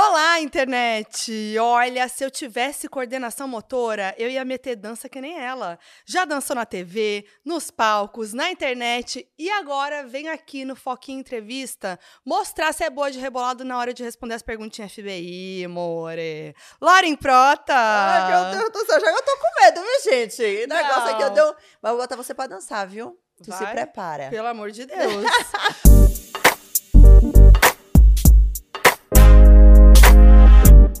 Olá, internet! Olha, se eu tivesse coordenação motora, eu ia meter dança que nem ela. Já dançou na TV, nos palcos, na internet e agora vem aqui no Foquinha Entrevista mostrar se é boa de rebolado na hora de responder as perguntinhas FBI, more. Lauren Prota! Ai, meu Deus do céu, já eu tô com medo, viu, gente? O negócio aqui eu Não. deu. Mas vou botar você pra dançar, viu? Tu se Vai? prepara. Pelo amor de Deus.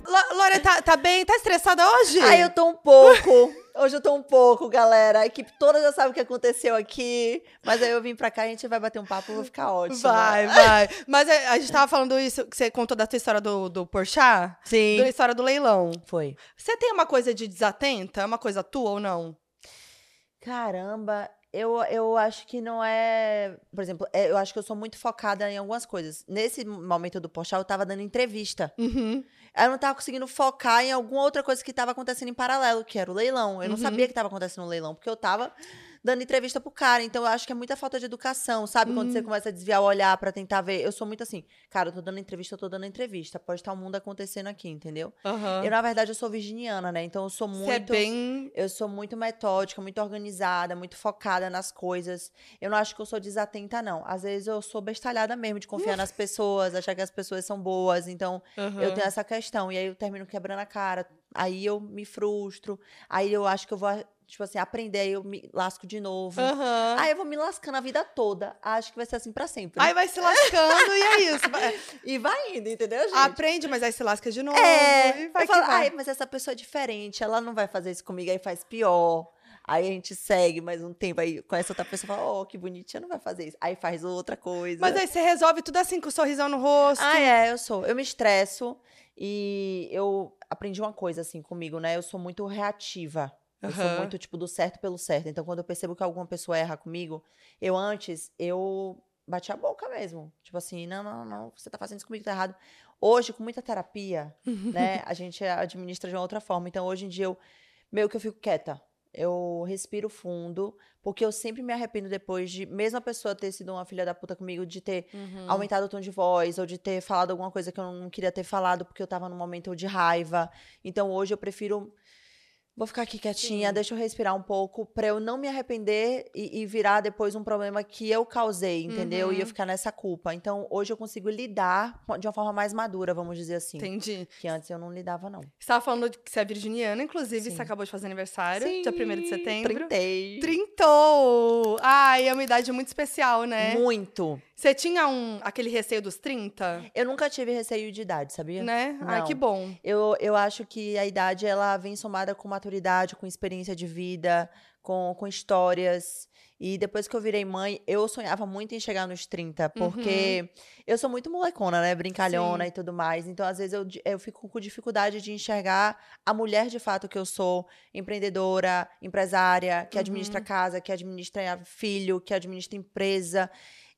Lore, tá, tá bem? Tá estressada hoje? Ai, eu tô um pouco. Hoje eu tô um pouco, galera. A equipe toda já sabe o que aconteceu aqui. Mas aí eu vim pra cá, a gente vai bater um papo, vai ficar ótimo. Vai, vai. Mas a, a gente tava falando isso, que você contou da tua história do, do Porchat, Sim. da história do leilão. Foi. Você tem uma coisa de desatenta? É uma coisa tua ou não? Caramba, eu, eu acho que não é. Por exemplo, é, eu acho que eu sou muito focada em algumas coisas. Nesse momento do Porchat, eu tava dando entrevista. Uhum. Eu não tava conseguindo focar em alguma outra coisa que tava acontecendo em paralelo, que era o leilão. Eu não Uhum. sabia que tava acontecendo o leilão, porque eu tava dando entrevista pro cara. Então eu acho que é muita falta de educação, sabe? Quando Hum. você começa a desviar o olhar pra tentar ver. Eu sou muito assim, cara, eu tô dando entrevista, eu tô dando entrevista. Pode estar o mundo acontecendo aqui, entendeu? Aham. Eu, na verdade, eu sou virginiana, né? Então eu sou Você é muito. bem. Eu sou muito metódica, muito organizada, muito focada nas coisas. Eu não acho que eu sou desatenta, não. Às vezes eu sou bestalhada mesmo, de confiar nas pessoas, achar que as pessoas são boas. Então, eu Aham. tenho essa questão. E aí eu termino quebrando a cara. Aí eu me frustro. Aí eu acho que eu vou, tipo assim, aprender. Aí eu me lasco de novo. Aham. Aí eu vou me lascando a vida toda. Acho que vai ser assim pra sempre. Aí vai se lascando e é isso. Vai- E vai indo, entendeu, gente? Aprende, mas aí se lasca de novo. É, e vai eu falo, vai. ai, mas essa pessoa é diferente, ela não vai fazer isso comigo, aí faz pior. Aí a gente segue mais um tempo, aí conhece outra pessoa e fala, oh, que bonitinha, não vai fazer isso. Aí faz outra coisa. Mas aí você resolve tudo assim com o sorrisão no rosto. Ah, é, eu sou. Eu me estresso e eu aprendi uma coisa assim comigo, né? Eu sou muito reativa. Eu sou muito, tipo, do certo pelo certo. Então, quando eu percebo que alguma pessoa erra comigo, eu antes, eu bati a boca mesmo. Tipo assim, não, não, não, você tá fazendo isso comigo, tá errado. Hoje, com muita terapia, né, a gente administra de uma outra forma. Então, hoje em dia, eu meio que eu fico quieta. Eu respiro fundo, porque eu sempre me arrependo depois de, mesmo a pessoa ter sido uma filha da puta comigo, de ter Uhum. aumentado o tom de voz, ou de ter falado alguma coisa que eu não queria ter falado porque eu tava num momento de raiva. Então hoje eu prefiro. Vou ficar aqui quietinha, Sim. deixa eu respirar um pouco, pra eu não me arrepender e, e virar depois um problema que eu causei, entendeu? E eu Uhum. ficar nessa culpa. Então hoje eu consigo lidar de uma forma mais madura, vamos dizer assim. Entendi. Que antes eu não lidava, não. Você tava falando que você é virginiana, inclusive, Sim. você acabou de fazer aniversário, dia 1 de setembro. Trintei. Trintou! Ai, é uma idade muito especial, né? Muito. Você tinha um, aquele receio dos 30, Eu nunca tive receio de idade, sabia? né? Ai, Não. que bom. Eu, eu acho que a idade ela vem somada com maturidade, com experiência de vida, com, com histórias. E depois que eu virei mãe, eu sonhava muito em chegar nos 30, porque eu sou muito molecona, né? Brincalhona Sim. e tudo mais. Então, às vezes, eu, eu fico com dificuldade de enxergar a mulher de fato que eu sou, empreendedora, empresária, que administra casa, que administra filho, que administra empresa.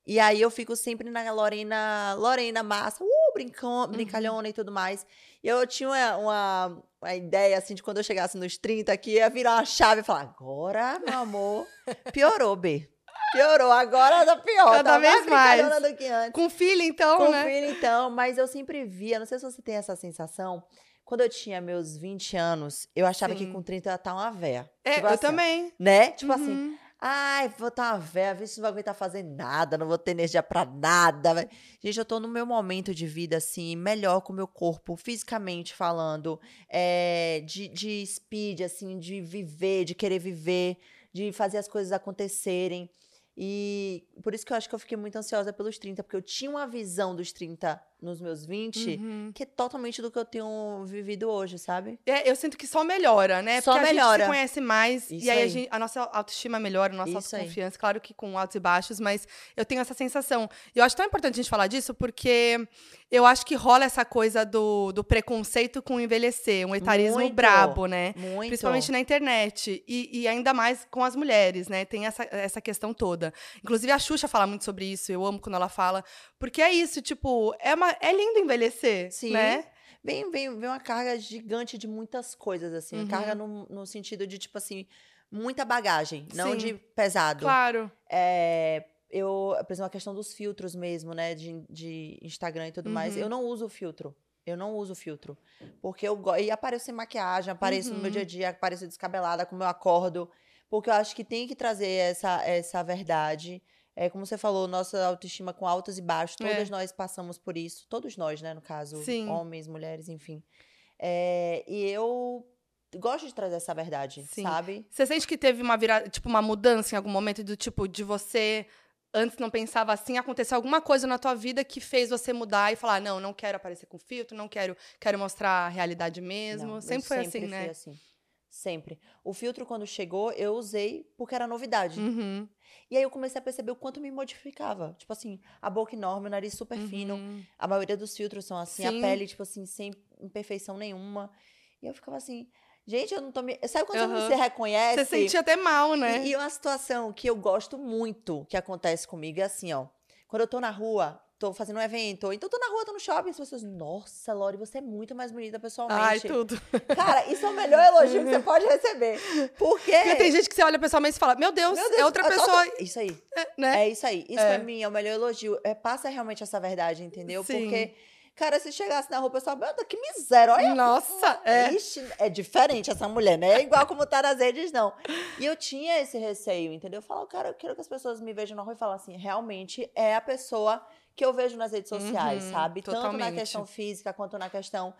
E aí eu fico sempre na Lorena, Lorena massa, uh, brincon, brincalhona e tudo mais. E eu tinha uma, uma, uma ideia, assim, de quando eu chegasse nos 30, que ia virar uma chave e falar, agora, meu amor, piorou, B. Piorou, agora tá pior. Cada tá vez mais. brincalhona do que antes. Com filho, então, Com né? filho, então, mas eu sempre via, não sei se você tem essa sensação, quando eu tinha meus 20 anos, eu achava que Sim. com 30 eu ia estar uma véia. É, Tipo eu assim, também. Né? Tipo assim, Uhum. Ai, vou estar uma véia, ver se não vou aguentar fazer nada, não vou ter energia pra nada. Gente, eu tô no meu momento de vida, assim, melhor com o meu corpo, fisicamente falando, é, de, de speed, assim, de viver, de querer viver, de fazer as coisas acontecerem. E por isso que eu acho que eu fiquei muito ansiosa pelos 30, porque eu tinha uma visão dos 30 nos meus 20, Uhum. que é totalmente do que eu tenho vivido hoje, sabe? É, eu sinto que só melhora, né? Só Porque a gente melhora. se conhece mais Isso e aí, A, aí. gente- a nossa autoestima melhora, a nossa Isso aí. autoconfiança. Claro que com altos e baixos, mas eu tenho essa sensação. E eu acho tão importante a gente falar disso porque eu acho que rola essa coisa do, do preconceito com envelhecer, um etarismo Muito. brabo, né? Muito. Principalmente na internet. E, e ainda mais com as mulheres, né? Tem essa, essa questão toda. Inclusive, a Xuxa fala muito sobre isso. Eu amo quando ela fala. Porque é isso, tipo, é, uma, é lindo envelhecer, Sim. né? Vem, vem, vem uma carga gigante de muitas coisas, assim. Uhum. Carga no, no sentido de, tipo assim, muita bagagem, não Sim. de pesado. Claro. É, eu, por exemplo, a questão dos filtros mesmo, né? De, de Instagram e tudo mais. Uhum. Eu não uso filtro. Eu não uso filtro. Porque eu gosto. E apareço sem maquiagem, apareço no meu Uhum. dia a dia, apareço descabelada, como eu acordo. Porque eu acho que tem que trazer essa, essa verdade. É, como você falou, nossa autoestima com altos e baixos, É. todas nós passamos por isso. Todos nós, né, no caso. Sim. Homens, mulheres, enfim. É, e eu gosto de trazer essa verdade, Sim. sabe? Você sente que teve uma virada, tipo, uma mudança em algum momento do tipo de você antes não pensava assim, aconteceu alguma coisa na tua vida que fez você mudar e falar, não, não quero aparecer com filtro, não quero, quero mostrar a realidade mesmo. Não, sempre foi assim, fui né? assim. Sempre. O filtro, quando chegou, eu usei porque era novidade. Uhum, E aí eu comecei a perceber o quanto me modificava. Tipo assim, a boca enorme, o nariz super fino. uhum. A maioria dos filtros são assim, Sim. a pele, tipo assim, sem imperfeição nenhuma. E eu ficava assim, gente, eu não tô me. Sabe quando Aham. você reconhece? Você sentia até mal, né? E, e uma situação que eu gosto muito que acontece comigo é assim, ó. Quando eu tô na rua, tô fazendo um evento, ou então tô na rua, tô no shopping, as pessoas, nossa, Lori, você é muito mais bonita pessoalmente. Ai, tudo. Cara, isso é o melhor elogio que você pode receber. Porque. Porque tem gente que você olha pessoalmente e fala, meu Deus, Meu Deus, é outra eu tô- pessoa, Isso aí. né? É isso aí. Isso É. pra mim é o melhor elogio. É, passa realmente essa verdade, entendeu? Sim. Porque, cara, se chegasse na rua, o pessoal, meu Deus, que miséria. Olha. Nossa, é. Ixi, é diferente essa mulher, não é igual como tá nas redes, não. E eu tinha esse receio, entendeu? Eu falo, cara, eu quero que as pessoas me vejam na rua e falem assim, realmente é a pessoa que eu vejo nas redes sociais, Uhum, sabe? Tanto na totalmente. questão física quanto na questão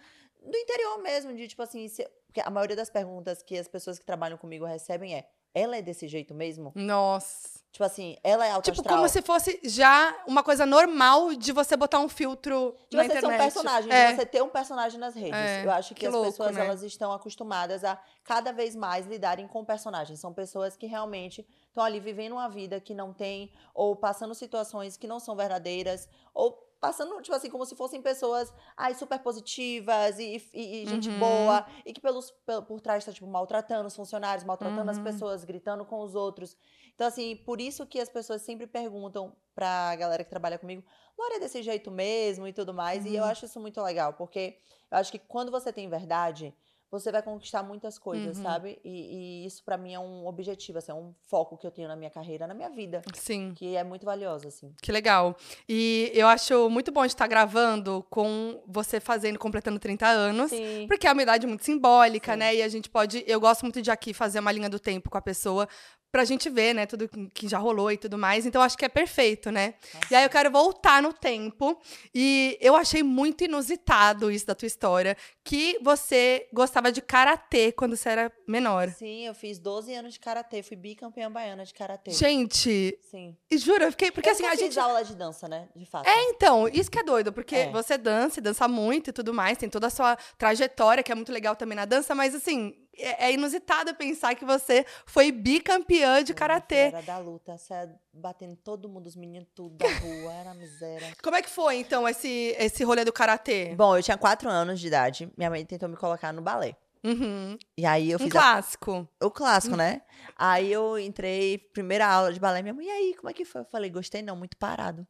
do interior mesmo, de tipo assim, se- porque a maioria das perguntas que as pessoas que trabalham comigo recebem é, ela é desse jeito mesmo? Nossa. Tipo assim, ela é alta Tipo, astral? como se fosse já uma coisa normal de você botar um filtro De na você ser internet. um personagem, É. de você ter um personagem nas redes. É, Eu acho que, que as louco, pessoas né? elas estão acostumadas a cada vez mais lidarem com personagens. São pessoas que realmente estão ali vivendo uma vida que não tem, ou passando situações que não são verdadeiras, ou passando, tipo assim, como se fossem pessoas ai, super positivas e, e- e gente Uhum. boa, e que pelos, pel- por trás está, tipo, maltratando os funcionários, maltratando as Uhum. pessoas, gritando com os outros. Então, assim, por isso que as pessoas sempre perguntam pra galera que trabalha comigo, Lore é desse jeito mesmo e tudo mais. E eu Uhum. acho isso muito legal, porque eu acho que quando você tem verdade, você vai conquistar muitas coisas, Uhum. sabe? E, e isso pra mim é um objetivo, assim, é um foco que eu tenho na minha carreira, na minha vida, Sim. que é muito valioso, assim. Que legal. E eu acho muito bom estar gravando com você fazendo, completando 30 anos. Sim. Porque é uma idade muito simbólica, Sim. né? E a gente pode. Eu gosto muito de aqui fazer uma linha do tempo com a pessoa pra gente ver, né? Tudo que já rolou e tudo mais. Então acho que é perfeito, né? E aí eu quero voltar no tempo. E eu achei muito inusitado isso da tua história. Que você gostava de karatê quando você era menor. Sim, eu fiz 12 anos de karatê, fui bicampeã baiana de karatê. Gente, Sim. e juro, eu fiquei. Porque eu assim, a gente. aula de dança, né? De fato. É, então, isso que é doido, porque É. você dança, e dança muito e tudo mais, tem toda a sua trajetória, que é muito legal também na dança, mas assim, é, é inusitado pensar que você foi bicampeã de karatê. Era da luta, saia batendo todo mundo, os meninos tudo da rua, era miséria. Como é que foi, então, esse, esse rolê do karatê? Bom, eu tinha quatro anos de idade, minha mãe tentou me colocar no balé. Uhum. E aí eu Um fiz a- clássico. o clássico, né? Aí eu entrei, primeira aula de balé, minha mãe, e aí, como é que foi? Eu falei, gostei não, muito parado.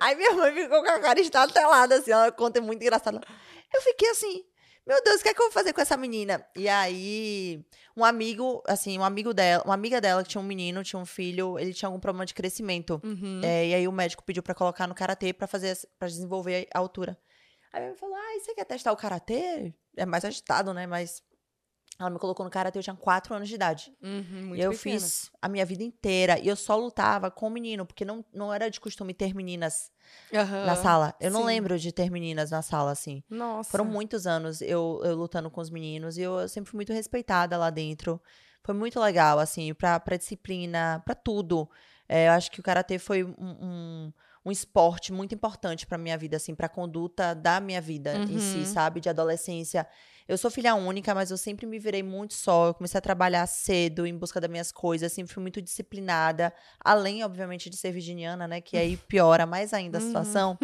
aí minha mãe ficou com a cara estatelada, assim, ela conta muito engraçada. Eu fiquei assim, meu Deus, o que é que eu vou fazer com essa menina? E aí, um amigo, assim, um amigo dela, uma amiga dela que tinha um menino, tinha um filho, ele tinha algum problema de crescimento. Uhum. É, e aí o médico pediu pra colocar no karatê pra fazer para desenvolver a altura. Aí ela falou: "Ah, você quer testar o karatê? É mais agitado, né? Mas ela me colocou no karatê, eu tinha 4 anos de idade. Uhum, e eu pequena. fiz a minha vida inteira e eu só lutava com menino, porque não, não era de costume ter meninas Aham. na sala. Eu não sim. lembro de ter meninas na sala assim. Nossa. Foram muitos anos eu, eu lutando com os meninos e eu sempre fui muito respeitada lá dentro. Foi muito legal, assim, pra, pra disciplina, pra tudo. É, eu acho que o Karatê foi um, um, um esporte muito importante pra minha vida, assim, pra conduta da minha vida em si, Uhum. sabe? De adolescência. Eu sou filha única, mas eu sempre me virei muito só. Eu comecei a trabalhar cedo em busca das minhas coisas, sempre fui muito disciplinada. Além, obviamente, de ser virginiana, né? Que aí piora mais ainda a Uhum. situação.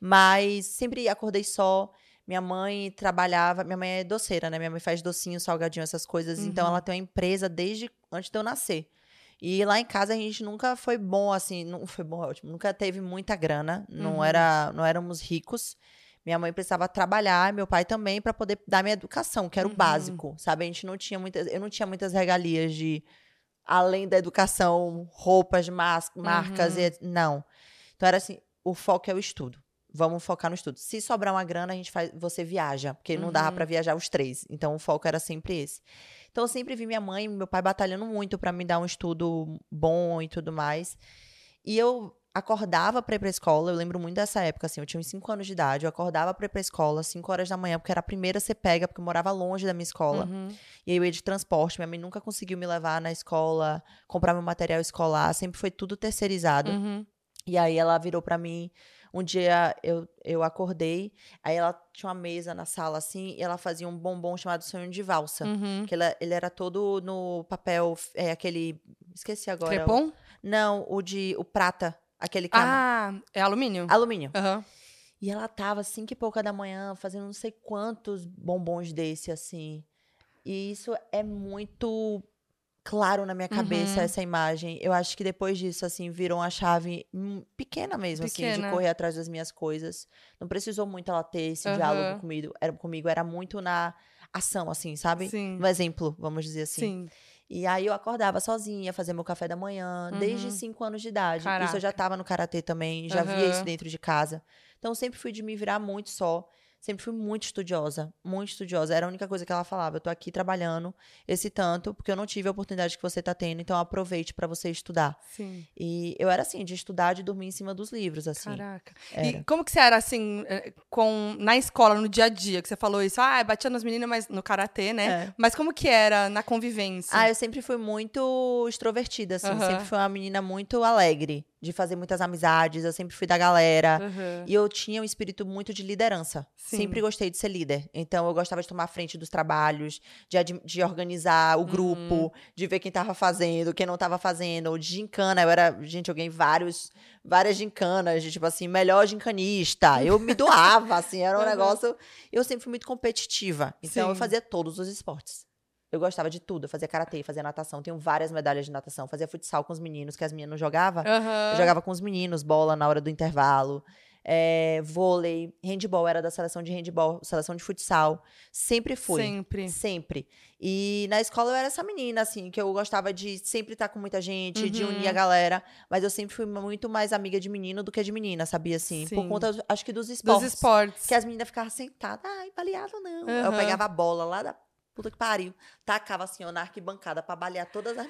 Mas sempre acordei só. Minha mãe trabalhava, minha mãe é doceira, né? Minha mãe faz docinho, salgadinho, essas coisas. Então Uhum. ela tem uma empresa desde antes de eu nascer. E lá em casa a gente nunca foi bom, assim, não foi bom, é ótimo. Nunca teve muita grana, não Uhum. era, não éramos ricos. Minha mãe precisava trabalhar, meu pai também, para poder dar minha educação, que era Uhum. o básico, sabe? A gente não tinha muitas, eu não tinha muitas regalias de além da educação, roupas, mas, marcas, Uhum. e, não. Então era assim, o foco é o estudo. Vamos focar no estudo. Se sobrar uma grana, a gente faz, você viaja, porque não dava Uhum. para viajar os três. Então o foco era sempre esse. Então eu sempre vi minha mãe e meu pai batalhando muito para me dar um estudo bom e tudo mais. E eu acordava pra ir pra escola, eu lembro muito dessa época, assim, eu tinha uns 5 anos de idade, eu acordava pra ir pra escola, 5 horas da manhã, porque era a primeira ser pega, porque eu morava longe da minha escola. Uhum. E aí eu ia de transporte, minha mãe nunca conseguiu me levar na escola, comprar meu material escolar, sempre foi tudo terceirizado. Uhum. E aí ela virou pra mim. Um dia eu, eu acordei, aí ela tinha uma mesa na sala assim, e ela fazia um bombom chamado sonho de valsa. Uhum. Que ele, ele era todo no papel, é aquele. Esqueci agora. o- Crepom? Não, o de. O prata. Aquele cama. Ah, é alumínio? Alumínio. Aham. E ela tava cinco e pouca da manhã fazendo não sei quantos bombons desse, assim. E isso é muito claro na minha cabeça, Uhum. essa imagem. Eu acho que depois disso, assim, virou uma chave hum, pequena mesmo, assim, Pequena. de correr atrás das minhas coisas. Não precisou muito ela ter esse Aham. diálogo comigo. Era, comigo, era muito na ação, assim, sabe? Sim. No exemplo, vamos dizer assim. Sim. E aí eu acordava sozinha, fazia meu café da manhã, desde Uhum. 5 anos de idade. Isso eu Caraca. já tava no karatê também, já via isso dentro de casa. Então sempre fui de me virar muito só. Sempre fui muito estudiosa, muito estudiosa. Era a única coisa que ela falava. Eu tô aqui trabalhando esse tanto, porque eu não tive a oportunidade que você tá tendo, então aproveite pra você estudar. Sim. E eu era assim, de estudar, de dormir em cima dos livros, assim. Caraca. Era. E como que você era, assim, eh, com, na escola, no dia a dia? Que você falou isso, ah, batia nas meninas, mas no karatê, né? É. Mas como que era na convivência? Ah, eu sempre fui muito extrovertida, assim. Aham. Sempre fui uma menina muito alegre, de fazer muitas amizades. Eu sempre fui da galera. Aham. E eu tinha um espírito muito de liderança. Sim. Sempre gostei de ser líder. Então, eu gostava de tomar frente dos trabalhos, de, de organizar o grupo, Uhum. de ver quem tava fazendo, quem não tava fazendo. Ou de gincana. Eu era, gente, eu ganhei vários, várias gincanas, de tipo assim, melhor gincanista. Eu me doava, assim, era um Uhum. negócio. Eu sempre fui muito competitiva. Então, eu Sim. fazia todos os esportes. Eu gostava de tudo. Eu fazia karatê, fazia natação. Tenho várias medalhas de natação. Fazia futsal com os meninos, que as meninas não jogavam. Aham. Eu jogava com os meninos, bola na hora do intervalo. É, vôlei, handball, era da seleção de handball, seleção de futsal. Sempre fui. Sempre. Sempre. E na escola eu era essa menina, assim, que eu gostava de sempre estar com muita gente, de unir a Uhum. galera. Mas eu sempre fui muito mais amiga de menino do que de menina, sabia, assim? Por Sim. conta, acho que dos Dos esportes. esportes. Que as meninas ficavam sentadas, ai, baleado não. Aí Eu pegava a bola lá da puta que pariu, tacava assim, ó, na arquibancada pra balear todas as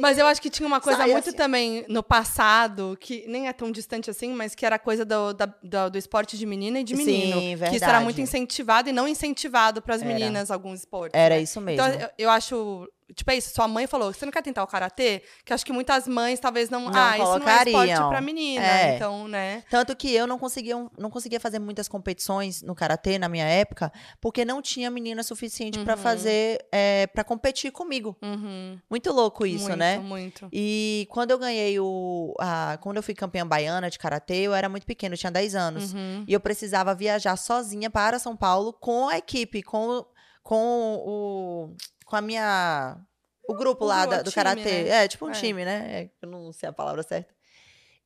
Mas eu acho que tinha uma coisa Sai muito assim. também no passado, que nem é tão distante assim, mas que era a coisa do, da- do, do esporte de menina e de menino. Sim, Que isso era muito verdade. incentivado e não incentivado para as meninas alguns esportes. Era né? isso mesmo. Então, eu, eu acho. Tipo, é isso. Sua mãe falou: você não quer tentar o karatê? Que acho que muitas mães talvez não. Não ah, isso não é esporte pra menina. É. Então, né? Tanto que eu não conseguia, não conseguia fazer muitas competições no karatê na minha época, porque não tinha menina suficiente pra Uhum. fazer, é, para competir comigo. Uhum. Muito louco isso, muito, né? Muito. E quando eu ganhei o. A, quando eu fui campeã baiana de karatê, eu era muito pequena, eu tinha 10 anos. Uhum. E eu precisava viajar sozinha para São Paulo com a equipe, com, com o. com a minha. O grupo O lá da- do time, karatê. né? É, tipo um É. time, né? É, eu não sei a palavra certa.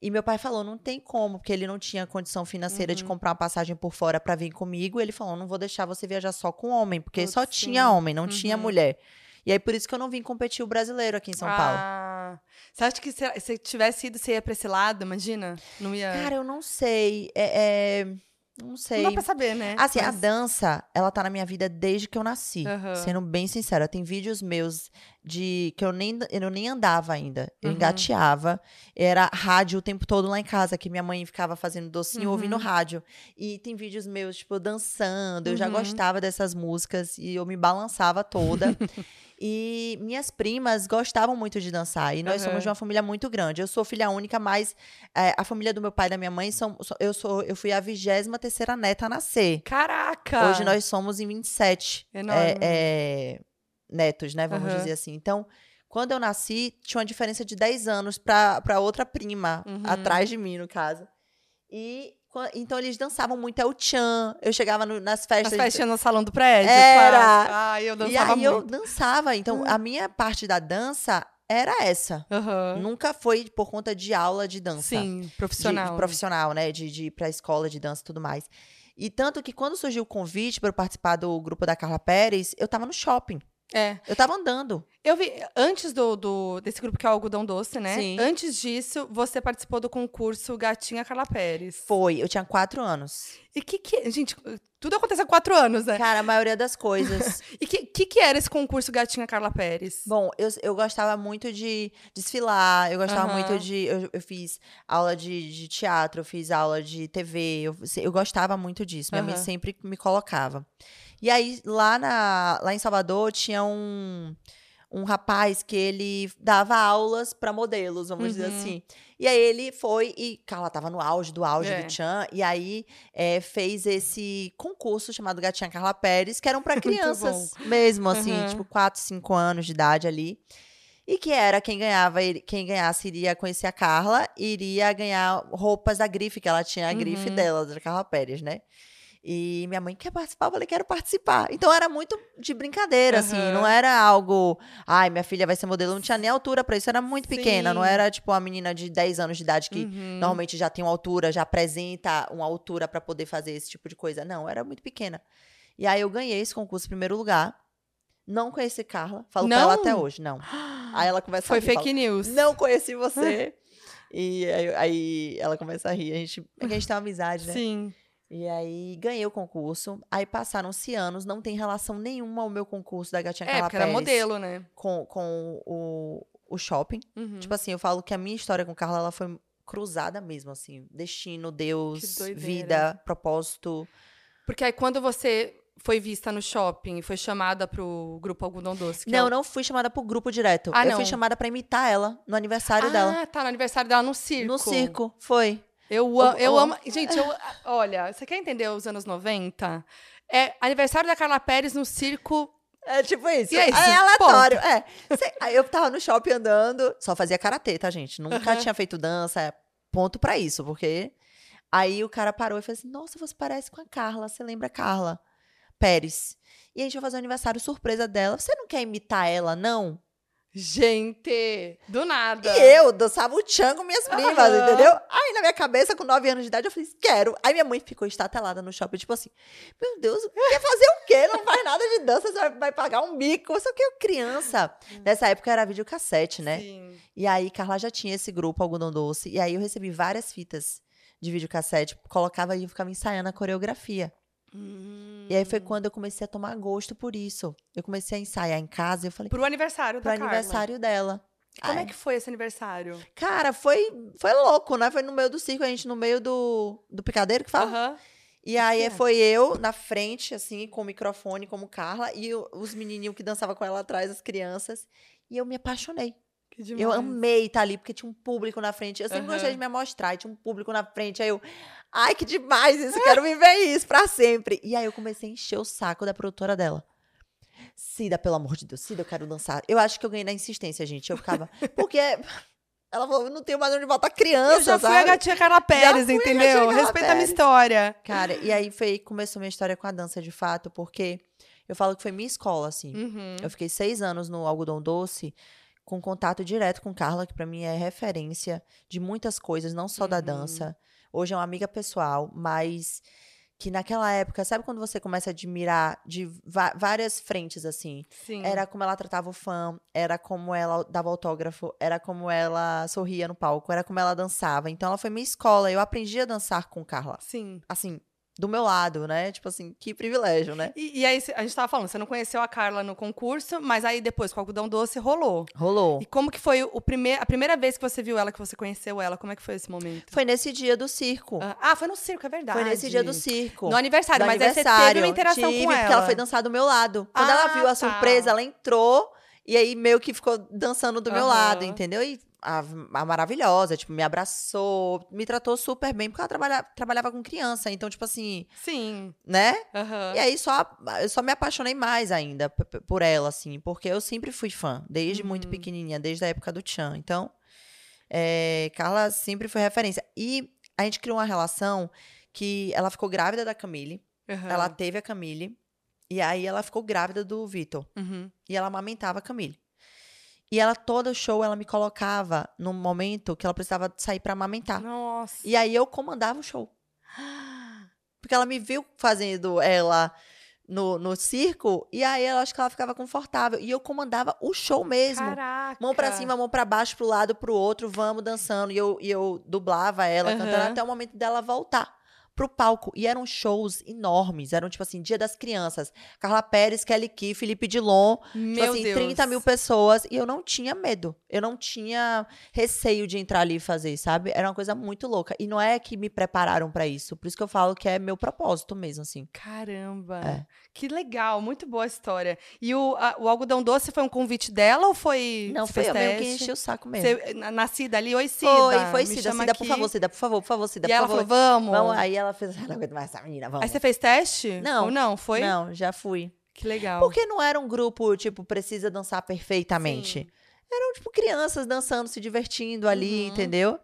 E meu pai falou: não tem como, porque ele não tinha condição financeira de Uhum. comprar uma passagem por fora pra vir comigo. Ele falou: não vou deixar você viajar só com homem, porque só Putz, tinha sim. homem, não tinha Uhum. mulher. E aí por isso que eu não vim competir o brasileiro aqui em São Paulo. Ah, você acha que se, se tivesse ido, você ia pra esse lado? Imagina? Não ia. Cara, eu não sei. É, é, Não Não sei. dá pra saber, né? Assim, a Mas- dança, ela tá na minha vida desde que eu nasci. Aham. Sendo bem sincera, tem vídeos meus de que eu nem, eu nem andava ainda. Eu Uhum. engateava. Era rádio o tempo todo lá em casa, que minha mãe ficava fazendo docinho ouvindo Uhum. rádio. E tem vídeos meus, tipo, dançando. Eu já Uhum. gostava dessas músicas e eu me balançava toda. E minhas primas gostavam muito de dançar. E nós somos de uma família muito grande. Eu sou filha única, mas é, a família do meu pai e da minha mãe são. Eu, sou, eu fui a 23 terceira neta a nascer. Caraca! Hoje nós somos em 27 Enorme. é, é, netos, né? Vamos Aham. dizer assim. Então, quando eu nasci, tinha uma diferença de 10 anos pra, pra outra prima, Uhum. atrás de mim, no caso. E então eles dançavam muito é o tchan. Eu chegava no- nas As festas. de- festinhas no salão do prédio? Era. Ai, eu e dançava aí eu muito. dançava. Então, a minha parte da dança era essa. Aham. Nunca foi por conta de aula de dança Sim, profissional. De, profissional, né? De, de ir pra escola de dança e tudo mais. E tanto que quando surgiu o convite para eu participar do grupo da Carla Pérez, eu tava no shopping. É. Eu tava andando. Eu vi, antes do, do- desse grupo que é o Algodão Doce, né? Sim. Antes disso, você participou do concurso Gatinha Carla Pérez. Foi, eu tinha quatro anos. E que que... Gente, tudo acontece há quatro anos, né? Cara, a maioria das coisas. E que que, que era esse concurso Gatinha Carla Pérez? Bom, eu, eu gostava muito de desfilar, eu gostava Aham. muito de. Eu, eu fiz aula de, de teatro, eu fiz aula de TV, eu, eu gostava muito disso. Minha mãe Aham. sempre me colocava. E aí, lá, na, lá em Salvador, tinha um, um rapaz que ele dava aulas para modelos, vamos dizer Uhum. assim. E aí ele foi e Carla tava no auge do auge É. do Tchan, e aí é, fez esse concurso chamado Gatinha Carla Pérez, que eram para crianças mesmo, assim, Uhum. tipo 4, 5 anos de idade ali. E que era quem ganhava, quem ganhasse iria conhecer a Carla, iria ganhar roupas da grife, que ela tinha a grife Uhum. dela, da Carla Pérez, né? E minha mãe quer participar, eu falei, quero participar. Então era muito de brincadeira, assim, Aham. não era algo, ai, minha filha vai ser modelo, não tinha nem altura pra isso, era muito pequena, não Sim. era tipo uma menina de 10 anos de idade que Uhum. normalmente já tem uma altura, já apresenta uma altura pra poder fazer esse tipo de coisa. Não, era muito pequena. E aí eu ganhei esse concurso em primeiro lugar. Não conheci Carla, falo pra ela Não? até hoje, não. Aí ela começa Foi a rir, fala, fake news. Não conheci você. e aí, aí ela começa a rir. A gente, é a gente tem uma amizade, né? Sim. E aí ganhei o concurso. Aí passaram-se anos, não tem relação nenhuma ao meu concurso da Gatinha É, Carla porque era modelo, né? com, com o, o shopping. Uhum. Tipo assim, eu falo que a minha história com Carla ela foi cruzada mesmo, assim. Destino, Deus, vida, propósito. Porque aí quando você foi vista no shopping e foi chamada pro grupo Algodão Doce. que é Não, o- não fui chamada pro grupo direto. Ah, eu não. fui chamada pra imitar ela no aniversário ah, dela. tá, no aniversário dela no circo. No circo, foi. Eu, O- eu o- amo. Gente, eu, olha, você quer entender os anos 90? É aniversário da Carla Pérez no circo. É tipo isso. E é isso, aleatório. É. Aí eu tava no shopping andando, só fazia karatê, tá, gente? Nunca Aham. tinha feito dança. é Ponto pra isso, porque. Aí o cara parou e falou assim: Nossa, você parece com a Carla. Você lembra a Carla Pérez? E a gente vai fazer um aniversário surpresa dela. Você não quer imitar ela, não? Gente, do nada. E eu dançava o tchan com minhas primas, Aham. entendeu? Aí na minha cabeça, com 9 anos de idade, eu falei, quero. Aí minha mãe ficou estatelada no shopping, tipo assim, meu Deus, quer fazer o quê? Não faz nada de dança, você vai- pagar um mico. Só que eu criança. Nessa época era videocassete, né? Sim. E aí Carla já tinha esse grupo, Algodão Doce. E aí eu recebi várias fitas de videocassete, colocava e ficava ensaiando a coreografia. E aí foi quando eu comecei a tomar gosto por isso. Eu comecei a ensaiar em casa e eu falei, Pro aniversário pro da Carla. aniversário dela. Como Ai. é que foi esse aniversário? Cara, foi, foi louco, né? Foi no meio do circo, a gente no meio do, do picadeiro que fala. E aí é? foi eu na frente, assim, com o microfone, como Carla, e os menininhos que dançavam com ela atrás, as crianças. E eu me apaixonei. Eu amei estar ali, porque tinha um público na frente. Eu sempre Aham. gostei de me amostrar, e tinha um público na frente. Aí eu, ai, que demais isso, quero viver isso pra sempre. E aí eu comecei a encher o saco da produtora dela. Cida, pelo amor de Deus, Cida, eu quero dançar. Eu acho que eu ganhei na insistência, gente. Eu ficava. Porque ela falou, eu não tenho mais onde botar criança, Eu já fui sabe? a gatinha Carla Pérez, fui a entendeu? Carla Respeita a minha história. Cara, e aí foi, começou minha história com a dança de fato, porque eu falo que foi minha escola, assim. Uhum. Eu fiquei seis anos no Algodão Doce, com contato direto com Carla, que pra mim é referência de muitas coisas, não só da Uhum. dança. Hoje é uma amiga pessoal, mas que naquela época, sabe quando você começa a admirar de várias frentes, assim? Sim. Era como ela tratava o fã, era como ela dava autógrafo, era como ela sorria no palco, era como ela dançava. Então ela foi minha escola, eu aprendi a dançar com Carla. Sim. Assim, do meu lado, né? Tipo assim, que privilégio, né? E, e aí, a gente tava falando, você não conheceu a Carla no concurso, mas aí depois com o algodão doce rolou. Rolou. E como que foi o primeir, a primeira vez que você viu ela, que você conheceu ela? Como é que foi esse momento? Foi nesse dia do circo. Ah, Ah, foi no circo, é verdade. Foi nesse dia do circo. No aniversário, do mas aí você teve aniversário. uma interação Tive, com ela. porque ela foi dançar do meu lado. Quando Ah, ela viu a tá. surpresa, ela entrou e aí meio que ficou dançando do meu Aham. lado, entendeu? E a, a maravilhosa, tipo, me abraçou, me tratou super bem, porque ela trabalha, trabalhava com criança. Então, tipo assim, Sim. né? Aham. E aí só, eu só me apaixonei mais ainda por ela, assim, porque eu sempre fui fã, desde muito Uhum. pequenininha, desde a época do Tchan. Então, é, Carla sempre foi referência. E a gente criou uma relação que ela ficou grávida da Camille, Aham. ela teve a Camille, e aí ela ficou grávida do Vitor. Uhum. E ela amamentava a Camille. E ela, todo show, ela me colocava num momento que ela precisava sair pra amamentar. Nossa. E aí eu comandava o show. Porque ela me viu fazendo ela no, no circo, e aí ela acho que ela ficava confortável. E eu comandava o show mesmo. Caraca. Mão pra cima, mão pra baixo, pro lado, pro outro, vamos dançando. E eu, e eu dublava ela, Aham. cantando até o momento dela voltar pro palco. E eram shows enormes. Eram, tipo assim, Dia das Crianças. Carla Pérez, Kelly Key, Felipe Dilon. Tipo Meu assim, Deus. 30 mil pessoas. E eu não tinha medo. Eu não tinha receio de entrar ali e fazer, sabe? Era uma coisa muito louca. E não é que me prepararam pra isso. Por isso que eu falo que é meu propósito mesmo, assim. Caramba. É. Que legal, muito boa a história. E o, a- o algodão doce foi um convite dela ou foi. Não, foi eu mesmo que enchi o saco mesmo. Você, na, na Cida ali, oi Cida. Foi, foi Cida. Cida, por aqui. favor, Cida, por favor, por favor, Cida, E por ela favor. falou, vamos. Vamos, aí ela fez, "Ah, não aguento mais essa menina, vamos. Aí você fez teste? Não. Ou não? Foi? Não, já fui. Que legal. Porque não era um grupo, tipo, precisa dançar perfeitamente. Sim. Eram, tipo, crianças dançando, se divertindo ali, Uhum. entendeu?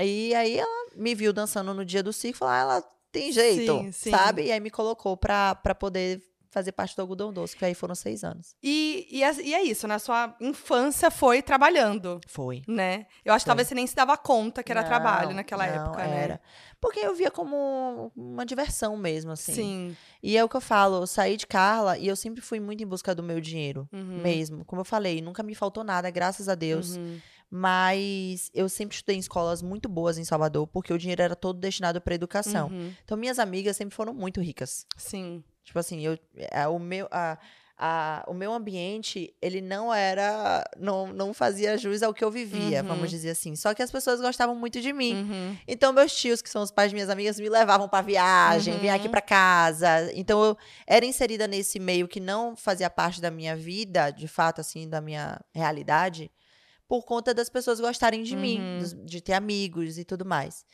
E aí ela me viu dançando no dia do circo falou, ah, ela tem jeito, Sim, sim. sabe? E aí me colocou pra, pra poder fazer parte do algodão doce, que aí foram seis anos. E, e, é, e é isso, na sua infância foi trabalhando, Foi. né? Eu acho que Foi. talvez você nem se dava conta que era Não, trabalho naquela não, época, era. né? Porque eu via como uma diversão mesmo, assim. Sim. E é o que eu falo, eu saí de Carla e eu sempre fui muito em busca do meu dinheiro, Uhum. mesmo. Como eu falei, nunca me faltou nada, graças a Deus. Uhum. Mas eu sempre estudei em escolas muito boas em Salvador, porque o dinheiro era todo destinado para educação. Uhum. Então, minhas amigas sempre foram muito ricas. Sim. Tipo assim, eu, a- o, meu, a, a- o meu ambiente, ele não era. Não, não fazia jus ao que eu vivia, Uhum. vamos dizer assim. Só que as pessoas gostavam muito de mim. Uhum. Então, meus tios, que são os pais de minhas amigas, me levavam pra viagem, Uhum. vinha aqui pra casa. Então, eu era inserida nesse meio que não fazia parte da minha vida, de fato, assim, da minha realidade, por conta das pessoas gostarem de mim, Uhum. dos- de ter amigos e tudo mais.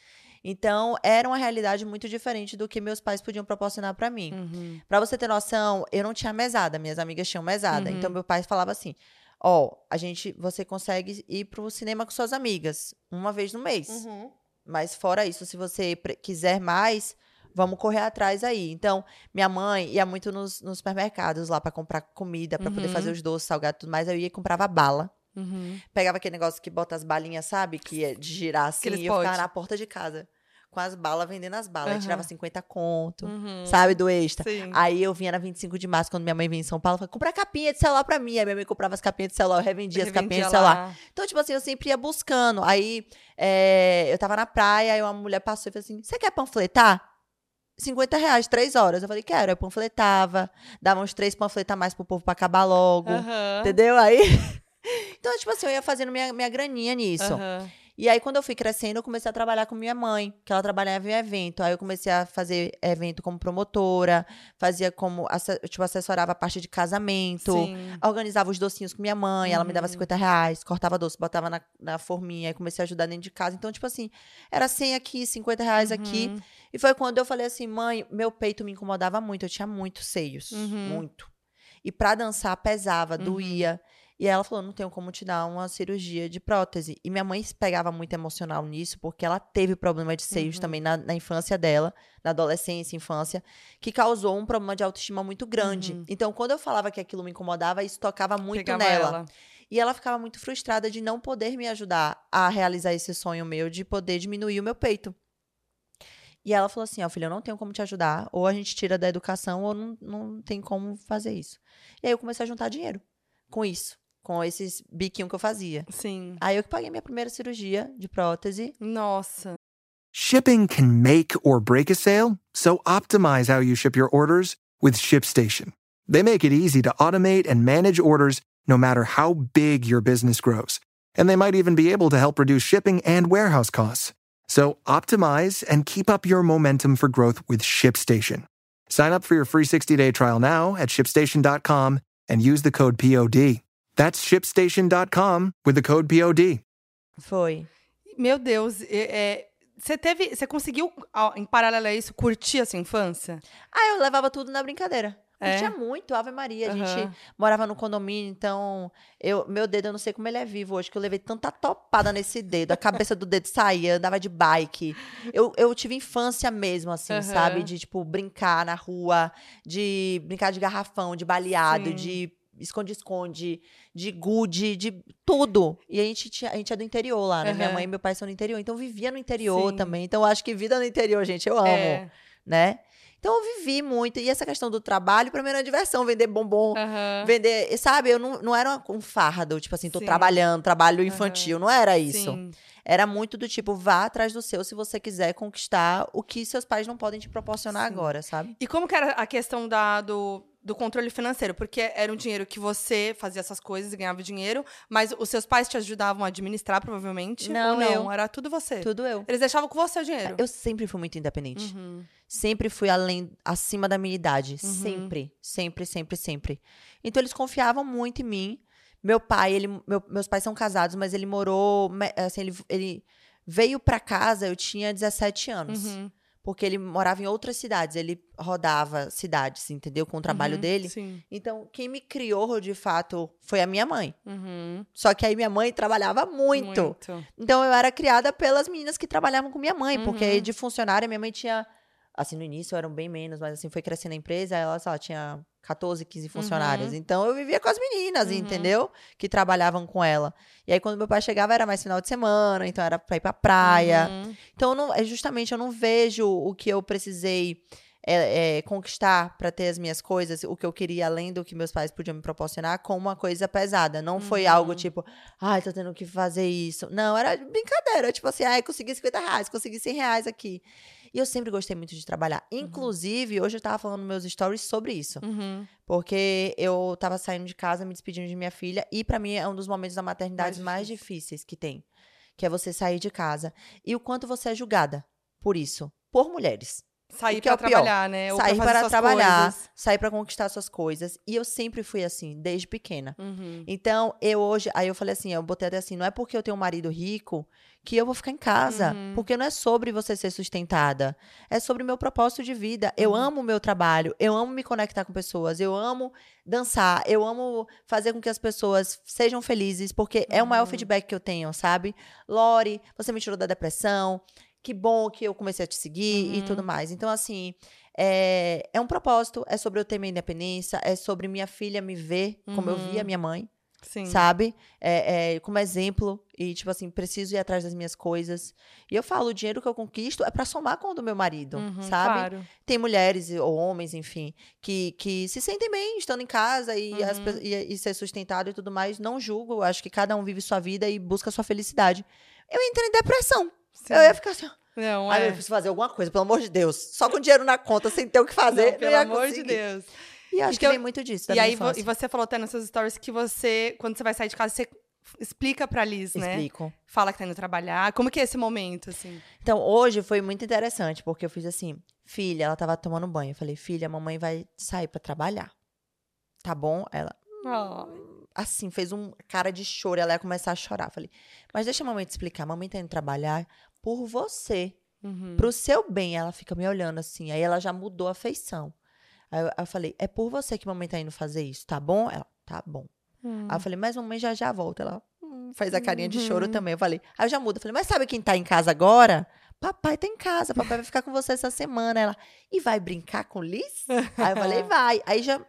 Então, era uma realidade muito diferente do que meus pais podiam proporcionar pra mim. Uhum. Pra você ter noção, eu não tinha mesada, minhas amigas tinham mesada. Uhum. Então meu pai falava assim: "Ó, a gente, você consegue ir pro cinema com suas amigas uma vez no mês. Uhum. Mas fora isso, se você quiser mais, vamos correr atrás aí". Então, minha mãe ia muito nos, nos supermercados lá pra comprar comida, pra poder Uhum. fazer os doces, salgado e tudo mais. Aí eu ia e comprava bala. Uhum. Pegava aquele negócio que bota as balinhas, sabe? Que é de girar assim, e eu ficava na porta de casa. Com as balas, vendendo as balas. Aí Aham. tirava 50 conto, Uhum. sabe? Do extra. Sim. Aí eu vinha na 25 de março, quando minha mãe vinha em São Paulo, falava, compra capinha de celular pra mim. Aí minha mãe comprava as capinhas de celular, eu revendia as capinhas de Revendia celular. lá. Então, tipo assim, eu sempre ia buscando. Aí é, eu tava na praia, aí uma mulher passou e falou assim: Você quer panfletar? 50 reais, três horas. Eu falei, quero. Aí eu panfletava, dava uns três panfletos a mais pro povo pra acabar logo. Entendeu? Aí. Então, tipo assim, eu ia fazendo minha, minha graninha nisso. Aham. E aí, quando eu fui crescendo, eu comecei a trabalhar com minha mãe, que ela trabalhava em evento. Aí eu comecei a fazer evento como promotora, fazia como, tipo, assessorava a parte de casamento, Sim. organizava os docinhos com minha mãe, ela me dava Uhum. 50 reais, cortava doce, botava na, na forminha, aí comecei a ajudar dentro de casa. Então, tipo assim, era 100 aqui, 50 reais aqui. Uhum. E foi quando eu falei assim, mãe, meu peito me incomodava muito, eu tinha muitos seios, Uhum. muito. E pra dançar pesava, Uhum. E ela falou, não tenho como te dar uma cirurgia de prótese. E minha mãe se pegava muito emocional nisso, porque ela teve problema de seios Uhum. também na, na infância dela, na adolescência, infância, que causou um problema de autoestima muito grande. Uhum. Então, quando eu falava que aquilo me incomodava, isso tocava muito Pegava nela. ela. E ela ficava muito frustrada de não poder me ajudar a realizar esse sonho meu de poder diminuir o meu peito. E ela falou assim: Ó, filha, eu não tenho como te ajudar. Ou a gente tira da educação, ou não, não tem como fazer isso. E aí eu comecei a juntar dinheiro com isso, com esses biquinhos que eu fazia. Sim. Aí eu que paguei minha primeira cirurgia de prótese. Nossa. Shipping can make or break a sale, so optimize how you ship your orders with ShipStation. They make it easy to automate and manage orders no matter how big your business grows. And they might even be able to help reduce shipping and warehouse costs. So optimize and keep up your momentum for growth with ShipStation. Sign up for your free 60-day trial now at shipstation.com and use the code POD. That's shipstation.com with the code POD. Foi. Meu Deus, é- é, você teve, você conseguiu, ó, em paralelo a isso, curtir a sua infância? Ah, eu levava tudo na brincadeira. É? Curtia muito, Ave Maria. A Aham. gente morava no condomínio, então eu, meu dedo, eu não sei como ele é vivo hoje, que eu levei tanta topada nesse dedo. A cabeça do dedo saía, andava de bike. Eu, eu tive infância mesmo, assim, Aham. sabe? De, tipo, brincar na rua, de brincar de garrafão, de baleado, Sim. de esconde-esconde, de gude, de tudo. E a gente, tinha, a gente é do interior lá, né? Minha Aham. mãe e meu pai são do interior, então eu vivia no interior Sim. também. Então eu acho que vida no interior, gente, eu amo É. né? Então eu vivi muito. E essa questão do trabalho, pra mim era diversão, vender bombom, Aham. vender, sabe? Eu não, não era um fardo, tipo assim, tô Sim. trabalhando, trabalho infantil, não era isso. Sim. Era muito do tipo, vá atrás do seu se você quiser conquistar o que seus pais não podem te proporcionar Sim. agora, sabe? E como que era a questão da, do, do controle financeiro? Porque era um dinheiro que você fazia essas coisas e ganhava dinheiro, mas os seus pais te ajudavam a administrar, provavelmente? Não, ou não? eu. Era tudo você? Tudo eu. Eles deixavam com você o dinheiro? Eu sempre fui muito independente. Uhum. Sempre fui além, acima da minha idade. Uhum. Sempre, sempre, sempre, sempre. Então eles confiavam muito em mim. Meu pai, ele, meu- meus pais são casados, mas ele morou, assim, ele, ele veio pra casa, eu tinha 17 anos. Uhum. Porque ele morava em outras cidades, ele rodava cidades, entendeu? Com o trabalho Uhum. dele. Sim. Então, quem me criou, de fato, foi a minha mãe. Uhum. Só que aí minha mãe trabalhava muito. Muito. Então eu era criada pelas meninas que trabalhavam com minha mãe, porque Uhum. aí de funcionária minha mãe tinha assim no início eram bem menos, mas assim foi crescendo a empresa, ela só tinha 14, 15 funcionárias. Então eu vivia com as meninas, Uhum. entendeu? Que trabalhavam com ela. E aí quando meu pai chegava era mais final de semana, então era pra ir pra praia. Uhum. Então não, é justamente eu não vejo o que eu precisei é, é, conquistar pra ter as minhas coisas, o que eu queria além do que meus pais podiam me proporcionar, como uma coisa pesada. Não foi Uhum. algo tipo, ai, tô tendo que fazer isso. Não, era brincadeira. Tipo assim, ai, consegui 50 reais, consegui 100 reais aqui. E eu sempre gostei muito de trabalhar. Inclusive, hoje eu tava falando meus stories sobre isso. Uhum. Porque eu tava saindo de casa, me despedindo de minha filha. E pra mim é um dos momentos da maternidade Mais mais, difíceis que tem. Que é você sair de casa. E o quanto você é julgada por isso. Por mulheres. Sair que é o pior? trabalhar, né? Ou sair para trabalhar, coisas. sair pra conquistar suas coisas. E eu sempre fui assim, desde pequena. Uhum. Então, eu hoje, aí eu falei assim, eu botei até assim, não é porque eu tenho um marido rico que eu vou ficar em casa, Uhum. porque não é sobre você ser sustentada, é sobre o meu propósito de vida. Eu Uhum. amo o meu trabalho, eu amo me conectar com pessoas, eu amo dançar, eu amo fazer com que as pessoas sejam felizes, porque é o maior Uhum. feedback que eu tenho, sabe? Lori, você me tirou da depressão, que bom que eu comecei a te seguir e Uhum. tudo mais. Então, assim, é, é um propósito, é sobre eu ter minha independência, é sobre minha filha me ver como eu Uhum. via minha mãe, Sim. sabe? É, é, como exemplo. E, tipo assim, preciso ir atrás das minhas coisas. E eu falo, o dinheiro que eu conquisto é pra somar com o do meu marido, Uhum, sabe? Claro. Tem mulheres ou homens, enfim, que, que se sentem bem estando em casa e, as Uhum. pe- e, e ser sustentado e tudo mais. Não julgo, acho que cada um vive sua vida e busca sua felicidade. Eu entrei em depressão. Sim. Eu ia ficar assim, Não, é. eu preciso fazer alguma coisa, pelo amor de Deus. Só com dinheiro na conta, sem ter o que fazer, Não, pelo amor de conseguir. Deus. E acho Então, que vem muito disso, E aí, vo- e você falou até nos seus stories que você, quando você vai sair de casa, você explica pra Liz, né? Explico. Fala que tá indo trabalhar. Como que é esse momento, assim? Então, hoje foi muito interessante, porque eu fiz assim, filha, ela tava tomando banho. Eu falei, filha, a mamãe vai sair pra trabalhar. Tá bom? Ela, assim, fez um cara de choro, ela ia começar a chorar. Eu falei, mas deixa a mamãe te explicar, a mamãe tá indo trabalhar por você, Uhum. pro seu bem. Ela fica me olhando assim, aí ela já mudou a feição. Aí eu, eu falei, é por você que mamãe tá indo fazer isso, tá bom? Ela, tá bom. Hum. Aí eu falei, mas mamãe já já volta. Ela hum, faz a carinha de Uhum. choro também. Eu falei, aí eu já mudo. Eu falei, mas sabe quem tá em casa agora? Papai tá em casa, papai vai ficar com você essa semana. Ela, e vai brincar com Liz? aí eu falei, vai. Aí já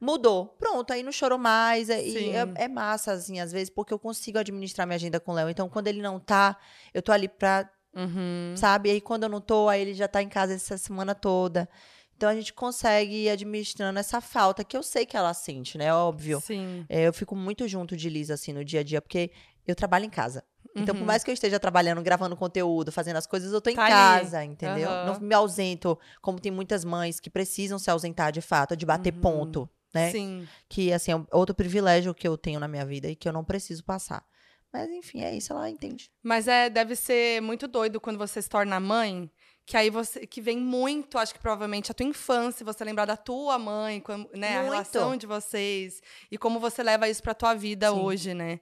mudou. Pronto, aí não chorou mais. aí Sim. é, é massa, assim, às vezes, porque eu consigo administrar minha agenda com o Léo. Então, quando ele não tá, eu tô ali pra, Uhum. sabe? Aí quando eu não tô, aí ele já tá em casa essa semana toda. Então a gente consegue ir administrando essa falta, que eu sei que ela sente, né? Óbvio. Sim. É, eu fico muito junto de Liz, assim, no dia a dia, porque eu trabalho em casa. Então, por Uhum. mais que eu esteja trabalhando, gravando conteúdo, fazendo as coisas, eu tô em Tá ali. casa, entendeu? Aham. Não me ausento, como tem muitas mães que precisam se ausentar de fato, de bater Uhum. ponto, né? Sim. Que, assim, é outro privilégio que eu tenho na minha vida e que eu não preciso passar. Mas, enfim, é isso, ela entende. Mas é, deve ser muito doido quando você se torna mãe, que aí você que vem muito, acho que provavelmente a tua infância, você lembrar da tua mãe, né, a Muito. relação de vocês e como você leva isso pra tua vida Sim. hoje, né?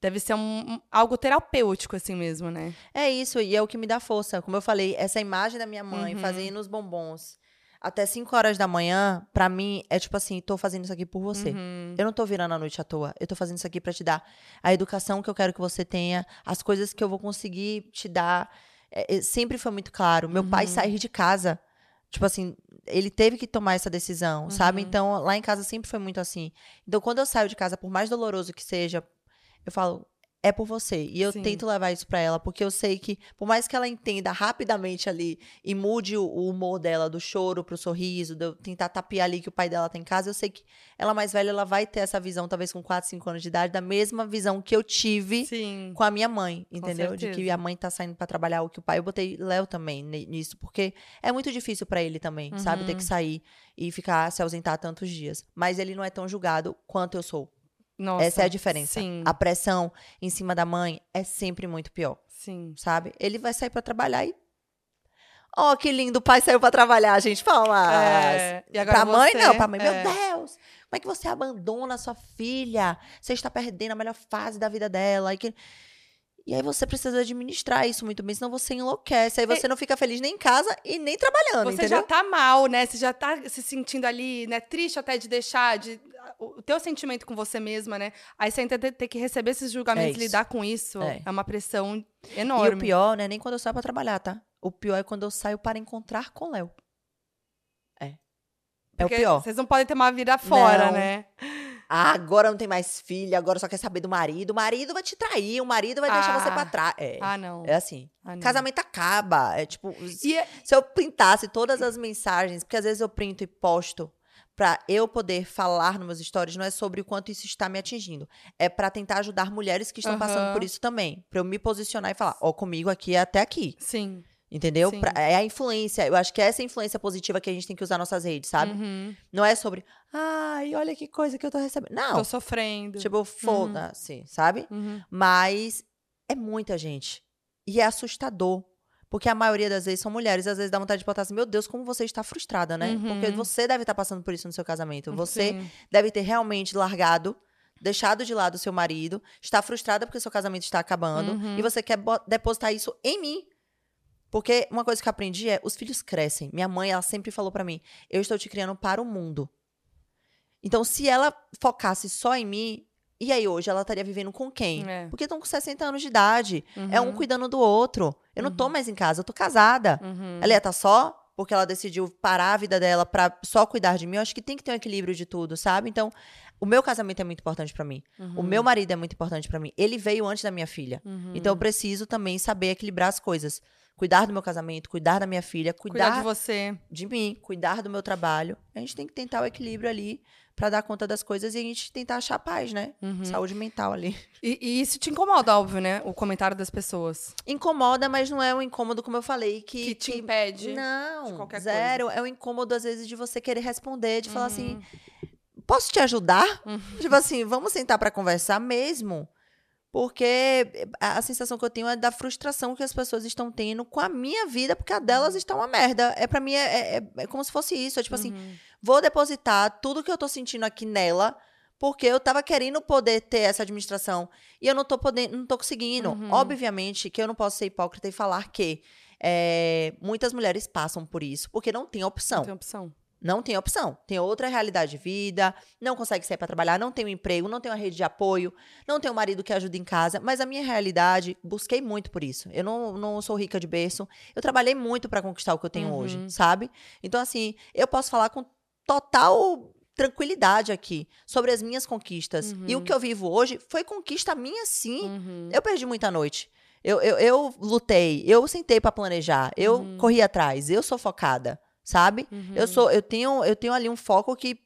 Deve ser um, um- algo terapêutico assim mesmo, né? É isso, e é o que me dá força. Como eu falei, essa imagem da minha mãe Uhum. fazendo os bombons até 5 horas da manhã, pra mim, é tipo assim, tô fazendo isso aqui por você. Uhum. Eu não tô virando a noite à toa. Eu tô fazendo isso aqui pra te dar a educação que eu quero que você tenha, as coisas que eu vou conseguir te dar. É, é, sempre foi muito claro. Meu pai Uhum. sair de casa. Tipo assim, ele teve que tomar essa decisão, sabe? Uhum. Então, lá em casa sempre foi muito assim. Então, quando eu saio de casa, por mais doloroso que seja, eu falo, é por você. E eu Sim. tento levar isso pra ela, porque eu sei que, por mais que ela entenda rapidamente ali e mude o, o humor dela do choro pro sorriso, de eu tentar tapear ali que o pai dela tá em casa, eu sei que ela mais velha, ela vai ter essa visão, talvez com 4, 5 anos de idade, da mesma visão que eu tive Sim. com a minha mãe, entendeu? De que a mãe tá saindo pra trabalhar, o que o pai. Eu botei Léo também ni- nisso, porque é muito difícil pra ele também, sabe? Ter Uhum. que sair e ficar, se ausentar tantos dias. Mas ele não é tão julgado quanto eu sou. Nossa. Essa é a diferença. Sim. A pressão em cima da mãe é sempre muito pior, Sim. sabe? Ele vai sair pra trabalhar e. Oh, que lindo, o pai saiu pra trabalhar, gente. Palmas. É, e agora pra mãe, você, não, pra mãe. é. Meu Deus, como é que você abandona a sua filha? Você está perdendo a melhor fase da vida dela. E, que... e aí você precisa administrar isso muito bem, senão você enlouquece. Aí você não fica feliz nem em casa e nem trabalhando, Você entendeu? já tá mal, né? Você já tá se sentindo ali, né? Triste até de deixar de o teu sentimento com você mesma, né? Aí você ainda tem que receber esses julgamentos, É lidar com isso, é. É. uma pressão E enorme. o pior, né? Nem quando eu saio pra trabalhar, tá? O pior é quando eu saio para encontrar com Léo. É. É o Porque pior. Vocês não podem ter uma vida fora, Não. né? Ah, agora não tem mais filha, agora só quer saber do marido. O marido vai te trair, o marido vai deixar Ah. você pra trás. É. Ah, não. É assim. Ah, não. Casamento acaba. É tipo. É- Se eu printasse todas as mensagens, porque às vezes eu printo e posto pra eu poder falar nos meus stories, não é sobre o quanto isso está me atingindo. É pra tentar ajudar mulheres que estão passando por isso também. Pra eu me posicionar e falar, ó, comigo aqui é até aqui. Sim. Entendeu? Pra- é a influência. Eu acho que é essa influência positiva que a gente tem que usar nossas redes, sabe? Uhum. Não é sobre, ai, olha que coisa que eu tô recebendo. Não. Tô sofrendo. Tipo, foda-se, sabe? Uhum. Mas é muita gente. E é assustador. Porque a maioria das vezes são mulheres. Às vezes dá vontade de botar assim, meu Deus, como você está frustrada, né? Uhum. Porque você deve estar passando por isso no seu casamento. Você Sim. deve ter realmente largado, deixado de lado o seu marido, está frustrada porque seu casamento está acabando. Uhum. E você quer depositar isso em mim. Porque uma coisa que eu aprendi é, os filhos crescem. Minha mãe, ela sempre falou pra mim, eu estou te criando para o mundo. Então, se ela focasse só em mim, e aí hoje ela estaria vivendo com quem? É. Porque estão com 60 anos de idade. É um Uhum. cuidando do outro. Eu não tô mais em casa, eu tô casada. Uhum. Ela ia estar só porque ela decidiu parar a vida dela pra só cuidar de mim. Eu acho que tem que ter um equilíbrio de tudo, sabe? Então, o meu casamento é muito importante pra mim. O meu marido é muito importante pra mim. Ele veio antes da minha filha. Uhum. Então, eu preciso também saber equilibrar as coisas. Cuidar do meu casamento, cuidar da minha filha, Cuidar cuidar, de você. de mim, cuidar do meu trabalho. A gente tem que tentar o equilíbrio ali pra dar conta das coisas e a gente tentar achar paz, né? Uhum. Saúde mental ali. E, e isso te incomoda, óbvio, né? O comentário das pessoas. Incomoda, mas não é um incômodo, como eu falei, que. Que te impede. Não, de qualquer zero. É um incômodo, às vezes, de você querer responder, de falar Uhum. assim: posso te ajudar? Tipo assim, vamos sentar pra conversar mesmo? Porque a a sensação que eu tenho é da frustração que as pessoas estão tendo com a minha vida, porque a Uhum. delas está uma merda. É para mim, é, é- é como se fosse isso. É tipo assim, Uhum. vou depositar tudo que eu tô sentindo aqui nela, porque eu tava querendo poder ter essa administração. E eu não tô podendo, não tô conseguindo. Uhum. Obviamente que eu não posso ser hipócrita e falar que é, muitas mulheres passam por isso, porque não tem opção. Não tem opção. Não tem opção. Tem outra realidade de vida, não consegue sair para trabalhar, não tem um emprego, não tem uma rede de apoio, não tem um marido que ajuda em casa. Mas a minha realidade, busquei muito por isso. Eu não, não sou rica de berço. Eu trabalhei muito para conquistar o que eu tenho Uhum. hoje, sabe? Então, assim, eu posso falar com total tranquilidade aqui sobre as minhas conquistas. E o que eu vivo hoje foi conquista minha, sim. Uhum. Eu perdi muita noite. Eu, eu, eu lutei, eu sentei pra planejar, eu corri atrás, eu sou focada, sabe? Uhum. Eu sou, eu tenho, eu tenho ali um foco que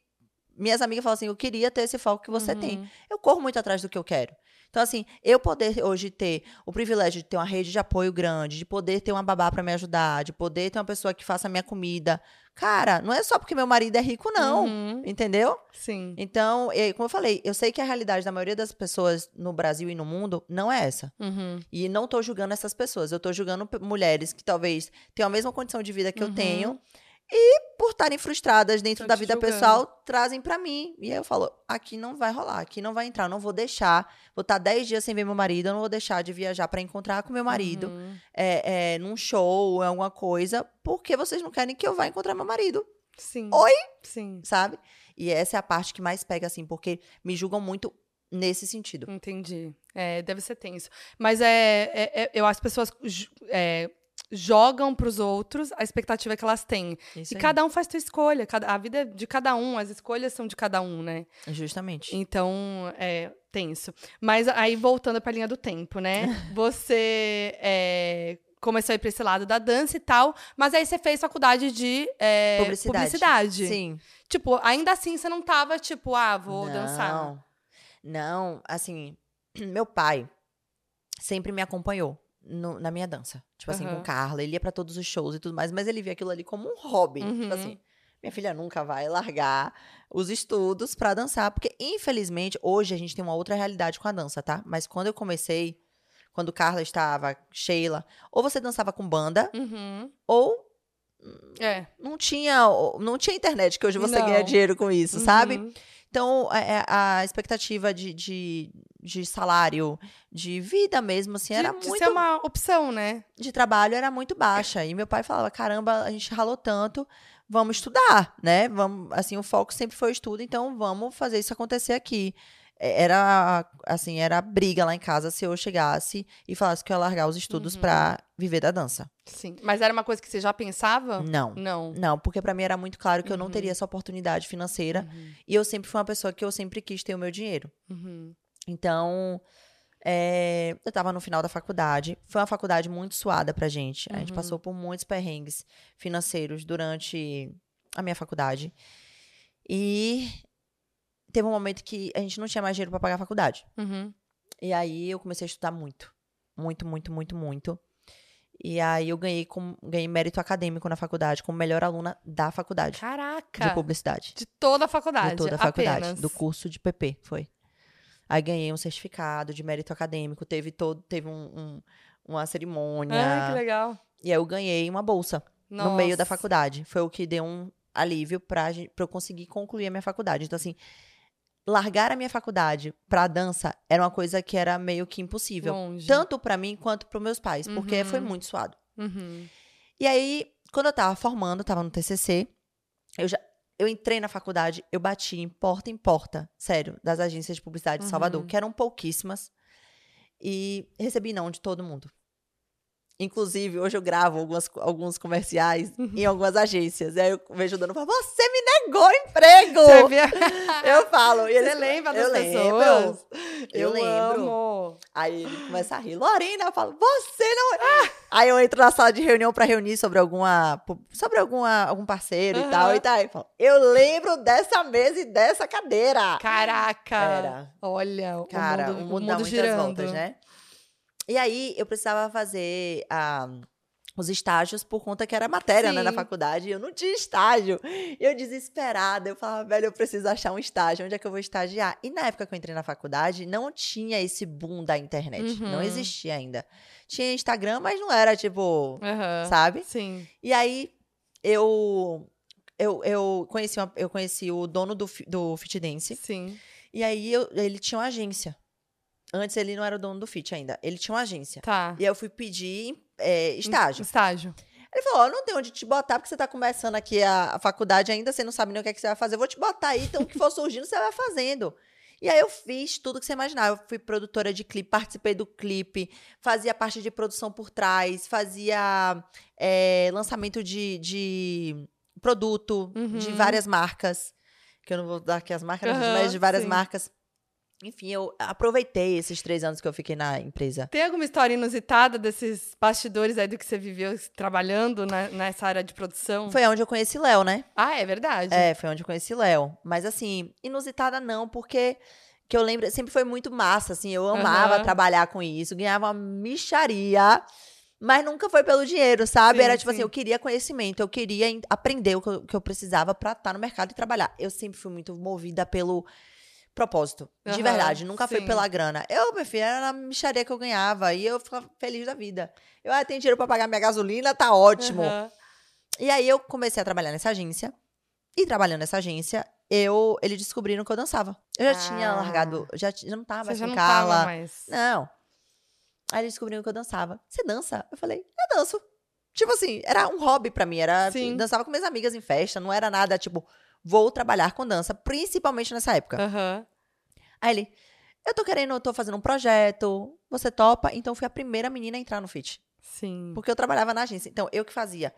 minhas amigas falam assim: eu queria ter esse foco que você tem. Uhum. Eu corro muito atrás do que eu quero. Então, assim, eu poder hoje ter o privilégio de ter uma rede de apoio grande, de poder ter uma babá pra me ajudar, de poder ter uma pessoa que faça a minha comida. Cara, não é só porque meu marido é rico, não. Uhum. Entendeu? Sim. Então, e, como eu falei, eu sei que a realidade da maioria das pessoas no Brasil e no mundo não é essa. Uhum. E não tô julgando essas pessoas. Eu tô julgando mulheres que talvez tenham a mesma condição de vida que eu Uhum. tenho. E por estarem frustradas dentro Tô da vida julgando. pessoal, trazem pra mim. E aí eu falo, aqui não vai rolar, aqui não vai entrar, eu não vou deixar. Vou estar 10 dias sem ver meu marido, eu não vou deixar de viajar pra encontrar com meu marido, Uhum. é, é, num show, alguma coisa, porque vocês não querem que eu vá encontrar meu marido, Sim. Oi? Sim. sabe? E essa é a parte que mais pega, assim, porque me julgam muito nesse sentido. Entendi. É, deve ser tenso. Mas é, é- é- eu acho que as pessoas é, jogam pros outros a expectativa que elas têm. Isso e aí. cada um faz sua escolha. cada- a vida é de cada um, as escolhas são de cada um, né? Justamente. Então, é tenso. Mas aí, voltando pra linha do tempo, né? Você é, começou a ir pra esse lado da dança e tal, mas aí você fez faculdade de é, Publicidade. publicidade. Sim. Tipo, ainda assim você não tava, tipo, ah, vou dançar. Não, não, assim, meu pai sempre me acompanhou no- na minha dança. Tipo assim, com Carla, ele ia pra todos os shows e tudo mais, mas ele via aquilo ali como um hobby. Uhum. Tipo assim, minha filha nunca vai largar os estudos pra dançar, porque infelizmente hoje a gente tem uma outra realidade com a dança, tá? Mas quando eu comecei, quando Carla estava, Sheila, ou você dançava com banda, Uhum. ou É. não tinha, não tinha internet, que hoje você Não. ganha dinheiro com isso, sabe? Então, é- é a, expectativa de, de, de salário, de vida mesmo, assim, era de, de muito. ser uma opção, né? De trabalho era muito baixa. E meu pai falava: caramba, a gente ralou tanto, vamos estudar, né? Vamos, assim, o foco sempre foi o estudo, então vamos fazer isso acontecer aqui. É, Era, assim, era briga lá em casa se eu chegasse e falasse que eu ia largar os estudos Uhum. pra viver da dança. Sim. Mas era uma coisa que você já pensava? Não. Não. Não, porque pra mim era muito claro que eu não Uhum. teria essa oportunidade financeira. Uhum. E eu sempre fui uma pessoa que eu sempre quis ter o meu dinheiro. Uhum. Então, é, eu tava no final da faculdade. Foi uma faculdade muito suada pra gente. A gente Uhum. passou por muitos perrengues financeiros durante a minha faculdade. E teve um momento que a gente não tinha mais dinheiro pra pagar a faculdade. Uhum. E aí eu comecei a estudar muito. Muito, muito, muito, muito. E aí eu ganhei, com, ganhei mérito acadêmico na faculdade, como melhor aluna da faculdade Caraca! de publicidade. De toda a faculdade. De toda a faculdade. apenas. Do curso de PP, foi. Aí ganhei um certificado de mérito acadêmico, teve todo, teve um, um- uma cerimônia. Ai, que legal. E aí eu ganhei uma bolsa no meio da Nossa. faculdade. Foi o que deu um alívio pra, pra eu conseguir concluir a minha faculdade. Então, assim, largar a minha faculdade pra dança era uma coisa que era meio que impossível. Longe. Tanto pra mim quanto pros meus pais, porque Uhum. foi muito suado. Uhum. E aí, quando eu tava formando, tava no TCC, eu já eu entrei na faculdade, eu bati em porta em porta, sério, das agências de publicidade de Salvador, Uhum. que eram pouquíssimas, e recebi não de todo mundo. Inclusive, hoje eu gravo algumas, alguns comerciais Uhum. em algumas agências. E aí eu vejo o dono falar, você me negou emprego! Eu falo. E eles, Você lembra das eu pessoas? Lembro, eu, lembro. amo. Aí ele começa a rir. Lorena, eu falo, você não. é-" Aí eu entro na sala de reunião pra reunir sobre alguma. sobre alguma, algum parceiro e Aham. tal. E tá aí, falo, eu lembro dessa mesa e dessa cadeira. Caraca! Era. Olha, Cara, o mundo, o o mundo, dá mundo muitas girando. voltas, né? E aí eu precisava fazer ah, os estágios por conta que era matéria, né, na faculdade. E eu não tinha estágio. Eu desesperada, eu falava, velho, eu preciso achar um estágio. Onde é que eu vou estagiar? E na época que eu entrei na faculdade, não tinha esse boom da internet. Não Uhum. existia ainda. Tinha Instagram, mas não era, tipo, Aham. sabe? Sim. E aí eu. Eu, eu, conheci uma- eu conheci o dono do, do Fit Dance. Sim. E aí eu- ele tinha uma agência. Antes ele não era o dono do Fit ainda. Ele tinha uma agência. Tá. E aí eu fui pedir é, estágio. Estágio. Ele falou: Ó, não tem onde te botar, porque você tá começando aqui a, a faculdade ainda, você não sabe nem o que, é que você vai fazer. Eu vou te botar aí, então o que for surgindo, você vai fazendo. E aí eu fiz tudo que você imaginar. Eu fui produtora de clipe, participei do clipe, fazia parte de produção por trás, fazia é, lançamento de, de produto de Uhum. várias marcas. Que eu não vou dar aqui as marcas, Aham, mas de várias sim. marcas. Enfim, eu aproveitei esses três anos que eu fiquei na empresa. Tem alguma história inusitada desses bastidores aí do que você viveu trabalhando na- nessa área de produção? Foi onde eu conheci Léo, né? Ah, é verdade. É, foi onde eu conheci Léo. Mas assim, inusitada não, porque que eu lembro, sempre foi muito massa, assim, eu amava Aham. trabalhar com isso, ganhava uma micharia, mas nunca foi pelo dinheiro, sabe? Sim, Era tipo sim. assim, eu queria conhecimento, eu queria en- aprender o que eu, que eu precisava pra estar no mercado e trabalhar. Eu sempre fui muito movida pelo propósito, de verdade, nunca foi sim. pela grana. Eu, minha filha, era na micharia que eu ganhava e eu ficava feliz da vida. Eu, ah, tenho dinheiro pra pagar minha gasolina, tá ótimo. Aham. E aí eu comecei a trabalhar nessa agência. E trabalhando nessa agência, eu eles descobriram que eu dançava. Eu já tinha Ah. largado, já, já não tava Você mais com não Carla. mais. Não. Aí eles descobriram que eu dançava. Você dança? Eu falei, eu danço. Tipo assim, era um hobby pra mim. Era, Sim. dançava com minhas amigas em festa, não era nada tipo, vou trabalhar com dança, principalmente nessa época. Aham. Aí ele, eu tô querendo, eu tô fazendo um projeto, você topa? Então eu fui a primeira menina a entrar no FIT. Sim. Porque eu trabalhava na agência. Então, eu que fazia.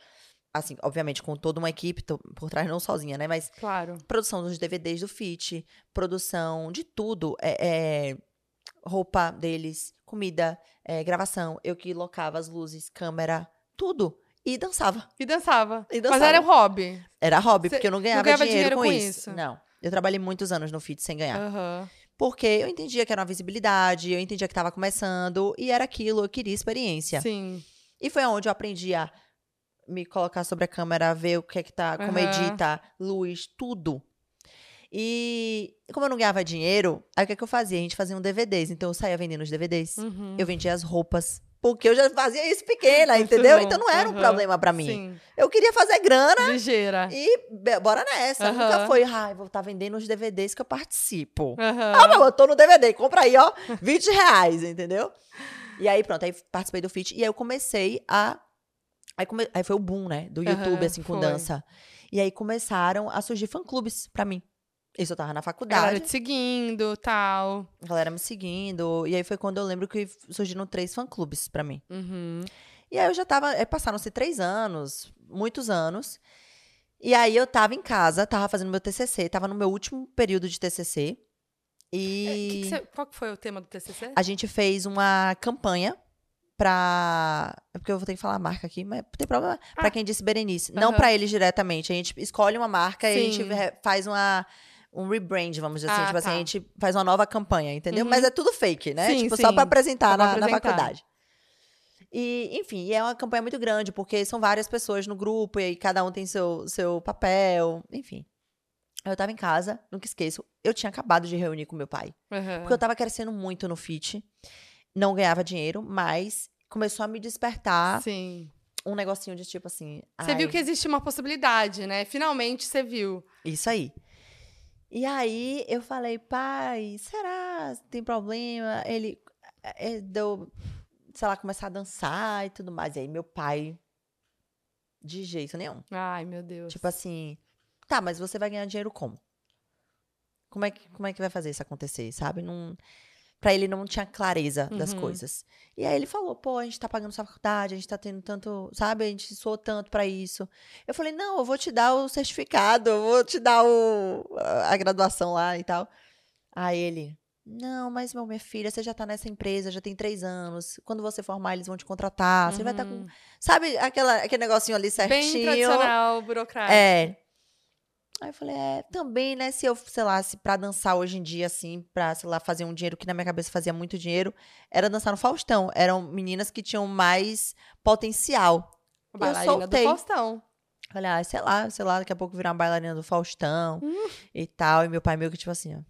Assim, obviamente, com toda uma equipe, tô por trás não sozinha, né? Mas Claro. produção dos DVDs do FIT, produção de tudo. É, é, roupa deles, comida, é, gravação. Eu que locava as luzes, câmera, tudo. E dançava. E dançava. E Mas dançava. era um hobby. Era hobby, Cê porque eu não não ganhava, ganhava dinheiro, dinheiro com com isso. isso? Não. Eu trabalhei muitos anos no FIT sem ganhar. Aham. Porque eu entendia que era uma visibilidade, eu entendia que estava começando, e era aquilo, eu queria experiência. Sim. E foi onde eu aprendi a me colocar sobre a câmera, ver o que é que tá, como Aham. edita, luz, tudo. E como eu não ganhava dinheiro, aí o que, é que eu fazia? A gente fazia um DVDs. Então eu saía vendendo os DVDs. Uhum. Eu vendia as roupas. Porque eu já fazia isso pequena, entendeu? bom. Então não era um Aham. problema pra mim. Sim. Eu queria fazer grana Ligeira. e bora nessa. Aham. Nunca foi, ai, vou estar vendendo os DVDs que eu participo. Aham. Ah, não, eu tô no DVD, compra aí, ó, 20 reais, entendeu? E aí, pronto, aí participei do FIT. E aí eu comecei a. Aí, come... aí foi o boom, né? Do YouTube, assim, com foi. dança. E aí começaram a surgir fã-clubes pra mim. Isso eu tava na Galera faculdade, te seguindo, tal. a galera me seguindo. E aí foi quando eu lembro que surgiram três fã-clubes pra mim. Uhum. E aí eu já tava. Aí passaram-se três anos, muitos anos. E aí eu tava em casa, tava fazendo meu TCC, tava no meu úlimo período de TCC. É, E. que que você- qual que foi o tema do TCC? a gente fez uma campanha pra. É porque eu vou ter que falar a marca aqui, mas não tem problema. Pra Ah. quem disse Berenice. Não Aham. pra eles diretamente. A gente escolhe uma marca e a gente Sim. faz uma. Um rebrand, vamos dizer assim. Ah, tipo assim, tá. a gente faz uma nova campanha, entendeu? Uhum. Mas é tudo fake, né? Sim, tipo, só sim. pra apresentar, Só na, na apresentar. faculdade. E, enfim, é uma campanha muito grande, porque são várias pessoas no grupo, e aí cada um tem seu, seu papel, enfim. Eu tava em casa, nunca esqueço. Eu tinha acabado de reunir com meu pai. Aham. Porque eu tava crescendo muito no fit. Não ganhava dinheiro, mas começou a me despertar Sim. um negocinho de tipo assim. Você viu que existe uma possibilidade, né? Finalmente você viu. Isso aí. E aí eu falei, pai, será? Tem problema? Ele é, deu, sei lá, começar a dançar e tudo mais. E aí meu pai, de jeito nenhum. Ai, meu Deus. Tipo assim, tá, mas você vai ganhar dinheiro como? Como é que, como é que vai fazer isso acontecer, sabe? Não, pra ele não tinha clareza das Uhum. coisas. E aí ele falou, pô, a gente tá pagando sua faculdade, a gente tá tendo tanto, sabe? A gente suou tanto pra isso. Eu falei, não, eu vou te dar o certificado, eu vou te dar o, a graduação lá e tal. Aí ele, não, mas meu, minha filha, você já tá nessa empresa, já tem três anos. Quando você formar, eles vão te contratar. Você vai estar com. Uhum. Sabe aquela, aquele negocinho ali certinho? Bem tradicional, burocrático. É. Aí eu falei, é, também, né, se eu, sei lá, se pra dançar hoje em dia, assim, pra, sei lá, fazer um dinheiro que na minha cabeça fazia muito dinheiro, era dançar no Faustão. Eram meninas que tinham mais potencial. Bailarina do soltei. Faustão. Falei, ah, sei lá, sei lá, daqui a pouco virar uma bailarina do Faustão e tal. E meu pai meio que, tipo assim, ó,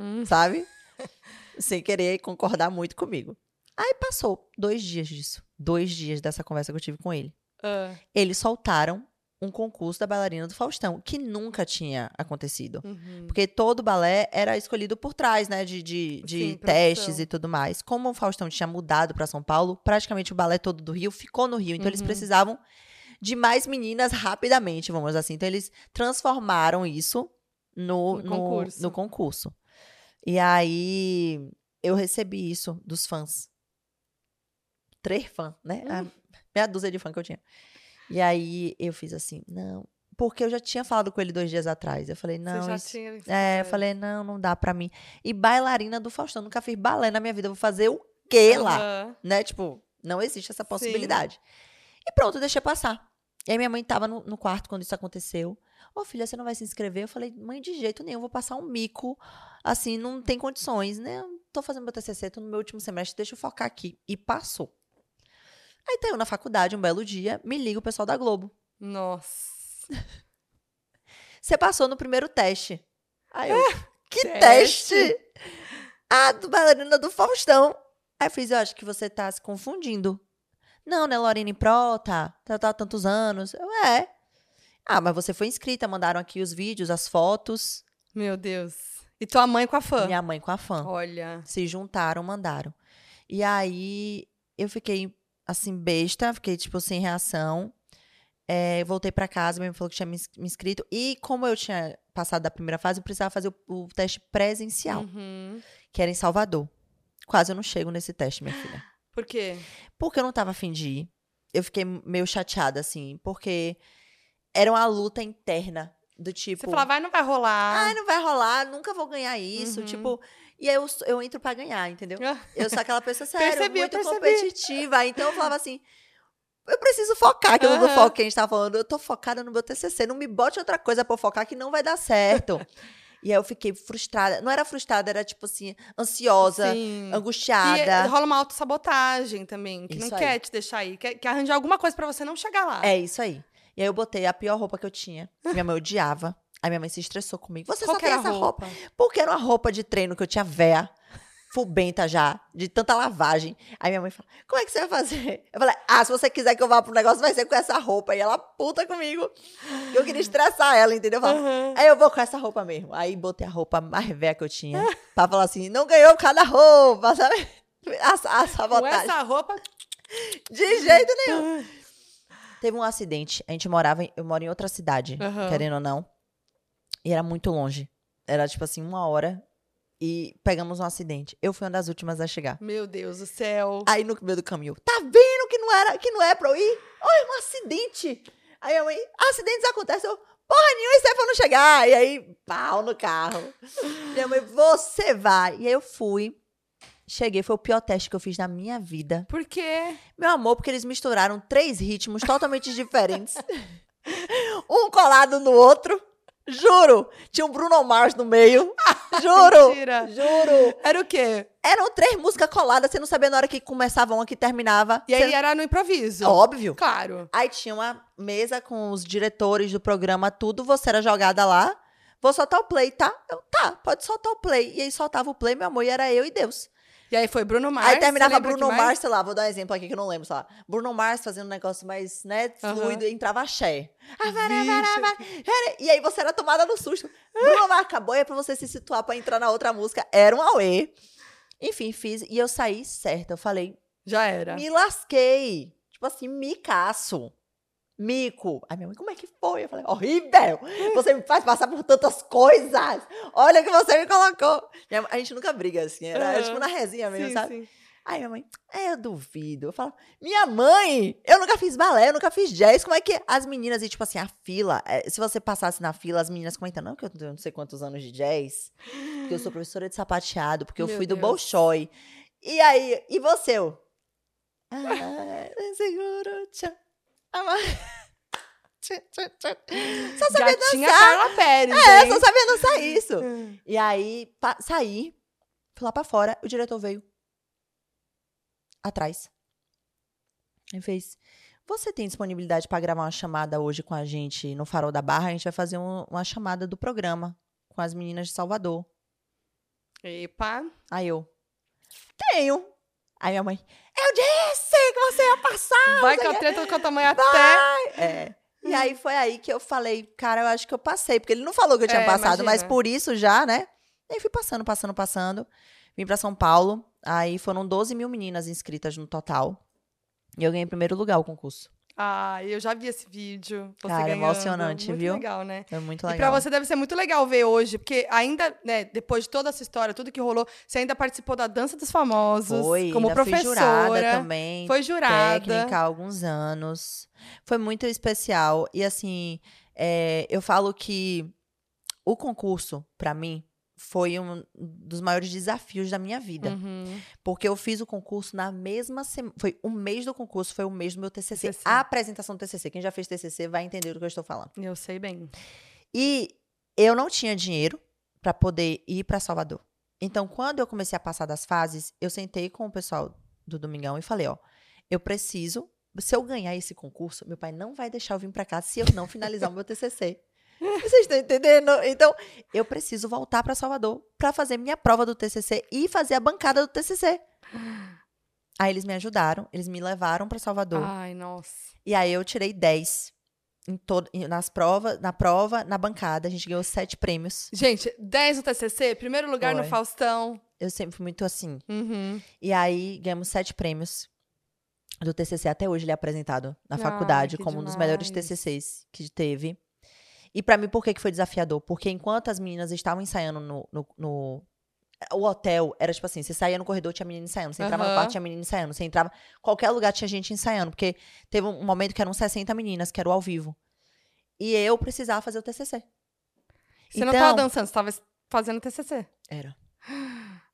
Hum. sabe? Sem querer concordar muito comigo. Aí passou dois dias disso. Dois dias dessa conversa que eu tive com ele. Ah, Eles soltaram um concurso da bailarina do Faustão, que nunca tinha acontecido. uhum. Porque todo balé era escolhido por trás, né? De, de, de Sim, testes produção. e tudo mais. Como o Faustão tinha mudado para São Paulo, praticamente o balé todo do Rio ficou no Rio. Então eles Uhum. precisavam de mais meninas rapidamente, vamos dizer assim. Então eles transformaram isso no, No no, concurso. no concurso. E aí eu recebi isso dos fãs. Três fãs, né? Hum. A meia dúzia de fã que eu tinha. E aí eu fiz assim, não, Porque eu já tinha falado com ele dois dias atrás. Eu falei, não, Você já isso- tinha... É, eu falei, não, não dá pra mim. E bailarina do Faustão, nunca fiz balé na minha vida. Eu vou fazer o quê lá? Aham. Né? Tipo, não existe essa possibilidade. E pronto, deixei passar. E aí minha mãe tava no, no quarto quando isso aconteceu. Ô, filha, você não vai se inscrever? Eu falei, mãe, de jeito nenhum, vou passar um mico. Assim, não tem condições, né? Tô fazendo meu TCC, tô no meu último semestre, deixa eu focar aqui. E passou. Aí tá eu na faculdade, um belo dia, me liga o pessoal da Globo. Nossa. Você passou no primeiro teste. Aí eu, que teste? teste? Ah, do bailarina do Faustão. Aí eu fiz, eu acho que você tá se confundindo. Não, né, Lorene Prota? Tá, tá há tantos anos. Eu, é. Ah, mas você foi inscrita, mandaram aqui os vídeos, as fotos. Meu Deus. E tua mãe com a fã? Minha mãe com a fã. Olha. Se juntaram, mandaram. E aí eu fiquei assim, besta, fiquei, tipo, sem reação. É, voltei pra casa, minha mãe falou que tinha me ins- me inscrito. E como eu tinha passado da primeira fase, eu precisava fazer o, o teste presencial, Uhum. que era em Salvador. Quase eu não chego nesse teste, minha filha. Por quê? Porque eu não tava afim de ir. Eu fiquei meio chateada, assim, porque era uma luta interna. Do tipo. Você fala, vai, não vai rolar. Ai, não vai rolar, nunca vou ganhar isso. Uhum. Tipo, e aí eu, eu entro pra ganhar, entendeu? Ah, Eu sou aquela pessoa séria, Percebi, muito percebi. competitiva. Então eu falava assim: eu preciso focar, que eu não Aham. foco que a gente tava falando. Eu tô focada no meu TCC. Não me bote outra coisa pra eu focar que não vai dar certo. e aí eu fiquei frustrada. Não era frustrada, era tipo assim, ansiosa, Sim. angustiada. E eh, rola uma autossabotagem também, que Isso não aí. quer te deixar aí, quer, quer arranjar alguma coisa pra você não chegar lá. É isso aí. E aí eu botei a pior roupa que eu tinha. Minha mãe odiava. Aí minha mãe se estressou comigo. Você Qual só tem essa roupa. roupa? Porque era uma roupa de treino que eu tinha véia, fubenta já, de tanta lavagem. Aí minha mãe fala, como é que você vai fazer? Eu falei, ah, se você quiser que eu vá pro negócio, vai ser com essa roupa. E ela puta comigo. Eu queria estressar ela, entendeu? Eu Aham. Aí eu vou com essa roupa mesmo. Aí botei a roupa mais velha que eu tinha. pra falar assim, não ganhou cada roupa, sabe? A, a Com sabotagem. essa roupa. De jeito nenhum. Teve um acidente. A gente morava, em- eu moro em outra cidade, Aham. querendo ou não. E era muito longe. Era tipo assim, uma hora. E pegamos um acidente. Eu fui uma das últimas a chegar. Meu Deus do céu. Aí no meio do caminho, tá vendo que não era, que não é pra eu ir? Olha, um acidente. Aí a mãe, acidentes acontecem. Eu, porra nenhuma, é pra eu não chegar. E aí, pau no carro. Minha mãe, você vai. E aí eu fui. Cheguei, foi o pior teste que eu fiz na minha vida. Por quê? Meu amor, porque eles misturaram três ritmos totalmente diferentes. um colado no outro. Juro. Tinha um Bruno Mars no meio. Juro. Mentira. Juro. Era o quê? Eram três músicas coladas, você não sabia na hora que começava uma que terminava. E aí era no improviso. Óbvio. Claro. Aí tinha uma mesa com os diretores do programa, tudo, você era jogada lá. Vou soltar o play, tá? Eu, tá, pode soltar o play. E aí soltava o play, meu amor, e era eu e Deus. E aí foi Bruno Mars. aí terminava Bruno? Mars, sei lá, vou dar um exemplo aqui que eu não lembro, sei lá. Bruno Mars fazendo um negócio mais, né, fluido, e entrava axé. Ah, E aí você era tomada no susto. Bruno Mars acabou, é pra você se situar pra entrar na outra música. Era um auê. Enfim, fiz, e eu saí certa. Eu falei, Já era. me lasquei. Tipo assim, micaço. Mico. Aí minha mãe, como é que foi? Eu falei, horrível. Você me faz passar por tantas coisas. Olha o que você me colocou. Minha a gente nunca briga assim. Era tipo na resinha mesmo, Sim, sabe? sim. Aí minha mãe, é, eu duvido. Eu falo, minha mãe, eu nunca fiz balé, eu nunca fiz jazz. Como é que as meninas, e tipo assim, a fila, é, se você passasse na fila, as meninas comentam, não, que eu tenho não sei quantos anos de jazz, porque eu sou professora de sapateado, porque eu Meu fui do Deus. Bolshoi. E aí, e você? Eu, ah, seguro, tchau. Só sabia Gatinha dançar. Carla Pérez. É, hein? só sabia dançar isso. E aí, saí, fui lá pra fora, o diretor veio atrás. Ele fez: Você tem disponibilidade pra gravar uma chamada hoje com a gente no Farol da Barra? A gente vai fazer um- uma chamada do programa com as meninas de Salvador. Epa. Aí eu: Tenho. Aí minha mãe: Eu disse que você ia passar. Vai o quê." treta com a tamanho até. Vai! É. E aí foi aí que eu falei, cara, eu acho que eu passei. Porque ele não falou que eu tinha É, passado, mas imagina. por isso já, né? E aí fui passando, passando, passando. Vim pra São Paulo. Aí foram 12 mil meninas inscritas no total. E eu ganhei em primeiro lugar o concurso. Ah, eu já vi esse vídeo. Você Cara, ganhando. emocionante, Muito viu? legal, né? Foi muito E pra legal. você deve ser muito legal ver hoje, porque ainda, né, depois de toda essa história, tudo que rolou, você ainda participou da Dança dos Famosos, Foi, como professora. fui jurada também. Foi jurada. técnica há alguns anos. Foi muito especial. E assim, É, eu falo que o concurso, pra mim, foi um dos maiores desafios da minha vida. Uhum. Porque eu fiz o concurso na mesma semana. Foi um mês do concurso, foi o mês do meu TCC. TCC. A apresentação do TCC. Quem já fez TCC vai entender do que eu estou falando. Eu sei bem. E eu não tinha dinheiro para poder ir para Salvador. Então, quando eu comecei a passar das fases, eu sentei com o pessoal do Domingão e falei, ó, eu preciso, se eu ganhar esse concurso, meu pai não vai deixar eu vir para cá se eu não finalizar o meu TCC. Vocês estão entendendo? Então, eu preciso voltar para Salvador para fazer minha prova do TCC e fazer a bancada do TCC. Aí eles me ajudaram, eles me levaram para Salvador. Ai, nossa. E aí eu tirei 10 em todo, nas provas, na prova, na bancada. A gente ganhou sete prêmios. Gente, 10 no TCC, primeiro lugar no Foi. Faustão. Eu sempre fui muito assim. Uhum. E aí ganhamos sete prêmios do TCC. Até hoje ele é apresentado na Ai, faculdade que como um dos melhores demais. TCCs que teve. E pra mim, por que que foi desafiador? Porque enquanto as meninas estavam ensaiando no, no- no- O hotel era tipo assim: você saía no corredor, tinha menina ensaiando. Você entrava no Aham. quarto, tinha menina ensaiando. Você entrava. Qualquer lugar tinha gente ensaiando. Porque teve um momento que eram 60 meninas, que era o ao vivo. E eu precisava fazer o TCC. Você não Então- tava dançando, você tava fazendo TCC. Era.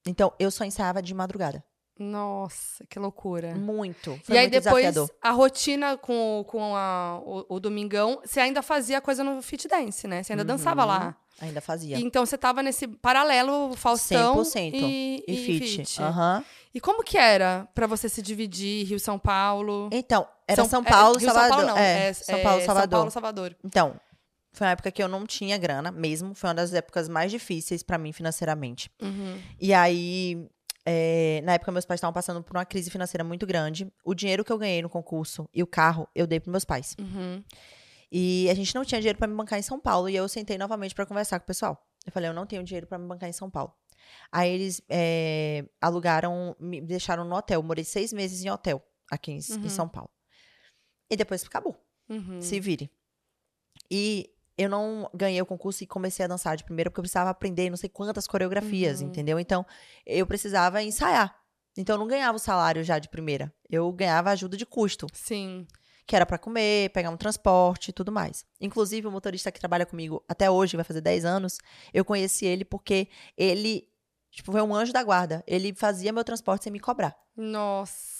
Então, eu só ensaiava de madrugada. Nossa, que loucura. Muito. Foi e aí muito depois, desafiador. a rotina com, o- com a- o, o Domingão, você ainda fazia coisa no fit dance, né? Você ainda dançava Uhum. lá. Ainda fazia. E então você tava nesse paralelo Faustão 100%. e, E, fit. fit. Aham. E como que era pra você se dividir Rio São Paulo? Então, era São, é, Paulo, Rio, Salvador. São Paulo não, é, é, São é Paulo, Salvador. São Paulo, Salvador. Então, foi uma época que eu não tinha grana mesmo. Foi uma das épocas mais difíceis pra mim financeiramente. Uhum. E aí, é, na época, meus pais estavam passando por uma crise financeira muito grande. O dinheiro que eu ganhei no concurso e o carro, eu dei pros meus pais. Uhum. E a gente não tinha dinheiro pra me bancar em São Paulo. E eu sentei novamente pra conversar com o pessoal. Eu falei, eu não tenho dinheiro pra me bancar em São Paulo. Aí eles é, alugaram, me deixaram no hotel. Eu morei seis meses em hotel aqui em, em Uhum. São Paulo. E depois acabou. Uhum. Se vire. E eu não ganhei o concurso e comecei a dançar de primeira porque eu precisava aprender não sei quantas coreografias, Uhum. entendeu? Então, eu precisava ensaiar. Então, eu não ganhava o salário já de primeira. Eu ganhava ajuda de custo, Sim. que era pra comer, pegar um transporte e tudo mais. Inclusive, o motorista que trabalha comigo até hoje, vai fazer 10 anos, eu conheci ele porque ele, tipo, foi um anjo da guarda. Ele fazia meu transporte sem me cobrar. Nossa.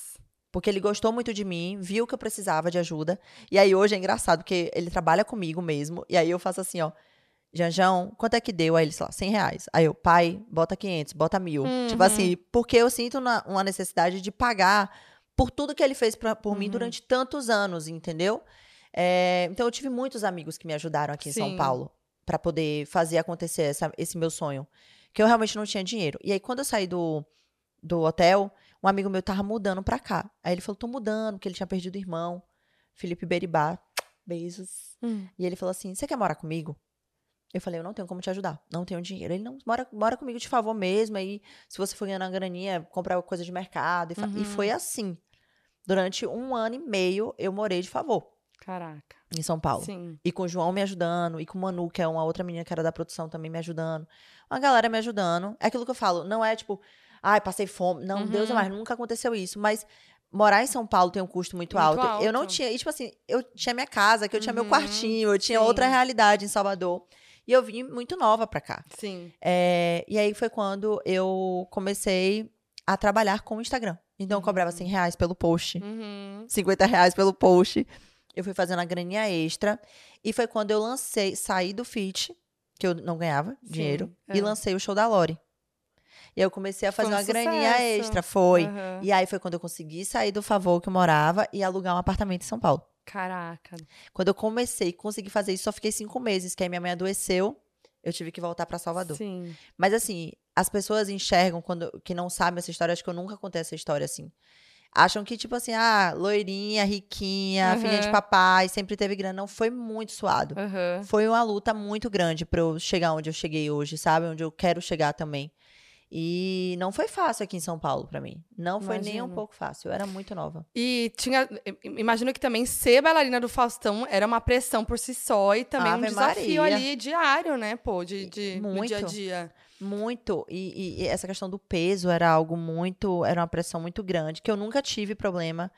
Porque ele gostou muito de mim, viu que eu precisava de ajuda. E aí hoje é engraçado, porque ele trabalha comigo mesmo. E aí eu faço assim, ó. Janjão, quanto é que deu? Aí ele, sei lá, 100 reais. Aí eu, pai, bota 500, bota mil. Uhum. Tipo assim, porque eu sinto na- uma necessidade de pagar por tudo que ele fez pra, por mim Uhum. durante tantos anos, entendeu? É, então eu tive muitos amigos que me ajudaram aqui em São Sim. Paulo pra poder fazer acontecer essa- esse meu sonho. Que eu realmente não tinha dinheiro. E aí, quando eu saí do, do hotel, um amigo meu tava mudando pra cá. Aí ele falou, tô mudando, porque ele tinha perdido o irmão, Felipe Beribá. Beijos. Hum. E ele falou assim: você quer morar comigo? Eu falei, eu não tenho como te ajudar, não tenho dinheiro. Ele, não, mora, mora comigo de favor mesmo. Aí, se você for ganhando uma graninha, comprar coisa de mercado. E, fa- e Uhum. foi assim. Durante um ano e meio, eu morei de favor Caraca. em São Paulo. Sim. E com o João me ajudando, e com o Manu, que é uma outra menina que era da produção também me ajudando. Uma galera me ajudando. É aquilo que eu falo, não é tipo, ai, passei fome. Não, Uhum. Deus é mais, nunca aconteceu isso. Mas morar em São Paulo tem um custo muito, Muito alto. Eu não alto. tinha, e tipo assim, eu tinha minha casa, que eu tinha meu Uhum, quartinho, eu tinha sim. outra realidade em Salvador. E eu vim muito nova pra cá. Sim. É, e aí foi quando eu comecei a trabalhar com o Instagram. Então eu cobrava 100 reais pelo post. Uhum. 50 reais pelo post. Eu fui fazendo a graninha extra. E foi quando eu lancei, saí do Fit, que eu não ganhava Sim, dinheiro, é. e lancei o show da Lori. E eu comecei a fazer um uma graninha sucesso. extra, foi. Aham. E aí foi quando eu consegui sair do favor que eu morava e alugar um apartamento em São Paulo. Caraca. Quando eu comecei, consegui fazer isso, só fiquei cinco meses, que aí minha mãe adoeceu, eu tive que voltar pra Salvador. Sim. Mas assim, as pessoas enxergam quando que não sabem essa história, acho que eu nunca contei essa história assim. Acham que, tipo assim, ah, loirinha, riquinha, filhinha de Uhum. papai, sempre teve grana. Não, foi muito suado. Aham. Foi uma luta muito grande pra eu chegar onde eu cheguei hoje, sabe? Onde eu quero chegar também. E não foi fácil aqui em São Paulo pra mim. Não foi nem um Imagino. pouco fácil. Eu era muito nova. E tinha. Imagino que também ser bailarina do Faustão era uma pressão por si só e também um Ave desafio Maria. ali diário, né, pô? De, de, Muito. dia a dia. Muito. E, e- e essa questão do peso era algo muito. Era uma pressão muito grande, que eu nunca tive problema.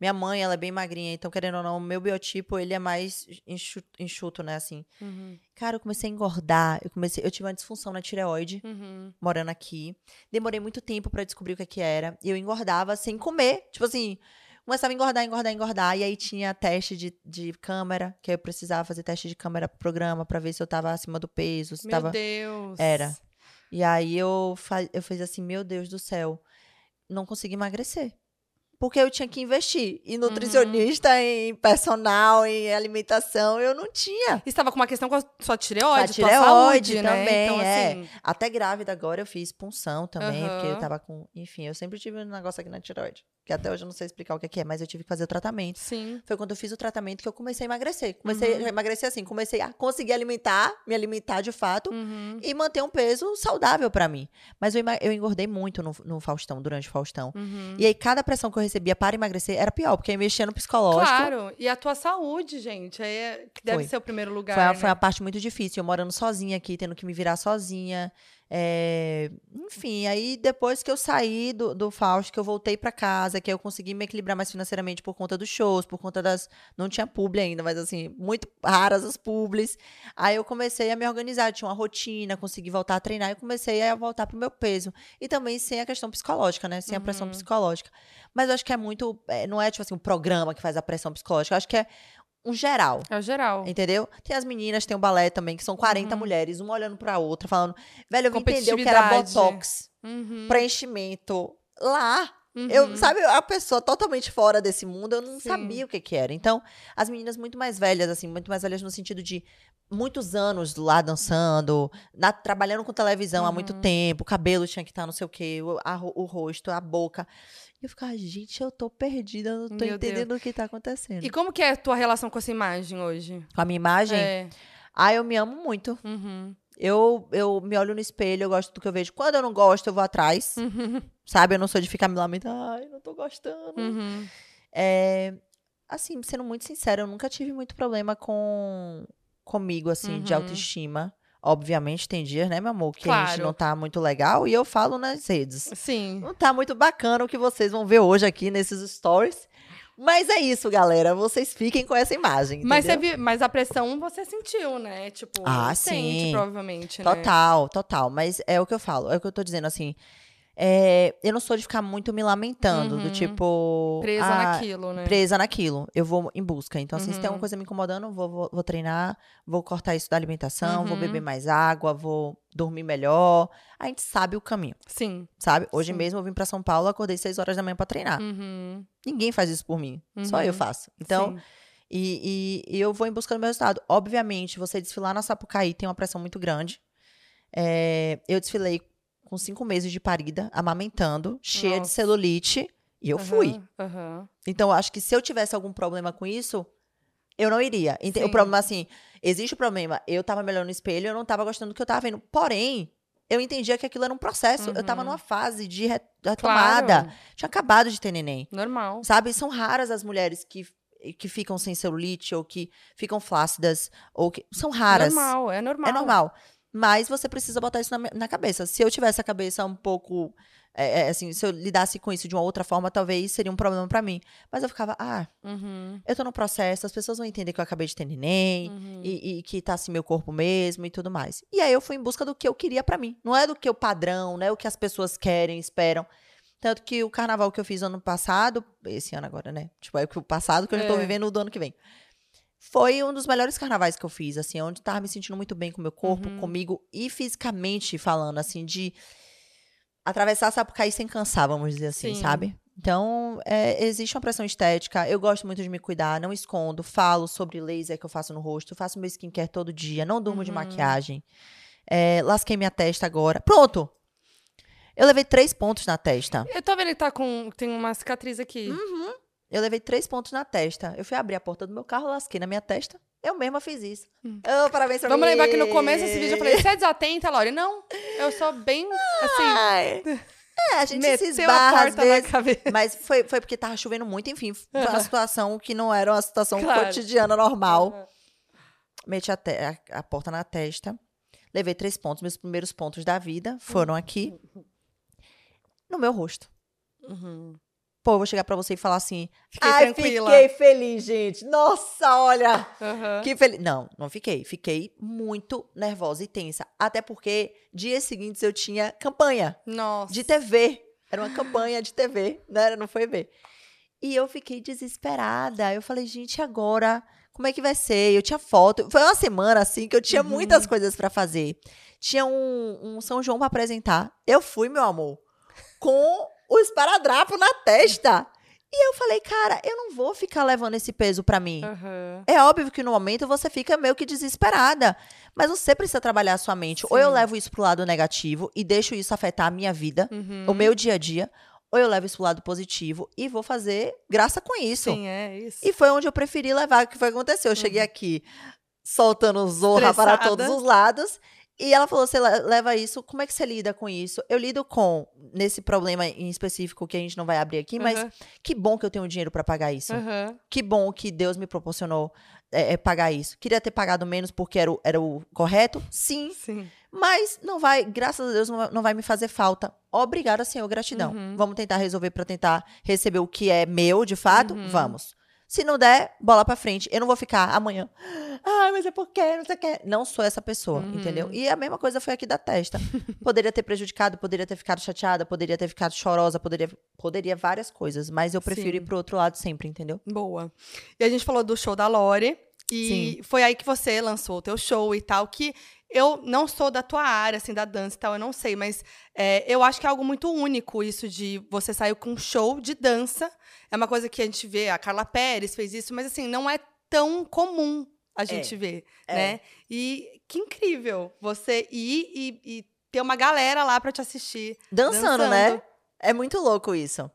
Minha mãe, ela é bem magrinha, então, querendo ou não, o meu biotipo, ele é mais enxuto, enxuto né, assim. Uhum. Cara, eu comecei a engordar, eu comecei, eu tive uma disfunção na tireoide, Uhum. morando aqui. Demorei muito tempo pra descobrir o que que era. E eu engordava sem comer, tipo assim, começava a engordar, engordar, engordar. E aí tinha teste de, de câmera, que eu precisava fazer teste de câmera pro programa pra ver se eu tava acima do peso, se Meu tava... Deus. Era. E aí eu, fa... eu fiz assim, meu Deus do céu, não consegui emagrecer. Porque eu tinha que investir em Uhum. nutricionista, em personal, em alimentação, eu não tinha. E estava com uma questão com a sua tireoide, a tireoide saúde, né? também, Então, é. assim, Até grávida agora eu fiz punção também, porque eu tava com. Enfim, eu sempre tive um negócio aqui na tireoide. Que até hoje eu não sei explicar o que que é, mas eu tive que fazer o tratamento. sim. Foi quando eu fiz o tratamento que eu comecei a emagrecer. Comecei Uhum. a emagrecer assim, comecei a conseguir alimentar, me alimentar de fato Uhum. e manter um peso saudável pra mim. Mas eu, eu engordei muito no, no Faustão, durante o Faustão. Uhum. E aí, cada pressão que eu recebia para emagrecer era pior, porque eu mexia no psicológico. Claro, e a tua saúde, gente, aí é, que deve Foi. ser o primeiro lugar, Foi, né? foi a parte muito difícil. Eu morando sozinha aqui, tendo que me virar sozinha. É, Enfim, aí depois que eu saí do, do Fausto, que eu voltei pra casa, que eu consegui me equilibrar mais financeiramente por conta dos shows, por conta das. Não tinha publi ainda, mas assim, muito raras as publis. Aí eu comecei a me organizar, tinha uma rotina, consegui voltar a treinar e comecei a voltar pro meu peso. E também sem a questão psicológica, né? Sem a pressão Uhum. psicológica. Mas eu acho que é muito. é, não é tipo assim, um programa que faz a pressão psicológica. Eu acho que é um geral. É o geral. Entendeu? Tem as meninas, tem o balé também, que são 40 Uhum. mulheres, uma olhando pra outra, falando, velho, eu entender o que era botox, Uhum. preenchimento. Lá, Uhum. eu, sabe, a pessoa totalmente fora desse mundo, eu não Sim. sabia o que que era. Então, as meninas muito mais velhas, assim, muito mais velhas no sentido de muitos anos lá dançando, na- trabalhando com televisão há muito Uhum. tempo, o cabelo tinha que estar não sei o quê, o, a o rosto, a boca. E eu ficava, gente, eu tô perdida, eu não tô Meu Deus. entendendo o que tá acontecendo. E como que é a tua relação com essa imagem hoje? Com a minha imagem, É. ah, eu me amo muito. Uhum. Eu, eu me olho no espelho, eu gosto do que eu vejo. Quando eu não gosto, eu vou atrás. Uhum. Sabe? Eu não sou de ficar me lamentando. Ai, não tô gostando. Uhum. É, assim, sendo muito sincera, eu nunca tive muito problema com comigo, assim, de Uhum. autoestima. Obviamente, tem dias, né, meu amor, que a gente Claro. não tá muito legal. E eu falo nas redes. Sim. Não tá muito bacana o que vocês vão ver hoje aqui nesses stories. Mas é isso, galera. Vocês fiquem com essa imagem. Mas, mas a pressão você sentiu, né? Tipo, Ah, sente, sim. provavelmente, né? Total, total. Mas é o que eu falo, é o que eu tô dizendo, assim. É, eu não sou de ficar muito me lamentando, do Uhum. tipo. Presa ah, naquilo, né? Presa naquilo. Eu vou em busca. Então, assim, se tem Uhum. alguma coisa me incomodando, vou, vou, vou treinar, vou cortar isso da alimentação, vou Uhum. beber mais água, vou dormir melhor. A gente sabe o caminho, Sim. sabe? Hoje Sim. mesmo eu vim pra São Paulo, acordei 6 horas da manhã pra treinar. Uhum. Ninguém faz isso por mim. Só eu Uhum. faço. Então, e, e- e eu vou em busca do meu resultado. Obviamente, você desfilar na Sapucaí tem uma pressão muito grande. É, eu desfilei com cinco meses de parida, amamentando, cheia de Nossa. celulite, e eu fui. Aham, aham. Então, eu acho que se eu tivesse algum problema com isso, eu não iria. Sim. O problema, assim, existe o problema. Eu tava me olhando no espelho, eu não tava gostando do que eu tava vendo. Porém, eu entendia que aquilo era um processo. Eu tava Uhum. numa fase de re- retomada. Claro. Tinha acabado de ter neném. Normal. Sabe? São raras as mulheres que, que ficam sem celulite ou que ficam flácidas. ou que São raras. Normal, é normal. É normal. Mas você precisa botar isso na, na cabeça. Se eu tivesse a cabeça um pouco. é, é, assim, se eu lidasse com isso de uma outra forma, talvez seria um problema pra mim. Mas eu ficava, ah, Uhum. eu tô no processo, as pessoas vão entender que eu acabei de ter neném. Uhum. E, e que tá assim meu corpo mesmo e tudo mais. E aí eu fui em busca do que eu queria pra mim. Não é do que o padrão, não é o que as pessoas querem, esperam. Tanto que o carnaval que eu fiz ano passado, esse ano agora, né? Tipo, é o passado que eu já tô É. vivendo do ano que vem. Foi um dos melhores carnavais que eu fiz, assim, onde tava me sentindo muito bem com o meu corpo, Uhum. comigo e fisicamente falando, assim, de atravessar Sapucaí sem cansar, vamos dizer assim, Sim. sabe? Então, é, existe uma pressão estética. Eu gosto muito de me cuidar, não escondo. Falo sobre laser que eu faço no rosto. Faço meu skincare todo dia. Não durmo de Uhum. maquiagem. É, lasquei minha testa agora. Pronto! Eu levei três pontos na testa. Eu tô vendo que tá com. Tem uma cicatriz aqui. Uhum. Eu levei três pontos na testa. Eu fui abrir a porta do meu carro, lasquei na minha testa. Eu mesma fiz isso. Hum. Ô, parabéns pra Vamos mim. lembrar que no começo desse vídeo eu falei: você é desatenta, Laura? Não, eu sou bem assim. Ai. É, a gente se meteu a esbarra às vezes. Mas foi, foi porque tava chovendo muito, enfim. Foi uma situação que não era uma situação Claro. cotidiana normal. Aham. Meti a, a- a porta na testa. Levei três pontos. Meus primeiros pontos da vida foram aqui. No meu rosto. Uhum. Pô, eu vou chegar pra você e falar assim, Fiquei ai, tranquila. fiquei feliz, gente. Nossa, olha, Aham. que feliz. Não, não fiquei. Fiquei muito nervosa e tensa. Até porque dias seguintes eu tinha campanha Nossa. de TV. Era uma campanha de TV, né? Não foi ver. E eu fiquei desesperada. Eu falei, gente, agora como é que vai ser? Eu tinha foto. Foi uma semana assim que eu tinha Uhum. muitas coisas pra fazer. Tinha um, um São João pra apresentar. Eu fui, meu amor, com o esparadrapo na testa. E eu falei, cara, eu não vou ficar levando esse peso pra mim. Aham. É óbvio que no momento você fica meio que desesperada. Mas você precisa trabalhar a sua mente. Ou eu Sim. levo isso pro lado negativo e deixo isso afetar a minha vida, Uhum. o meu dia a dia. Ou eu levo isso pro lado positivo e vou fazer graça com isso. Sim, é isso. E foi onde eu preferi levar, que foi o que aconteceu. Eu cheguei aqui soltando zorra para Estressada. todos os lados. E ela falou: você le- leva isso, como é que você lida com isso? Eu lido com, nesse problema em específico que a gente não vai abrir aqui, mas Aham. que bom que eu tenho dinheiro para pagar isso. Aham. Que bom que Deus me proporcionou é, é, pagar isso. Queria ter pagado menos porque era o, era o correto? Sim. Sim. Mas não vai, graças a Deus, não vai, não vai me fazer falta. Obrigada, Senhor, gratidão. Uhum. Vamos tentar resolver para tentar receber o que é meu, de fato? Uhum. Vamos. Se não der, bola pra frente. Eu não vou ficar amanhã. Ai, mas é porque, não sei o que. Não sou essa pessoa, Uhum. entendeu? E a mesma coisa foi aqui da testa. Poderia ter prejudicado, poderia ter ficado chateada, poderia ter ficado chorosa, poderia, poderia várias coisas. Mas eu prefiro Sim. ir pro outro lado sempre, entendeu? Boa. E a gente falou do show da Lore. E foi aí que você lançou o teu show e tal, que eu não sou da tua área, assim, da dança e tal, eu não sei, mas é, eu acho que é algo muito único isso de você sair com um show de dança. É uma coisa que a gente vê, a Carla Pérez fez isso, mas assim, não é tão comum a gente ver, é. né? E que incrível você ir e, e ter uma galera lá pra te assistir. Dançando, né? Dançando. É muito louco isso.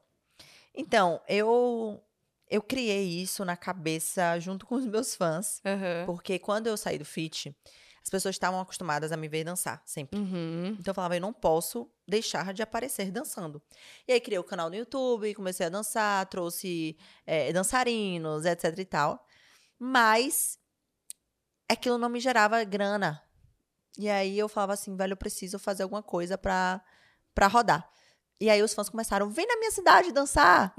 Então, eu eu criei isso na cabeça junto com os meus fãs, Aham. porque quando eu saí do fit, as pessoas estavam acostumadas a me ver dançar sempre. Uhum. Então eu falava, eu não posso deixar de aparecer dançando. E aí criei o canal no YouTube, comecei a dançar, trouxe eh, dançarinos, etc e tal. Mas aquilo não me gerava grana. E aí eu falava assim, velho, eu preciso fazer alguma coisa pra rodar. E aí os fãs começaram, vem na minha cidade dançar.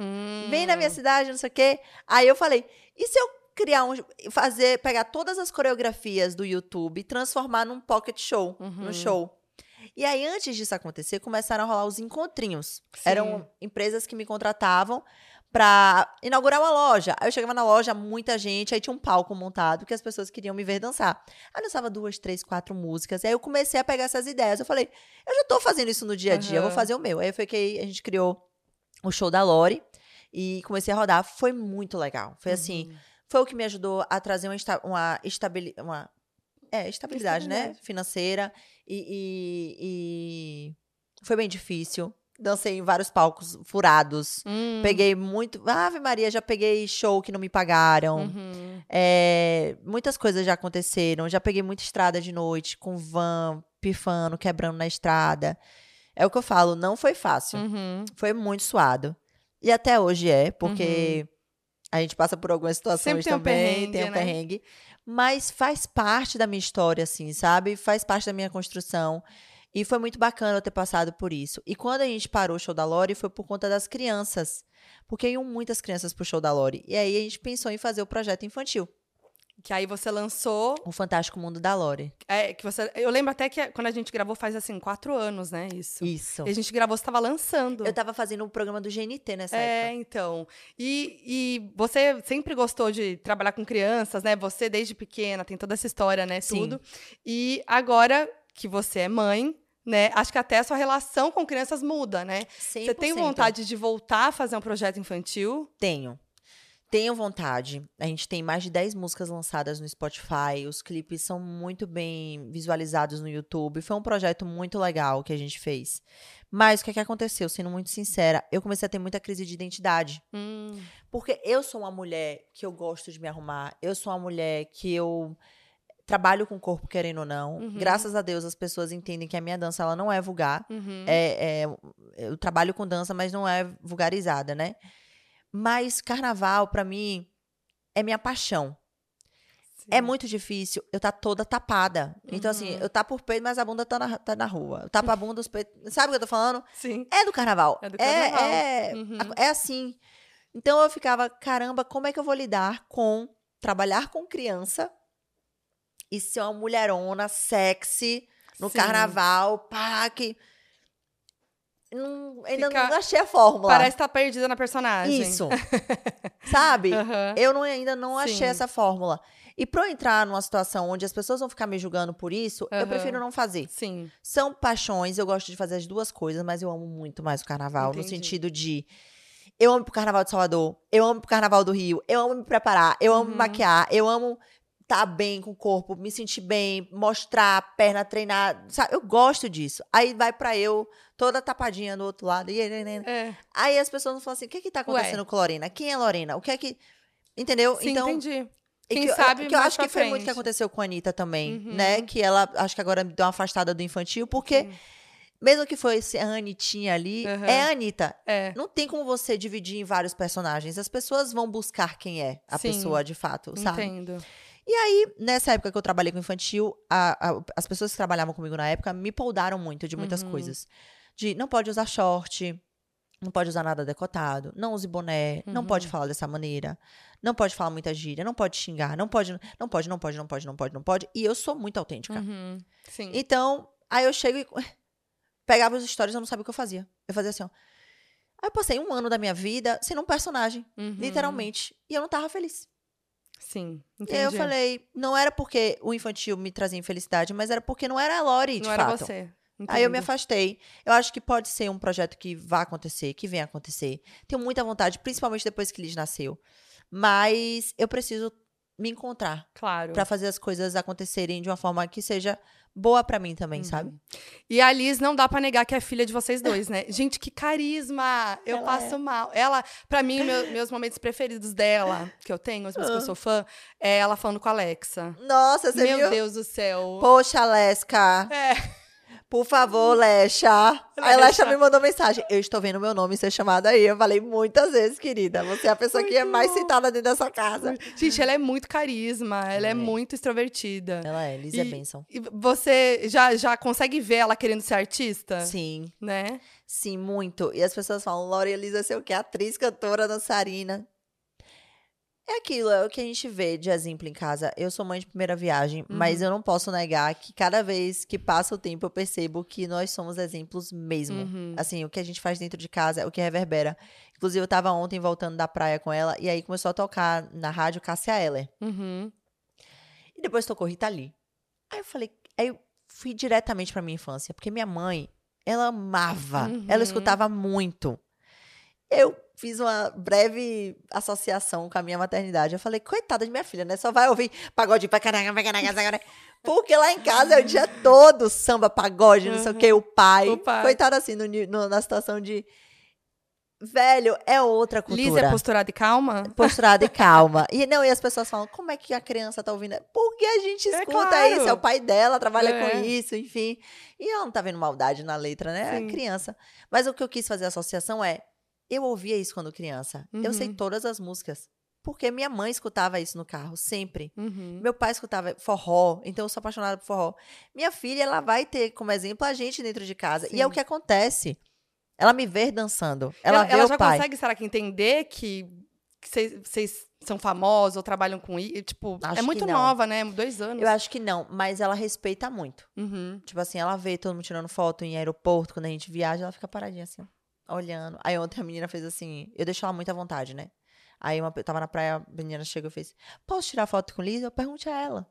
Vem na minha Hum. cidade, não sei o quê. Aí eu falei, e se eu criar um. Fazer, pegar todas as coreografias do YouTube e transformar num pocket show, Uhum. num show. E aí, antes disso acontecer, começaram a rolar os encontrinhos. Sim. Eram empresas que me contratavam pra inaugurar uma loja. Aí eu chegava na loja, muita gente, aí tinha um palco montado que as pessoas queriam me ver dançar. Aí eu dançava duas, três, quatro músicas. Aí eu comecei a pegar essas ideias. Eu falei, eu já tô fazendo isso no dia a dia, eu vou fazer o meu. Aí foi que a gente criou o show da Lore e comecei a rodar. Foi muito legal. Foi assim, Uhum. foi o que me ajudou a trazer uma, esta- uma, estabili uma é, estabilidade, né? Estabilidade. Financeira. E, e- e foi bem difícil. Dancei em vários palcos furados. Hum. Peguei muito. Ave Maria, já peguei show que não me pagaram. Uhum. É, muitas coisas já aconteceram. Já peguei muita estrada de noite, com van, pifando, quebrando na estrada. É o que eu falo, não foi fácil. Uhum. Foi muito suado. E até hoje é, porque a gente passa por algumas situações tem um também, perrengue, tem um né? perrengue. Mas faz parte da minha história, assim, sabe? Faz parte da minha construção. E foi muito bacana eu ter passado por isso. E quando a gente parou o show da Lore, foi por conta das crianças. Porque iam muitas crianças pro show da Lore. E aí a gente pensou em fazer o projeto infantil, Que aí você lançou. o Fantástico Mundo da Lore. É, que você, eu lembro até que quando a gente gravou faz assim, quatro anos, né? Isso. Isso. E a gente gravou, você estava lançando. Eu tava fazendo o programa do GNT nessa É, época. então. E, e você sempre gostou de trabalhar com crianças, né? Você desde pequena tem toda essa história, né? Sim. Tudo. E agora que você é mãe, né? Acho que até a sua relação com crianças muda, né? Você tem 100%. vontade de voltar a fazer um projeto infantil? Tenho. Tenho vontade. A gente tem mais de 10 músicas lançadas no Spotify. Os clipes são muito bem visualizados no YouTube. Foi um projeto muito legal que a gente fez. Mas o que, é que aconteceu? Sendo muito sincera, eu comecei a ter muita crise de identidade. Hum, Porque eu sou uma mulher que eu gosto de me arrumar. Eu sou uma mulher que eu trabalho com o corpo, querendo ou não. Uhum. Graças a Deus, as pessoas entendem que a minha dança ela não é vulgar. uhum. É, é, eu trabalho com dança, mas não é vulgarizada, né? Mas carnaval, pra mim, é minha paixão. É muito difícil eu tá toda tapada. Então, assim, Uhum. eu tapo por peito, mas a bunda tá na, tá na rua. Eu tapo a bunda, os peitos. Sabe o que eu tô falando? Sim. É do carnaval. É do carnaval. É, Uhum. é assim. Então eu ficava, caramba, como é que eu vou lidar com trabalhar com criança e ser uma mulherona sexy no Sim. carnaval, pá, que. Não, ainda Fica- não achei a fórmula. Parece estar perdida na personagem. Isso. Sabe? Aham. Eu não, ainda não achei Sim. essa fórmula. E pra eu entrar numa situação onde as pessoas vão ficar me julgando por isso, eu Aham. prefiro não fazer. Sim. São paixões, eu gosto de fazer as duas coisas, mas eu amo muito mais o carnaval, no Entendi. sentido de eu amo pro carnaval de Salvador, eu amo pro carnaval do Rio, eu amo me preparar, eu amo me Uhum. maquiar, eu amo estar bem com o corpo, me sentir bem, mostrar a perna, treinar, sabe? Eu gosto disso. Aí vai pra eu, toda tapadinha do outro lado. e- É. Aí as pessoas não falam assim: o que é que tá acontecendo com Lorena? Quem é Lorena? O que é que. Entendeu? Sim, então, entendi. e Quem que sabe que eu acho que foi muito o que frente. aconteceu com a Anitta também, Uhum. né? Que ela, acho que agora deu uma afastada do infantil, porque Sim. mesmo que fosse a Anitinha ali, Uhum. é a Anitta. É. Não tem como você dividir em vários personagens. As pessoas vão buscar quem é a Sim. pessoa de fato, sabe? Entendo. E aí, nessa época que eu trabalhei com infantil, a- a- as pessoas que trabalhavam comigo na época me poldaram muito de muitas Uhum. coisas. De não pode usar short, não pode usar nada decotado, não use boné, não pode Uhum. falar dessa maneira, não pode falar muita gíria, não pode xingar, não pode, não pode, não pode, não pode, não pode, não pode. E eu sou muito autêntica. Uhum. Sim. Então, aí eu chego e pegava os stories, eu não sabia o que eu fazia. Eu fazia assim, ó. Aí eu passei um ano da minha vida sendo um personagem, Uhum. literalmente, e eu não tava feliz. Sim. E Entendi. aí eu falei, não era porque o infantil me trazia infelicidade, mas era porque não era a Lori, de Não era fato. você. Aí eu me afastei. Eu acho que pode ser um projeto que vai acontecer, que venha acontecer. Tenho muita vontade, principalmente depois que Liz nasceu. Mas eu preciso me encontrar Claro. pra fazer as coisas acontecerem de uma forma que seja boa pra mim também, sabe? E a Liz não dá pra negar que é filha de vocês dois, né? Gente, que carisma! Eu Ela passo mal. Ela, pra mim, meu- meus momentos preferidos dela, que eu tenho, as vezes que eu sou fã, é ela falando com a Alexa. Nossa, você Meu viu? Deus do céu. Poxa, Lesca. É. Por favor, Lecha. Aí Lecha. Me mandou mensagem. Eu estou vendo meu nome ser chamado aí. Eu falei muitas vezes, querida. Você é a pessoa que é Muito mais citada dentro dessa casa. Gente, ela é muito carisma, ela é, É. muito extrovertida. Ela é, Liz E- é bênção. E você já, já consegue ver ela querendo ser artista? Sim, Né? sim, muito. E as pessoas falam, Laura Elisa, sei o quê? Atriz, cantora, dançarina. É aquilo, é o que a gente vê de exemplo em casa. Eu sou mãe de primeira viagem, mas eu não posso negar que cada vez que passa o tempo eu percebo que nós somos exemplos mesmo. Uhum. Assim, o que a gente faz dentro de casa é o que reverbera. Inclusive, eu tava ontem voltando da praia com ela, e aí começou a tocar na rádio Cássia Eller. Uhum. E depois tocou Rita Lee. Aí eu falei, aí eu fui diretamente pra minha infância, porque minha mãe, ela amava, Uhum. ela escutava muito. Eu fiz uma breve associação com a minha maternidade. Eu falei, coitada de minha filha, né? Só vai ouvir pagode, caraca, vai caraca, vai caraca. Porque lá em casa é o dia todo samba, pagode, não sei o que, o pai. O pai. Coitada assim, no no- na situação de. Velho, é outra cultura Liz é posturada e calma? posturada e calma. E não, e as pessoas falam, como é que a criança tá ouvindo? Porque a gente É escuta claro. isso, é o pai dela, trabalha É. com isso, enfim. E ela não tá vendo maldade na letra, né? Sim. É criança. Mas o que eu quis fazer a associação é, eu ouvia isso quando criança. Eu sei Uhum. todas as músicas. Porque minha mãe escutava isso no carro, sempre. Uhum. Meu pai escutava forró, então eu sou apaixonada por forró. Minha filha, ela vai ter como exemplo a gente dentro de casa. E é o Sim. que acontece. Ela me vê dançando. Ela, vê ela já pai. consegue, será que, entender que vocês são famosos ou trabalham com isso? Tipo, Acho é muito nova, né? Dois anos. Eu acho que não, mas ela respeita muito. Uhum. Tipo assim, ela vê todo mundo tirando foto em aeroporto, quando a gente viaja, ela fica paradinha assim, olhando. Aí ontem a menina fez assim, eu deixo ela muito à vontade, né? Aí uma, eu tava na praia, a menina chegou e fez, posso tirar foto com Liz? Eu perguntei a ela.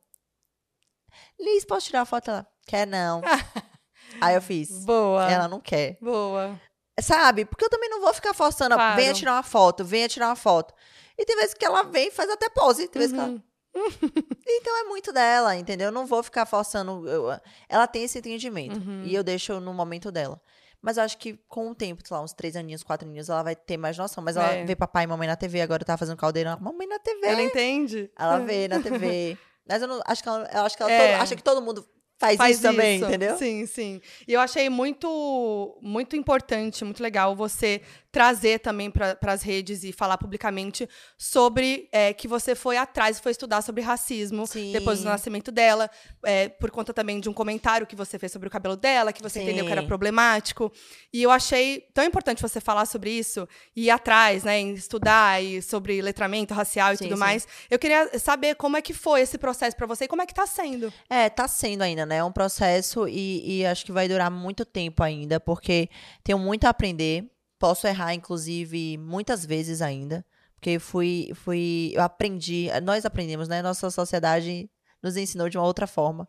Liz, posso tirar foto? Ela, quer não. Aí eu fiz, Boa. ela não quer. Boa. Sabe? Porque eu também não vou ficar forçando, Claro. venha tirar uma foto, venha tirar uma foto. E tem vezes que ela vem e faz até pose, tem vezes que ela Uhum. então é muito dela, entendeu? Eu não vou ficar forçando. eu- ela tem esse entendimento. Uhum. E eu deixo no momento dela. Mas eu acho que com o tempo, sei lá, uns três aninhos, quatro aninhos, ela vai ter mais noção. Mas ela É. vê papai e mamãe na TV, agora tá fazendo caldeirão. ela, Mamãe na TV. Ela Ela, entende? vê na TV. Mas eu não acho que ela, eu acho que ela É. todo- acha que todo mundo faz, faz isso também, entendeu? Sim, sim. E eu achei muito, muito importante, muito legal você trazer também para as redes e falar publicamente sobre é, que você foi atrás e foi estudar sobre racismo Sim. depois do nascimento dela, é, por conta também de um comentário que você fez sobre o cabelo dela, que você Sim. entendeu que era problemático. E eu achei tão importante você falar sobre isso e ir atrás, né, em estudar e sobre letramento racial e Sim, tudo sim. mais. Eu queria saber como é que foi esse processo para você e como é que tá sendo. É, tá sendo ainda, né? É um processo e, e acho que vai durar muito tempo ainda, porque tenho muito a aprender. Posso errar, inclusive, muitas vezes ainda. Porque eu fui, fui. Eu aprendi. Nós aprendemos, né? Nossa sociedade nos ensinou de uma outra forma.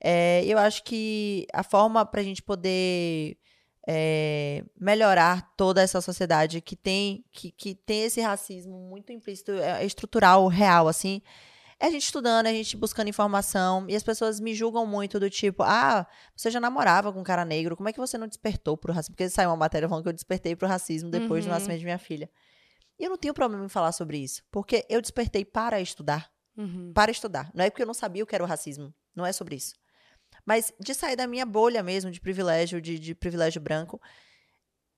É, eu acho que a forma pra gente poder é, melhorar toda essa sociedade que tem, que, que tem esse racismo muito implícito, é, estrutural, real, assim, é a gente estudando, é a gente buscando informação. E as pessoas me julgam muito do tipo, ah, você já namorava com um cara negro, como é que você não despertou pro racismo? Porque saiu uma matéria falando que eu despertei pro racismo depois do Uhum. nascimento de minha filha. E eu não tenho problema em falar sobre isso, porque eu despertei para estudar Uhum. para estudar. Não é porque eu não sabia o que era o racismo. Não é sobre isso. Mas de sair da minha bolha mesmo, de privilégio, de, de privilégio branco,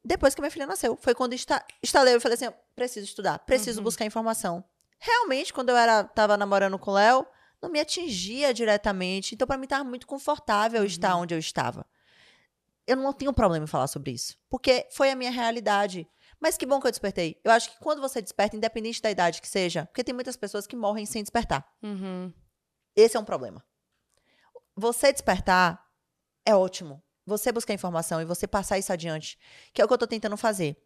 depois que minha filha nasceu. Foi quando esta, instalei e falei assim: preciso estudar, preciso Uhum. buscar informação. Realmente, quando eu era, tava namorando com o Léo, não me atingia diretamente. Então, para mim, estava muito confortável estar onde eu estava. Eu não tenho problema em falar sobre isso. Porque foi a minha realidade. Mas que bom que eu despertei. Eu acho que quando você desperta, independente da idade que seja, porque tem muitas pessoas que morrem sem despertar. Uhum. Esse é um problema. Você despertar é ótimo. Você buscar informação e você passar isso adiante, que é o que eu tô tentando fazer.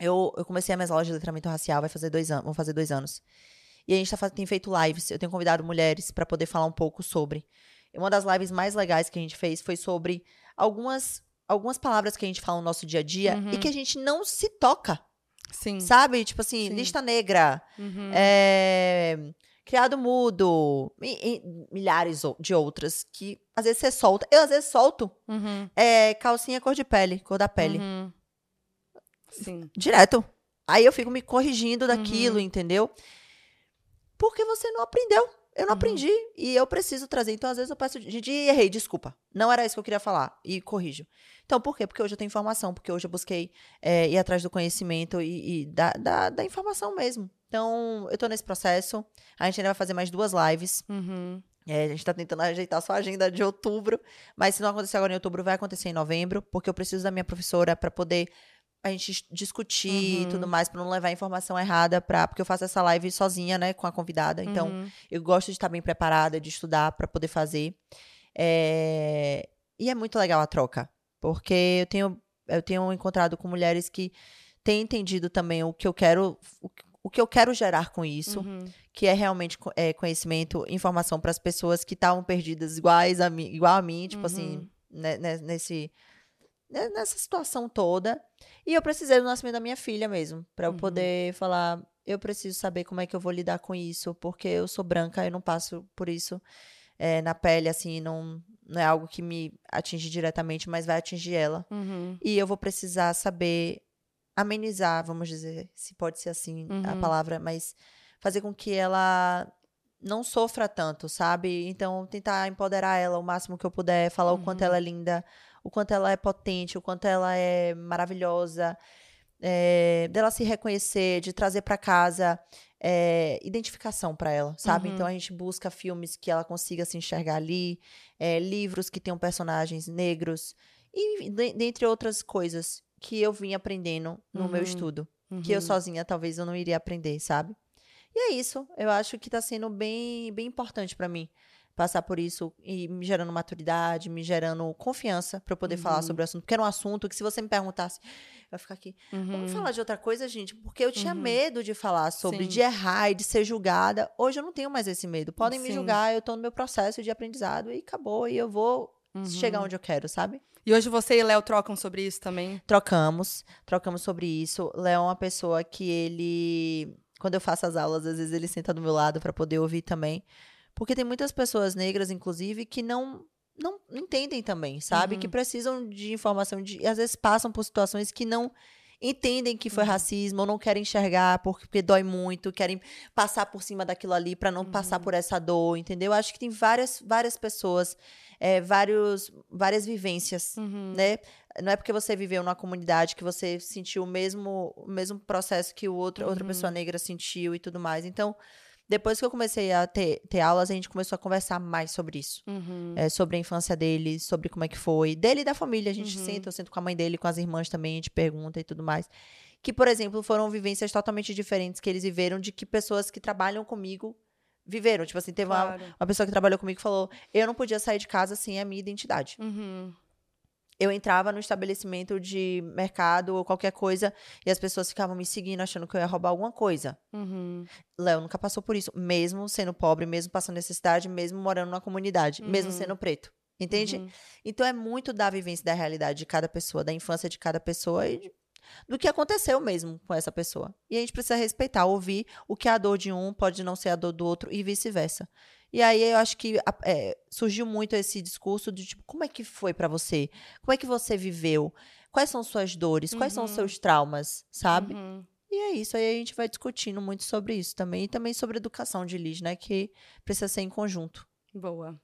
Eu, eu comecei as minhas aulas de letramento racial, vai fazer dois anos, vão fazer dois anos. E a gente tá, tem feito lives. Eu tenho convidado mulheres para poder falar um pouco sobre. E uma das lives mais legais que a gente fez foi sobre algumas, algumas palavras que a gente fala no nosso dia a dia Uhum. e que a gente não se toca, Sim. sabe? Tipo assim, Sim. lista negra, Uhum. é, criado mudo, e- e milhares de outras que às vezes você solta. Eu às vezes solto Uhum. é, calcinha cor de pele, cor da pele, Uhum. Sim. direto. Aí eu fico me corrigindo Uhum. daquilo, entendeu? Porque você não aprendeu. Eu não Uhum. aprendi e eu preciso trazer. Então, às vezes eu peço, gente, errei, desculpa. Não era isso que eu queria falar e corrijo. Então, por quê? Porque hoje eu tenho informação, porque hoje eu busquei é, ir atrás do conhecimento e, e da, da, da informação mesmo. Então, eu tô nesse processo. A gente ainda vai fazer mais duas lives. Uhum. É, a gente tá tentando ajeitar só a agenda de outubro, mas se não acontecer agora em outubro, vai acontecer em novembro, porque eu preciso da minha professora para poder a gente dis- discutir e Uhum. tudo mais, para não levar informação errada, pra, porque eu faço essa live sozinha, né, com a convidada. Então, Uhum. eu gosto de estar bem preparada, de estudar para poder fazer. É, E é muito legal a troca, porque eu tenho, eu tenho encontrado com mulheres que têm entendido também o que eu quero, o que- eu quero gerar com isso Uhum. que é realmente é, conhecimento, informação para as pessoas que estavam perdidas iguais a mim, igual a mim, tipo assim, Uhum. né, né, nesse nessa situação toda. E eu precisei do nascimento da minha filha mesmo, para eu Uhum. poder falar, eu preciso saber como é que eu vou lidar com isso, porque eu sou branca, eu não passo por isso é, na pele, assim, não, não é algo que me atinge diretamente, mas vai atingir ela. Uhum. E eu vou precisar saber amenizar, vamos dizer, se pode ser assim a Uhum. palavra, mas fazer com que ela não sofra tanto, sabe? Então, tentar empoderar ela o máximo que eu puder, falar o quanto Uhum. ela é linda, o quanto ela é potente, o quanto ela é maravilhosa, é, dela se reconhecer, de trazer pra casa é, identificação pra ela, sabe? Uhum. Então a gente busca filmes que ela consiga se enxergar ali, é, livros que tenham personagens negros e de- dentre outras coisas que eu vim aprendendo no meu Uhum. estudo, que eu Uhum. sozinha talvez eu não iria aprender, sabe? E é isso, eu acho que tá sendo bem, bem importante pra mim passar por isso e me gerando maturidade, me gerando confiança pra eu poder falar Uhum. sobre o assunto, porque era um assunto que se você me perguntasse, eu ia ficar aqui, Vamos Uhum. falar de outra coisa, gente, porque eu tinha Uhum. medo de falar sobre, Sim. de errar e de ser julgada. Hoje eu não tenho mais esse medo. Podem me Sim. julgar, eu tô no meu processo de aprendizado e acabou. E eu vou chegar Uhum. onde eu quero, sabe? E hoje você e Léo trocam sobre isso também? Trocamos, trocamos sobre isso. Léo é uma pessoa que ele. Quando eu faço as aulas, às vezes ele senta do meu lado pra poder ouvir também. Porque tem muitas pessoas negras, inclusive, que não. Não entendem também, sabe? Uhum. Que precisam de informação, de, e às vezes passam por situações que não entendem que foi Uhum. racismo ou não querem enxergar porque, porque dói muito, querem passar por cima daquilo ali pra não passar Uhum. por essa dor, entendeu? Acho que tem várias, várias pessoas, é, vários, várias vivências, Uhum. né? Não é porque você viveu numa comunidade que você sentiu o mesmo, o mesmo processo que o outro, outra Uhum. pessoa negra sentiu e tudo mais. Então, depois que eu comecei a ter, ter aulas, a gente começou a conversar mais sobre isso. Uhum. É, sobre a infância dele, sobre como é que foi. Dele e da família. A gente Uhum. senta, eu sento com a mãe dele, com as irmãs também, a gente pergunta e tudo mais. Que, por exemplo, foram vivências totalmente diferentes que eles viveram de que pessoas que trabalham comigo viveram. Tipo assim, teve uma, Claro. uma pessoa que trabalhou comigo que falou: eu não podia sair de casa sem a minha identidade. Uhum. Eu entrava no estabelecimento de mercado ou qualquer coisa e as pessoas ficavam me seguindo achando que eu ia roubar alguma coisa. Uhum. Léo nunca passou por isso, mesmo sendo pobre, mesmo passando necessidade, mesmo morando numa comunidade, mesmo Uhum. sendo preto. Entende? Uhum. Então é muito da vivência da realidade de cada pessoa, da infância de cada pessoa e do que aconteceu mesmo com essa pessoa. E a gente precisa respeitar, ouvir o que é a dor de um pode não ser a dor do outro e vice-versa. E aí eu acho que é, surgiu muito esse discurso de tipo, como é que foi pra você? Como é que você viveu? Quais são suas dores? Quais são os Uhum. seus traumas? Sabe? Uhum. E é isso, aí a gente vai discutindo muito sobre isso também. E também sobre educação de Liz, né? Que precisa ser em conjunto. Boa.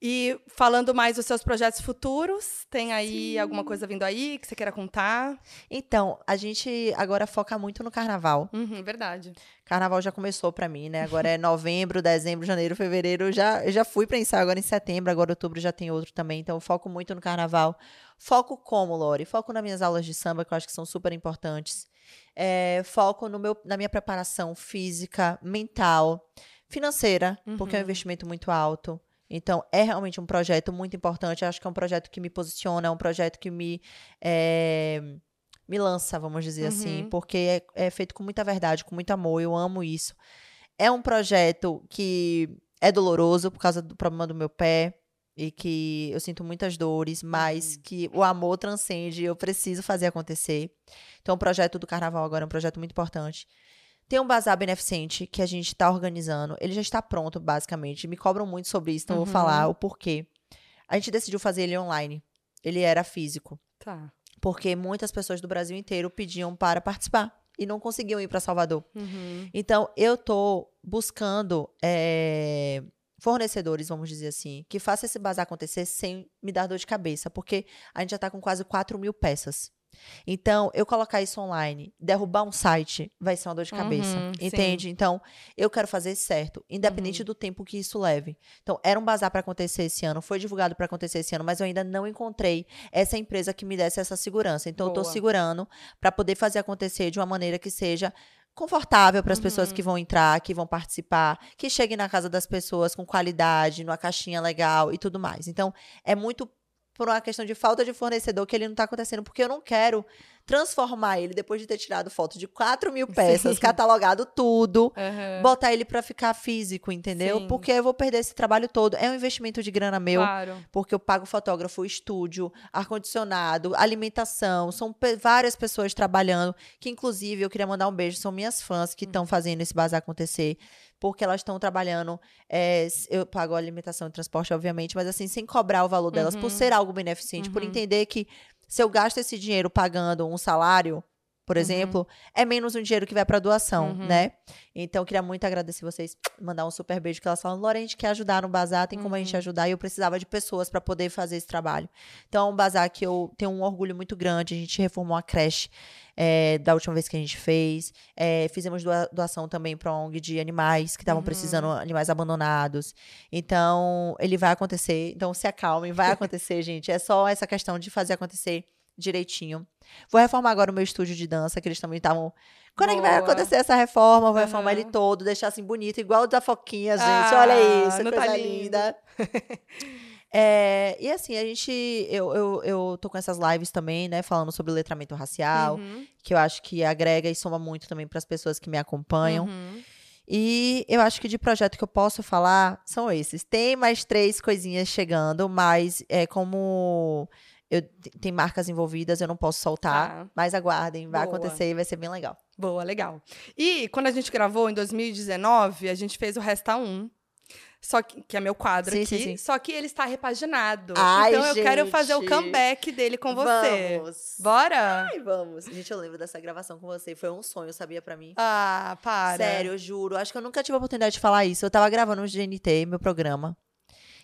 E falando mais dos seus projetos futuros, tem aí alguma coisa vindo aí que você queira contar? Então, a gente agora foca muito no carnaval. Uhum, verdade. Carnaval já começou pra mim, né? Agora é novembro, dezembro, janeiro, fevereiro. Eu já, eu já fui pra ensaio agora em setembro, agora outubro já tem outro também. Então, eu foco muito no carnaval. Foco como, Lori? Foco nas minhas aulas de samba, que eu acho que são super importantes. É, foco no meu, na minha preparação física, mental, financeira, porque é um Uhum. investimento muito alto. Então, é realmente um projeto muito importante. Eu acho que é um projeto que me posiciona, é um projeto que me. é, me lança, vamos dizer assim, Uhum. porque é, é feito com muita verdade, com muito amor, eu amo isso. É um projeto que é doloroso por causa do problema do meu pé e que eu sinto muitas dores, mas Uhum. que o amor transcende, eu preciso fazer acontecer. Então, o projeto do carnaval agora é um projeto muito importante. Tem um bazar beneficente que a gente está organizando. Ele já está pronto, basicamente. Me cobram muito sobre isso, então eu vou Uhum. falar o porquê. A gente decidiu fazer ele online. Ele era físico Tá. porque muitas pessoas do Brasil inteiro pediam para participar e não conseguiam ir para Salvador. Uhum. Então, eu tô buscando eh, fornecedores, vamos dizer assim, que façam esse bazar acontecer sem me dar dor de cabeça, porque a gente já tá com quase 4 mil peças. Então, eu colocar isso online, derrubar um site, vai ser uma dor de cabeça. Uhum, sim. entende? Então, eu quero fazer certo, independente do tempo que isso leve. Então, era um bazar para acontecer esse ano, foi divulgado para acontecer esse ano, mas eu ainda não encontrei essa empresa que me desse essa segurança. Então, eu tô Boa. segurando para poder fazer acontecer de uma maneira que seja confortável para as pessoas Uhum. que vão entrar, que vão participar, que cheguem na casa das pessoas com qualidade, numa caixinha legal e tudo mais. Então, é muito por uma questão de falta de fornecedor que ele não está acontecendo, porque eu não quero transformar ele, depois de ter tirado foto de 4 mil peças, Sim. catalogado tudo, Aham. botar ele para ficar físico, entendeu? Sim. Porque eu vou perder esse trabalho todo. É um investimento de grana meu, Claro. porque eu pago fotógrafo, estúdio, ar-condicionado, alimentação. São pe- várias pessoas trabalhando, que inclusive eu queria mandar um beijo, são minhas fãs que estão fazendo esse bazar acontecer. Porque elas estão trabalhando, é, eu pago a alimentação e transporte, obviamente, mas assim, sem cobrar o valor delas, por Uhum. ser algo beneficente, por Uhum. entender que se eu gasto esse dinheiro pagando um salário, por Uhum. exemplo, é menos um dinheiro que vai para doação, Uhum. né? Então, eu queria muito agradecer vocês, mandar um super beijo, que elas falam, Lore, a gente quer ajudar no bazar, tem como a gente Uhum. ajudar, e eu precisava de pessoas para poder fazer esse trabalho. Então, é um bazar que eu tenho um orgulho muito grande, a gente reformou a creche é, da última vez que a gente fez, é, fizemos doa- doação também para ONG de animais, que estavam Uhum. precisando, animais abandonados. Então, ele vai acontecer, então se acalmem, vai acontecer, gente, é só essa questão de fazer acontecer direitinho. Vou reformar agora o meu estúdio de dança, que eles também estavam. Quando é que vai Boa. acontecer essa reforma? Vou reformar Aham. ele todo, deixar assim bonito, igual o da Foquinha, gente. Ah, Olha isso, não coisa tá linda. É, e assim, a gente. Eu, eu, eu tô com essas lives também, né? Falando sobre letramento racial, Uhum. que eu acho que agrega e soma muito também para as pessoas que me acompanham. Uhum. E eu acho que de projeto que eu posso falar são esses. Tem mais três coisinhas chegando, mas é como eu, tem marcas envolvidas, eu não posso soltar. Tá. Mas aguardem, vai Boa. acontecer e vai ser bem legal. Boa, legal. E quando a gente gravou em 2019, a gente fez o Resta 1. Só que, que é meu quadro Sim, aqui. sim, sim. Só que ele está repaginado. Ai, então eu quero fazer o gente. comeback dele com você. Vamos. Bora? Ai, vamos. Gente, eu lembro dessa gravação com você. Foi um sonho, sabia, pra mim? Ah, para. Sério, eu juro. Acho que eu nunca tive a oportunidade de falar isso. Eu tava gravando no GNT, meu programa.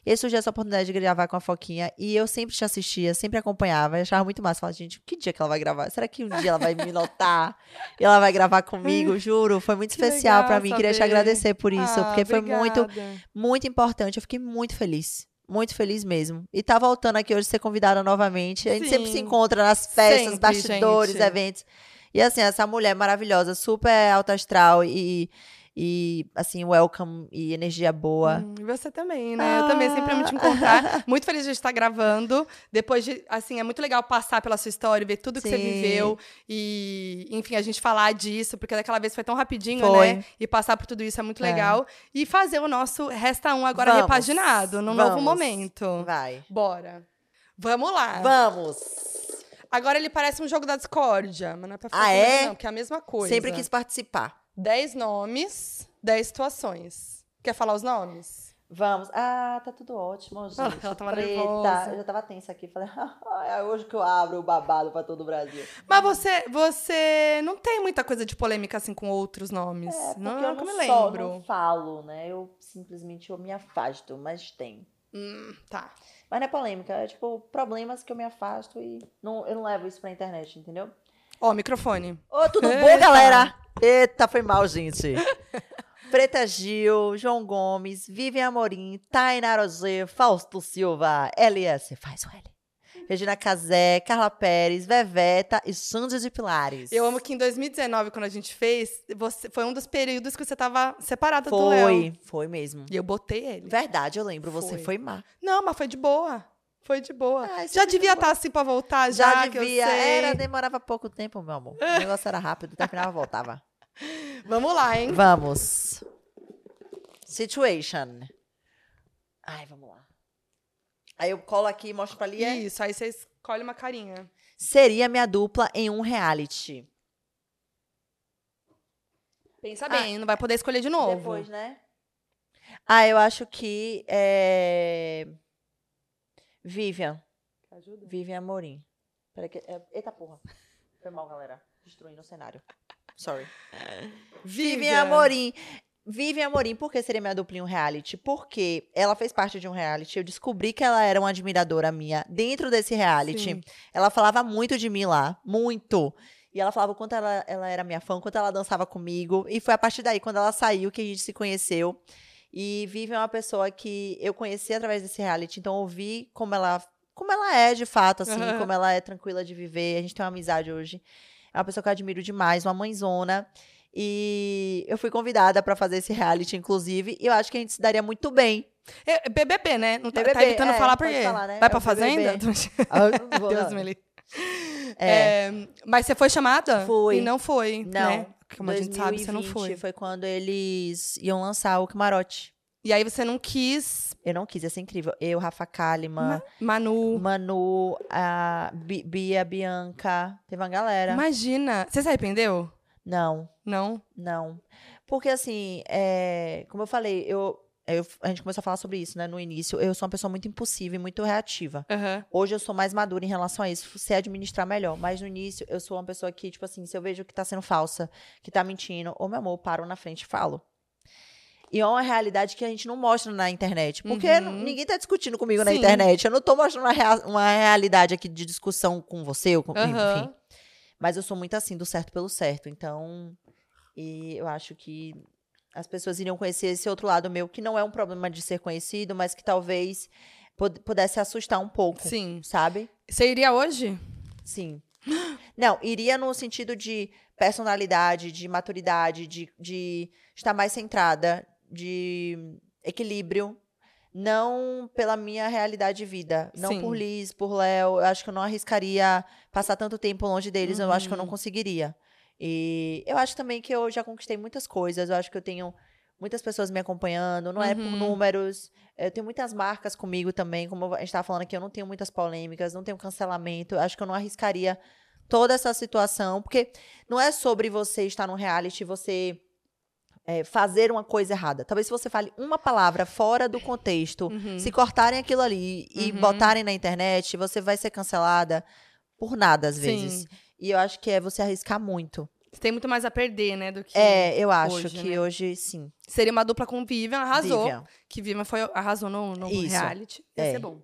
E aí surgiu essa oportunidade de gravar com a Foquinha. E eu sempre te assistia, sempre acompanhava. Achava muito massa. Falava, gente, que dia que ela vai gravar? Será que um dia ela vai me notar? e ela vai gravar comigo? Juro. Foi muito Que especial pra mim. Queria te agradecer por isso. Ah, porque foi muito, obrigada. muito importante. Eu fiquei muito feliz. Muito feliz mesmo. E tá voltando aqui hoje ser convidada novamente. A gente sempre se Sim. encontra nas festas, Sempre, bastidores, gente. eventos. E assim, essa mulher maravilhosa, super alta astral e, e assim, welcome e energia boa. Hum, e você também, né? Eu também sempre amo te encontrar. Muito feliz de estar gravando. Depois de, assim, é muito legal passar pela sua história, ver tudo que você Sim. viveu. E, enfim, a gente falar disso, porque daquela vez foi tão rapidinho, Foi. né? E passar por tudo isso é muito É. legal. E fazer o nosso Resta Um agora Vamos. repaginado, num novo Vamos. momento. Vai. Bora. Vamos lá. Vamos! Agora ele parece um jogo da discórdia, mas não é pra ficar Ah, é? não, que é a mesma coisa. Sempre quis participar. 10 nomes, 10 situações. Quer falar os nomes? Vamos. Ah, tá tudo ótimo, gente. Ela- ela tava Preta. nervosa. Eu já tava tensa aqui. Falei, "Ai, é hoje que eu abro o babado pra todo o Brasil. Mas você, você não tem muita coisa de polêmica assim com outros nomes. É, não, eu nunca não me lembro. não falo, né? Eu simplesmente eu me afasto, mas tem. Hum, tá. Mas não é polêmica, é tipo problemas que eu me afasto e não, eu não levo isso pra internet, entendeu? Ó, microfone. Ô, tudo Eita. bom, galera? Eita, foi mal, gente. Preta Gil, João Gomes, Vivian Amorim, Tainá Rosé, Fausto Silva, LS, faz o L. Regina Casé, Carla Pérez, Veveta e Sandy de Pilares. Eu amo que em 2019, quando a gente fez, você, foi um dos períodos que você tava separada do Léo. Foi, foi mesmo. E eu botei ele. Verdade, eu lembro, você Foi. foi má. Não, mas foi de boa. Foi de boa. Ah, já foi de devia estar assim pra voltar, já, Já devia, era, demorava pouco tempo, meu amor. O negócio era rápido, terminava, voltava. Vamos lá, hein? Vamos. Situation. Ai, vamos lá. Aí eu colo aqui e mostro pra Lia. Isso, aí você escolhe uma carinha. Seria minha dupla em um reality. Pensa Ah, bem, não vai poder escolher de novo. Depois, né? Ah, eu acho que é... Vivian. Ajuda? Vivian Amorim. Peraí que... é- Eita porra. Foi mal, galera. Destruindo o cenário. Sorry. Vivian Amorim. Vivian Amorim, por que seria minha dupla em um reality? Porque ela fez parte de um reality. Eu descobri que ela era uma admiradora minha dentro desse reality. Sim. Ela falava muito de mim lá. Muito. E ela falava o quanto ela, ela era minha fã, quanto ela dançava comigo. E foi a partir daí, quando ela saiu, que a gente se conheceu. E Vivian é uma pessoa que eu conheci através desse reality. Então, eu vi como ela, como ela é, de fato, assim. Aham. Como ela é tranquila de viver. A gente tem uma amizade hoje. É uma pessoa que eu admiro demais, uma mãezona. E eu fui convidada pra fazer esse reality, inclusive. E eu acho que a gente se daria muito bem. É, BBB, né? Não tá, tá BBB, evitando é, falar por pode quê? falar, né? Vai É pra fazenda? Ah, vou, Deus me livre. É. É, mas você foi chamada? Fui. E não foi, Não. né? Como a gente sabe, você não 2020 foi. quando eles iam lançar o Camarote. E aí você não quis Eu não quis, ia ser incrível. Eu, Rafa Kalimann, Ma- Manu. Manu, a Bi- Bia, Bianca. Teve uma galera. Imagina. Você se arrependeu? Não, Não? não. Porque assim, é, como eu falei, eu, eu- a gente começou a falar sobre isso, né, no início. Eu sou uma pessoa muito impulsiva e muito reativa. Aham. Hoje eu sou mais madura em relação a isso, sei administrar melhor. Mas no início eu sou uma pessoa que, tipo assim, se eu vejo que tá sendo falsa, que tá mentindo, ou meu amor, eu paro na frente e falo. E é uma realidade que a gente não mostra na internet. Porque Uhum. ninguém tá discutindo comigo na Sim. internet. Eu não tô mostrando uma, rea- uma realidade aqui de discussão com você, ou com, Aham. enfim. Mas eu sou muito assim, do certo pelo certo. Então, e eu acho que as pessoas iriam conhecer esse outro lado meu, que não é um problema de ser conhecido, mas que talvez pud- pudesse assustar um pouco. Sim. Sabe? Você iria hoje? Sim. Não, iria no sentido de personalidade, de maturidade, de, de estar mais centrada, de equilíbrio. Não pela minha realidade de vida. Não Sim. por Liz, por Léo. Eu acho que eu não arriscaria passar tanto tempo longe deles. Eu acho que eu Uhum. não conseguiria. E eu acho também que eu já conquistei muitas coisas. Eu acho que eu tenho muitas pessoas me acompanhando. Não é por Uhum. números. Eu tenho muitas marcas comigo também. Como a gente estava falando aqui, eu não tenho muitas polêmicas, não tenho cancelamento. Eu acho que eu não arriscaria toda essa situação. Porque não é sobre você estar num reality, você é, fazer uma coisa errada. Talvez se você fale uma palavra fora do contexto, Uhum. se cortarem aquilo ali e Uhum. botarem na internet, você vai ser cancelada por nada às vezes. Sim. E eu acho que é você arriscar muito. Você tem muito mais a perder, né? Do que. É, eu acho hoje, que né? hoje sim. Seria uma dupla com Vivian, arrasou. Vivian. Que Vivian foi, arrasou no, no Isso. reality. Ia É. ser bom.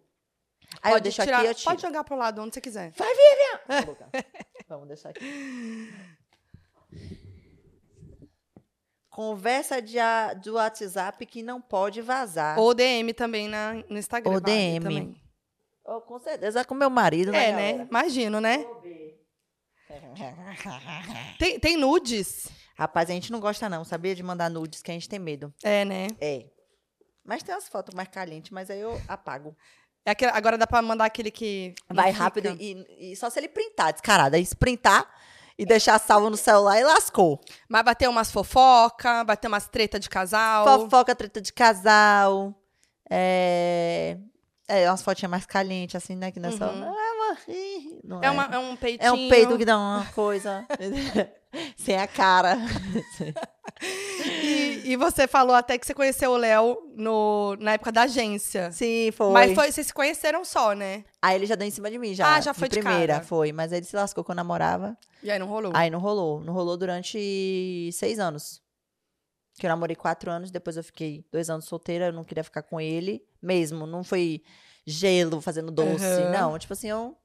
Aí eu Pode deixo tirar- aqui, eu tiro. Pode jogar pro lado onde você quiser. Vai, Vivian! Vamos deixar aqui. Conversa de, a- do WhatsApp que não pode vazar. Ou DM também na, no Instagram. Ou DM. também. Oh, com certeza com meu marido, É, né? né? galera? Imagino, né? Tem, tem nudes. Rapaz, a gente não gosta não, sabia? De mandar nudes, que a gente tem medo. É, né? É. Mas tem umas fotos mais calientes, mas aí eu apago. É aquele- agora dá pra mandar aquele que. Vai rápido e, e só se ele printar, descarado. Aí se printar e deixar salvo no celular e lascou. Mas bater umas fofoca, bater umas treta de casal. Fofoca, treta de casal. É. É, umas fotinhas mais calientes, assim, né? Que não é só. Uhum. Ah, morri. Não É, uma, é um peitinho. É um peito que dá uma coisa. Sem a cara. E, e você falou até que você conheceu o Léo no, na época da agência. Sim, foi. Mas foi, vocês se conheceram só, né? Aí ele já deu em cima de mim, já. Ah, já foi de primeira, cara. foi. Mas aí ele se lascou quando eu namorava. E aí não rolou. Aí não rolou. Não rolou durante seis anos. Que eu namorei quatro anos, depois eu fiquei dois anos solteira, eu não queria ficar com ele mesmo. Não foi gelo fazendo doce. Aham. Não, tipo assim, eu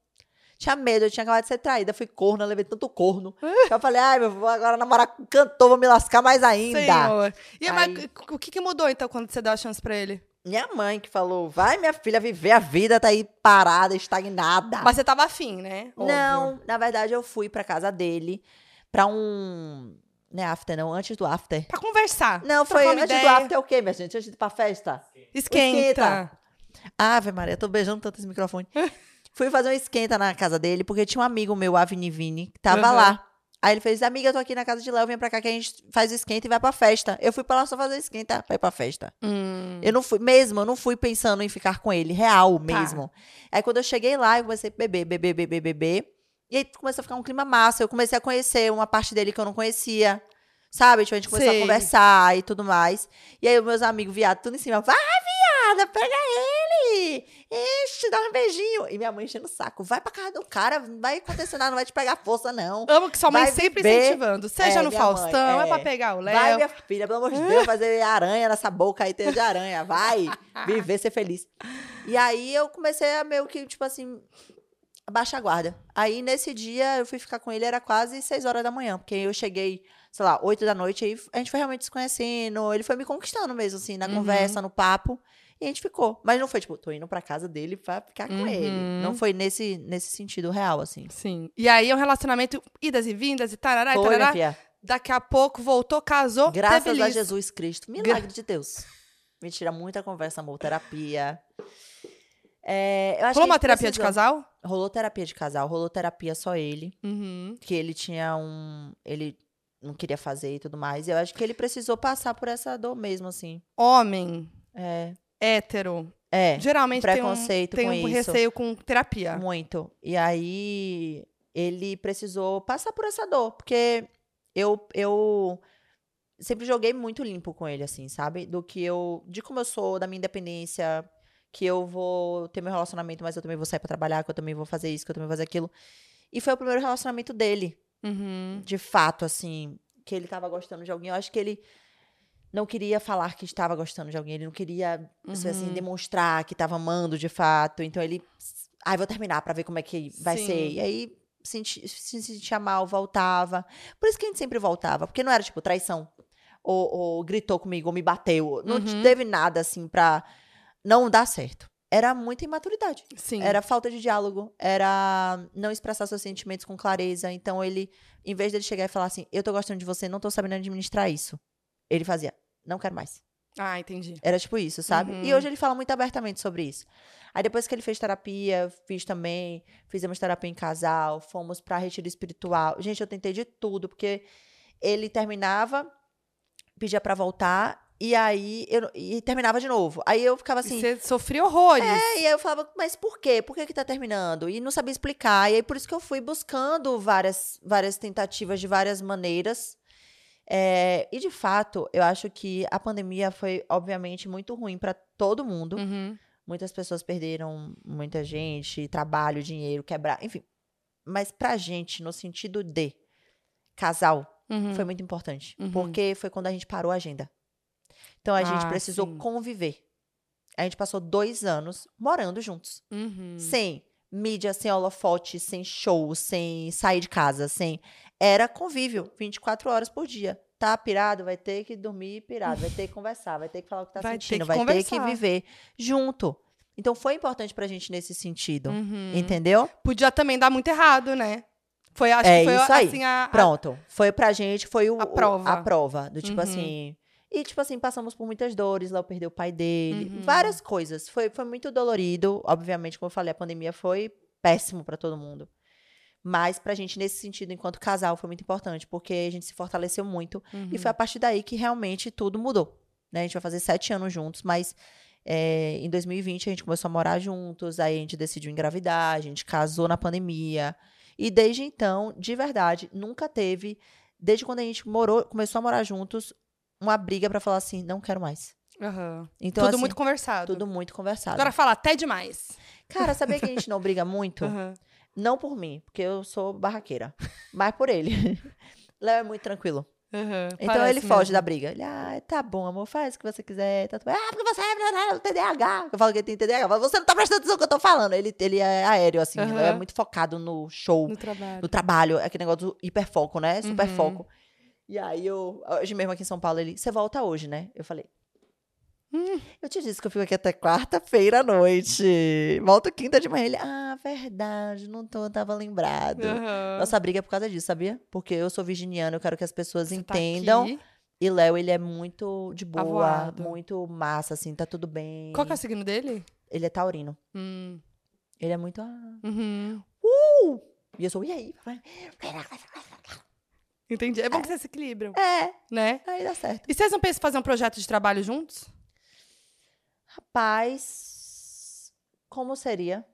tinha medo, eu tinha acabado de ser traída, fui corno, eu levei tanto corno. que eu falei, ai, meu, vou agora namorar com cantor, vou me lascar mais ainda. Senhor. E, mas Aí- o que, que mudou, então, quando você deu a chance pra ele? Minha mãe que falou, vai minha filha viver a vida, tá aí parada, estagnada. Mas você tava afim, né? Óbvio. Não, na verdade eu fui pra casa dele pra um. Não é after, não, antes do after. Pra conversar. Não, foi antes do ideia. after é o quê, minha gente? Antes de ir pra festa? Esquenta. Esquenta. Ave Maria, tô beijando tanto esse microfone. Fui fazer um esquenta na casa dele, porque tinha um amigo meu, Avni Vini, que tava Aham. lá. Aí ele fez, amiga, eu tô aqui na casa de Léo, vem pra cá que a gente faz o esquenta e vai pra festa. Eu fui pra lá só fazer esquenta pra ir pra festa. Hum. Eu não fui, mesmo, eu não fui pensando em ficar com ele, real Tá. mesmo. Aí quando eu cheguei lá, eu comecei a beber, beber, beber, beber. E aí começou a ficar um clima massa. Eu comecei a conhecer uma parte dele que eu não conhecia. Sabe? Tipo, a gente começou Sei. a conversar e tudo mais. E aí os meus amigos viados, tudo em cima. Vai, viada, pega ele! Ixi, dá um beijinho. E minha mãe enchendo o saco. Vai pra casa do cara, não vai acontecer nada, não vai te pegar força, não. Amo que sua mãe Vai sempre viver. incentivando. Seja É, no minha mãe, Faustão, é, é. pra pegar o Léo. Vai, minha filha, pelo amor de Deus, fazer aranha nessa boca aí, teia de aranha. Vai, viver, ser feliz. E aí eu comecei a meio que, tipo assim, abaixar a guarda. Aí nesse dia eu fui ficar com ele, era quase seis horas da manhã, porque eu cheguei, sei lá, oito da noite, aí a gente foi realmente se conhecendo. Ele foi me conquistando mesmo, assim, na Uhum. conversa, no papo. E a gente ficou. Mas não foi, tipo, tô indo pra casa dele pra ficar com Uhum. ele. Não foi nesse, nesse sentido real, assim. Sim. E aí é um relacionamento, idas e vindas e tarará, e Foi, minha tarará. filha. Daqui a pouco voltou, casou, Graças a. Jesus Cristo. Milagre de Deus. Mentira, muita conversa, amor. Terapia. É, Rolou uma terapia de precisou. casal? Rolou terapia de casal. Rolou terapia só ele. Uhum. Que ele tinha um... Ele não queria fazer e tudo mais. E eu acho que ele precisou passar por essa dor mesmo, assim. Homem, É. hétero, É. geralmente tem um, preconceito tem com um isso. receio com terapia. Muito. E aí ele precisou passar por essa dor, porque eu eu sempre joguei muito limpo com ele assim, sabe? Do que eu de como eu sou, da minha independência, que eu vou ter meu relacionamento, mas eu também vou sair pra trabalhar, que eu também vou fazer isso, que eu também vou fazer aquilo. E foi o primeiro relacionamento dele, Uhum. de fato assim, que ele tava gostando de alguém. Eu acho que ele não queria falar que estava gostando de alguém, ele não queria assim, Uhum. demonstrar que estava amando de fato. Então ele, ai, vou terminar pra ver como é que vai Sim. ser. E aí senti- se sentia mal, voltava. Por isso que a gente sempre voltava, porque não era tipo traição. Ou, ou gritou comigo, ou me bateu. Não Uhum. teve nada assim pra não dar certo. Era muita imaturidade. Sim. Era falta de diálogo, era não expressar seus sentimentos com clareza. Então ele, em vez dele chegar e falar assim, eu tô gostando de você, não tô sabendo administrar isso. Ele fazia, não quero mais. Ah, entendi. Era tipo isso, sabe? Uhum. E hoje ele fala muito abertamente sobre isso. Aí depois que ele fez terapia, fiz também, fizemos terapia em casal, fomos pra retiro espiritual. Gente, eu tentei de tudo, porque ele terminava, pedia pra voltar, e aí eu, e terminava de novo. Aí eu ficava assim, E Você sofria horrores. é, e aí eu falava, mas por quê? Por que que tá terminando? E não sabia explicar. E aí por isso que eu fui buscando várias, várias tentativas de várias maneiras. É, e de fato, eu acho que a pandemia foi, obviamente, muito ruim para todo mundo. Uhum. Muitas pessoas perderam muita gente, trabalho, dinheiro, quebrar, enfim. Mas pra gente, no sentido de casal, Uhum. foi muito importante. Uhum. Porque foi quando a gente parou a agenda. Então a gente Ah, precisou sim. conviver. A gente passou dois anos morando juntos. Uhum. Sem mídia, sem holofote, sem show, sem sair de casa, sem. Era convívio, 24 horas por dia. Tá pirado, vai ter que dormir pirado, vai ter que conversar, vai ter que falar o que tá Vai ter sentindo, que vai ter que conversar. viver junto. Então foi importante pra gente nesse sentido. Uhum. Entendeu? Podia também dar muito errado, né? Foi, acho É que foi isso aí. assim a. a- Pronto. Foi pra gente, foi o, A o- prova. a prova. Do tipo Uhum. assim. E, tipo assim, passamos por muitas dores. Léo perdeu o pai dele. Uhum. Várias coisas. Foi, foi muito dolorido. Obviamente, como eu falei, a pandemia foi péssimo pra todo mundo. Mas pra gente, nesse sentido, enquanto casal, foi muito importante. Porque a gente se fortaleceu muito. Uhum. E foi a partir daí que realmente tudo mudou. Né? A gente vai fazer sete anos juntos, mas é, em 2020 a gente começou a morar juntos, aí a gente decidiu engravidar, a gente casou na pandemia. E desde então, de verdade, nunca teve, desde quando a gente morou, começou a morar juntos, uma briga pra falar assim, não quero mais. Aham. Então, tudo assim, muito conversado. tudo muito conversado. Agora fala até demais. Cara, sabia que a gente não briga muito? Aham. Não por mim, porque eu sou barraqueira, mas por ele. Léo é muito tranquilo. Aham. Então ele foge mesmo. da briga. Ele, ah, tá bom, amor, faz o que você quiser. Tá. Ah, porque você é TDAH. Eu falo que ele tem TDAH. Eu falo, você não tá prestando atenção no que eu tô falando. Ele, ele é aéreo, assim. Aham. É muito focado no show, No trabalho. no trabalho. É aquele negócio do hiperfoco, né? Super Uhum. E aí, eu, hoje mesmo aqui em São Paulo, ele, você volta hoje, né? Eu falei, Hum. eu te disse que eu fico aqui até quarta-feira à noite. Volto quinta de manhã. Ele, ah, verdade, não tô, tava lembrado. Aham. Nossa briga é por causa disso, sabia? Porque eu sou virginiana, eu quero que as pessoas Você tá entendam. aqui. E Léo, ele é muito de boa, Avoado. muito massa, assim, tá tudo bem. Qual que é o signo dele? Ele é taurino. Hum. Ele é muito. Ah. Uhum. E eu sou, e aí? Entendi. É bom que vocês se equilibram, É, né? aí dá certo. E vocês não pensam em fazer um projeto de trabalho juntos? Rapaz, como seria?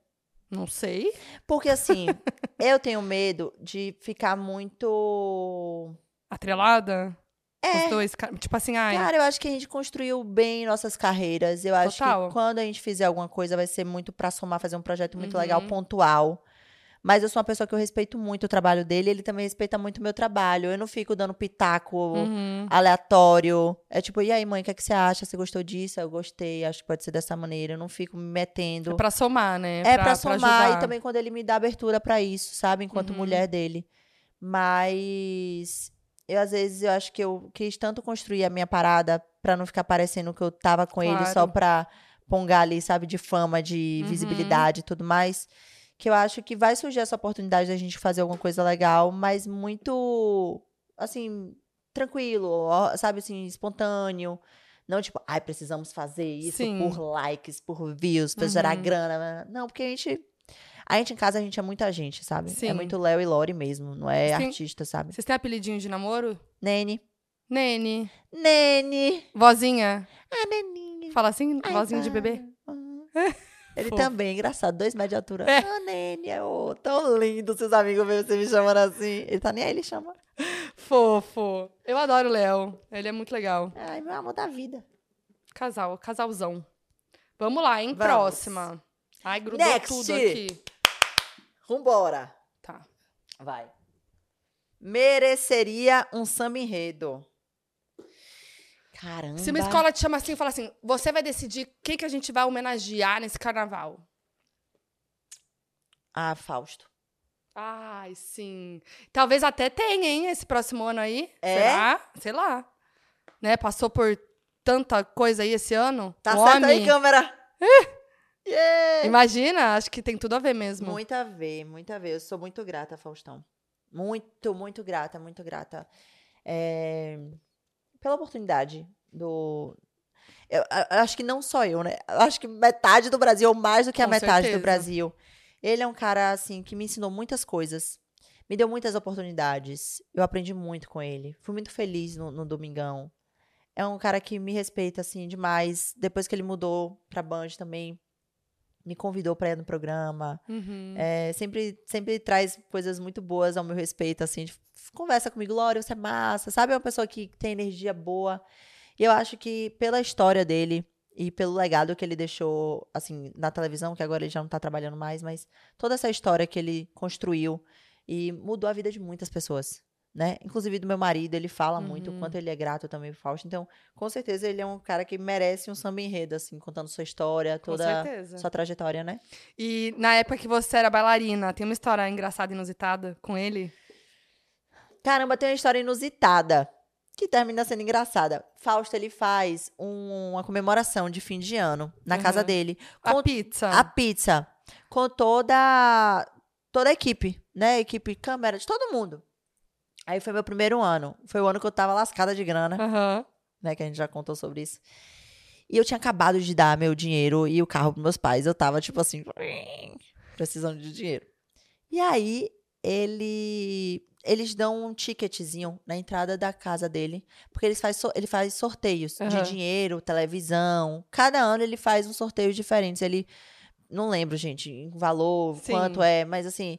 Não sei. Porque assim, eu tenho medo de ficar muito. Atrelada? É. Os dois, tipo assim, ai. Cara, eu acho que a gente construiu bem nossas carreiras. Eu acho Total. que quando a gente fizer alguma coisa, vai ser muito pra somar, fazer um projeto muito Uhum. legal, pontual. Mas eu sou uma pessoa que eu respeito muito o trabalho dele, ele também respeita muito o meu trabalho. Eu não fico dando pitaco Uhum. aleatório. É tipo, e aí, mãe, o que, é que você acha? Você gostou disso? Eu gostei, acho que pode ser dessa maneira. Eu não fico me metendo. É pra somar, né? É pra, somar ajudar. e também quando ele me dá abertura pra isso, sabe? Enquanto Uhum. mulher dele. Mas eu às vezes eu acho que eu quis tanto construir a minha parada pra não ficar parecendo que eu tava com ele só Claro. pra pongar ali, sabe, de fama, de Uhum. visibilidade e tudo mais. Que eu acho que vai surgir essa oportunidade da gente fazer alguma coisa legal, mas muito assim, tranquilo, sabe assim, espontâneo. Não tipo, ai, precisamos fazer isso Sim. por likes, por views, pra gerar Uhum. grana. Não, porque a gente. A gente em casa, a gente é muita gente, sabe? Sim. É muito Léo e Lori mesmo, não é Sim. artista, sabe? Vocês têm apelidinho de namoro? Nene. Nene. Nene. Vozinha. Ah, neninha. Fala assim? Ai, vozinha de vai. bebê? Ah. Ele Fofo. também, engraçado, dois metros de altura. É. Ah, Nene, é ô, tão lindo seus amigos ver você me chamando assim. Ele tá nem aí, ele chama. Fofo. Eu adoro o Léo. Ele é muito legal. Ai, meu amor da vida. Casal, casalzão. Vamos lá, hein? Vamos. Próxima. Ai, grudou Next. tudo aqui. Vambora. Tá. Vai. Mereceria um samba enredo. Caramba. Se uma escola te chama assim e fala assim, você vai decidir quem que a gente vai homenagear nesse carnaval. Ah, Fausto. Ai, sim. Talvez até tenha, hein, esse próximo ano aí. É? Será? Sei lá. Né? Passou por tanta coisa aí esse ano. Tá certo aí, câmera? Yeah. Imagina, acho que tem tudo a ver mesmo. Muito a ver, muito a ver. Eu sou muito grata, Faustão. Muito, muito grata, muito grata. É, Pela oportunidade do. Eu, acho que não só eu, né? Acho que metade do Brasil, ou mais do que a Com metade certeza. do Brasil. Ele é um cara, assim, que me ensinou muitas coisas. Me deu muitas oportunidades. Eu aprendi muito com ele. Fui muito feliz no, no Domingão. É um cara que me respeita, assim, demais. Depois que ele mudou pra Band também, me convidou para ir no programa. Uhum. É, sempre, sempre traz coisas muito boas ao meu respeito, assim. de- conversa comigo, Glória, você é massa, sabe? É uma pessoa que tem energia boa. E eu acho que pela história dele e pelo legado que ele deixou, assim, na televisão, que agora ele já não tá trabalhando mais, mas toda essa história que ele construiu e mudou a vida de muitas pessoas. Né? Inclusive do meu marido, ele fala muito o Uhum. quanto ele é grato também pro Fausto. Então, com certeza, ele é um cara que merece um samba enredo, assim, contando sua história, toda sua trajetória, né? E na época que você era bailarina, tem uma história engraçada e inusitada com ele? Caramba, tem uma história inusitada que termina sendo engraçada. Fausto, ele faz um- uma comemoração de fim de ano na casa Uhum. dele. A com pizza. a pizza. Com toda, toda a equipe, né? Equipe, câmera, de todo mundo. Aí foi meu primeiro ano. Foi o ano que eu tava lascada de grana, Aham. né? Que a gente já contou sobre isso. E eu tinha acabado de dar meu dinheiro e o carro pros meus pais. Eu tava, tipo assim, precisando de dinheiro. E aí, ele... Eles dão um ticketzinho na entrada da casa dele. Porque eles faz ele faz sorteios de Aham. dinheiro, televisão. Cada ano ele faz um sorteio diferente. Ele... Não lembro, gente, em valor, Sim. quanto é. Mas, assim...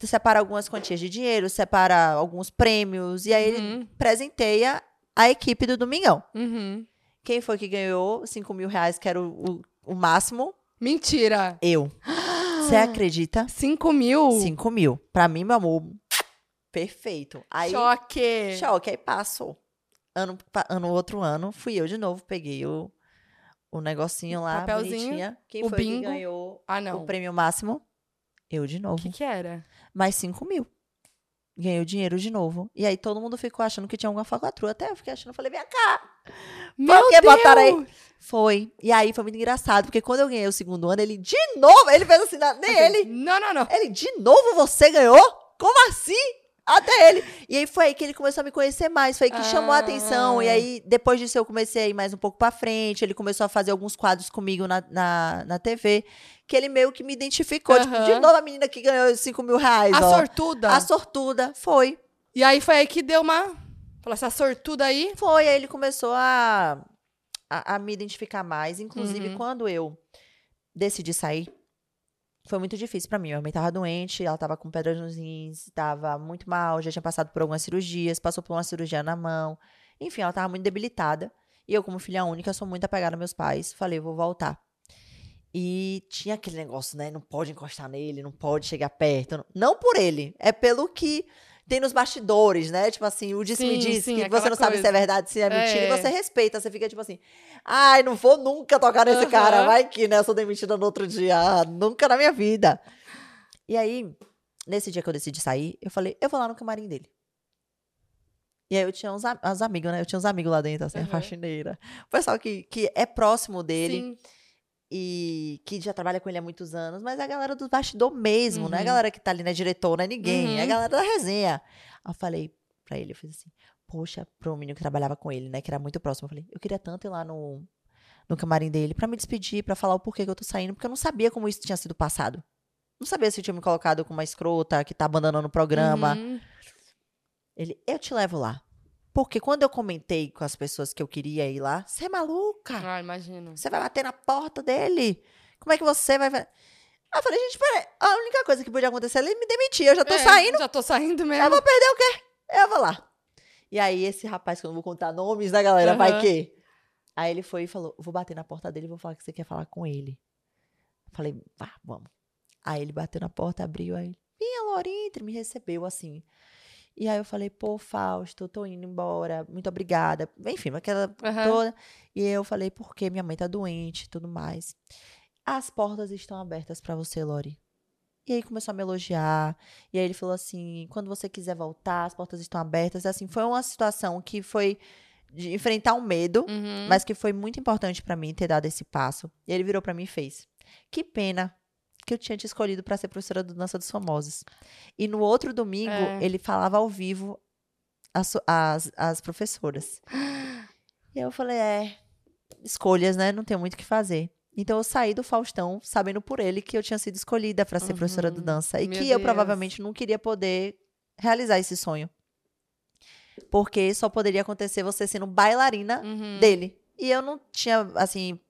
Separa algumas quantias de dinheiro, separa alguns prêmios. E aí ele Uhum. presenteia a equipe do Domingão. Uhum. Quem foi que ganhou 5 mil reais, que era o, o, o máximo? Mentira. Eu. Você acredita? 5 mil? 5 mil. Pra mim, meu amor, perfeito. Aí, Choque. choque. Aí passou. Ano, ano, outro ano, fui eu de novo, peguei o, o negocinho lá, Papelzinho, bonitinha. Quem o foi bingo. que ganhou Ah, não. o prêmio máximo? Eu de O novo. que que era? Mais 5 mil. Ganhei o dinheiro de novo. E aí todo mundo ficou achando que tinha alguma falcatrua. Até eu fiquei achando, falei, vem cá. Meu que botaram aí? Deus! Foi. E aí foi muito engraçado, porque quando eu ganhei o segundo ano, ele de novo, ele fez assim, nem ele, Não, não, não. ele de novo você ganhou? Como assim? Até ele. E aí foi aí que ele começou a me conhecer mais, foi aí que chamou a atenção. E Ah. aí, depois disso, eu comecei a ir mais um pouco pra frente. Ele começou a fazer alguns quadros comigo na, na, na TV, que ele meio que me identificou. Tipo, de novo a menina que ganhou 5 mil reais, A ó. sortuda. A sortuda. Foi. E aí foi aí que deu uma... Falou, essa sortuda aí... Foi, aí ele começou a, a, a me identificar mais. Inclusive, Uhum. quando eu decidi sair, foi muito difícil pra mim. Minha mãe tava doente, ela tava com pedras nos rins, tava muito mal, já tinha passado por algumas cirurgias, passou por uma cirurgia na mão. Enfim, ela tava muito debilitada. E eu, como filha única, sou muito apegada aos meus pais. Falei, vou voltar. E tinha aquele negócio, né? Não pode encostar nele, não pode chegar perto. Não por ele, é pelo que tem nos bastidores, né? Tipo assim, o disse-me Sim, disse, que você não sabe se é coisa. verdade, se é mentira, É. e você respeita. Você fica tipo assim, ai, não vou nunca tocar nesse Aham. cara, vai que, né? Eu sou demitida no outro dia. Ah, nunca na minha vida. E aí, nesse dia que eu decidi sair, eu falei, eu vou lá no camarim dele. E aí eu tinha uns, uns amigos, né? Eu tinha uns amigos lá dentro, assim, a Aham. faxineira. O pessoal que, que é próximo dele Sim. E que já trabalha com ele há muitos anos, mas é a galera do bastidor mesmo, não é a Uhum. galera que tá ali, não é diretor, não é ninguém, é a Uhum. galera da resenha. Aí eu falei pra ele, eu fiz assim, poxa, pro menino que trabalhava com ele, né, que era muito próximo, eu falei, eu queria tanto ir lá no, no camarim dele pra me despedir, pra falar o porquê que eu tô saindo, porque eu não sabia como isso tinha sido passado. Não sabia se eu tinha me colocado com uma escrota que tá abandonando o programa. Uhum. Ele, eu te levo lá. Porque quando eu comentei com as pessoas que eu queria ir lá, você é maluca? Ah, imagino. Você vai bater na porta dele? Como é que você vai. Aí eu falei, gente, peraí. A única coisa que podia acontecer é ele me demitir. Eu já tô É, saindo, Já tô saindo eu mesmo. vou perder o quê? Eu vou lá. E aí, esse rapaz, que eu não vou contar nomes, né, galera? Vai Aham. que. Aí ele foi e falou: vou bater na porta dele e vou falar que você quer falar com ele. Eu falei, vá, vamos. Aí ele bateu na porta, abriu, aí, vinha, Lorintre, me recebeu assim. E aí eu falei, pô, Fausto, tô indo embora, muito obrigada. Enfim, aquela Aham. toda. E eu falei, porque minha mãe tá doente e tudo mais. As portas estão abertas pra você, Lori. E aí começou a me elogiar. E aí ele falou assim: quando você quiser voltar, as portas estão abertas. Assim, foi uma situação que foi de enfrentar um medo, Uhum. mas que foi muito importante pra mim ter dado esse passo. E ele virou pra mim e fez: Que pena que eu tinha te escolhido pra ser professora do Dança dos Famosos. E no outro domingo, É. ele falava ao vivo as, as, as professoras. E eu falei: É, escolhas, né? Não tenho muito o que fazer. Então eu saí do Faustão sabendo por ele que eu tinha sido escolhida pra ser professora do Uhum. dança e Meu que eu Deus. provavelmente não queria poder realizar esse sonho. Porque só poderia acontecer você sendo bailarina Uhum. dele. E eu não tinha, assim.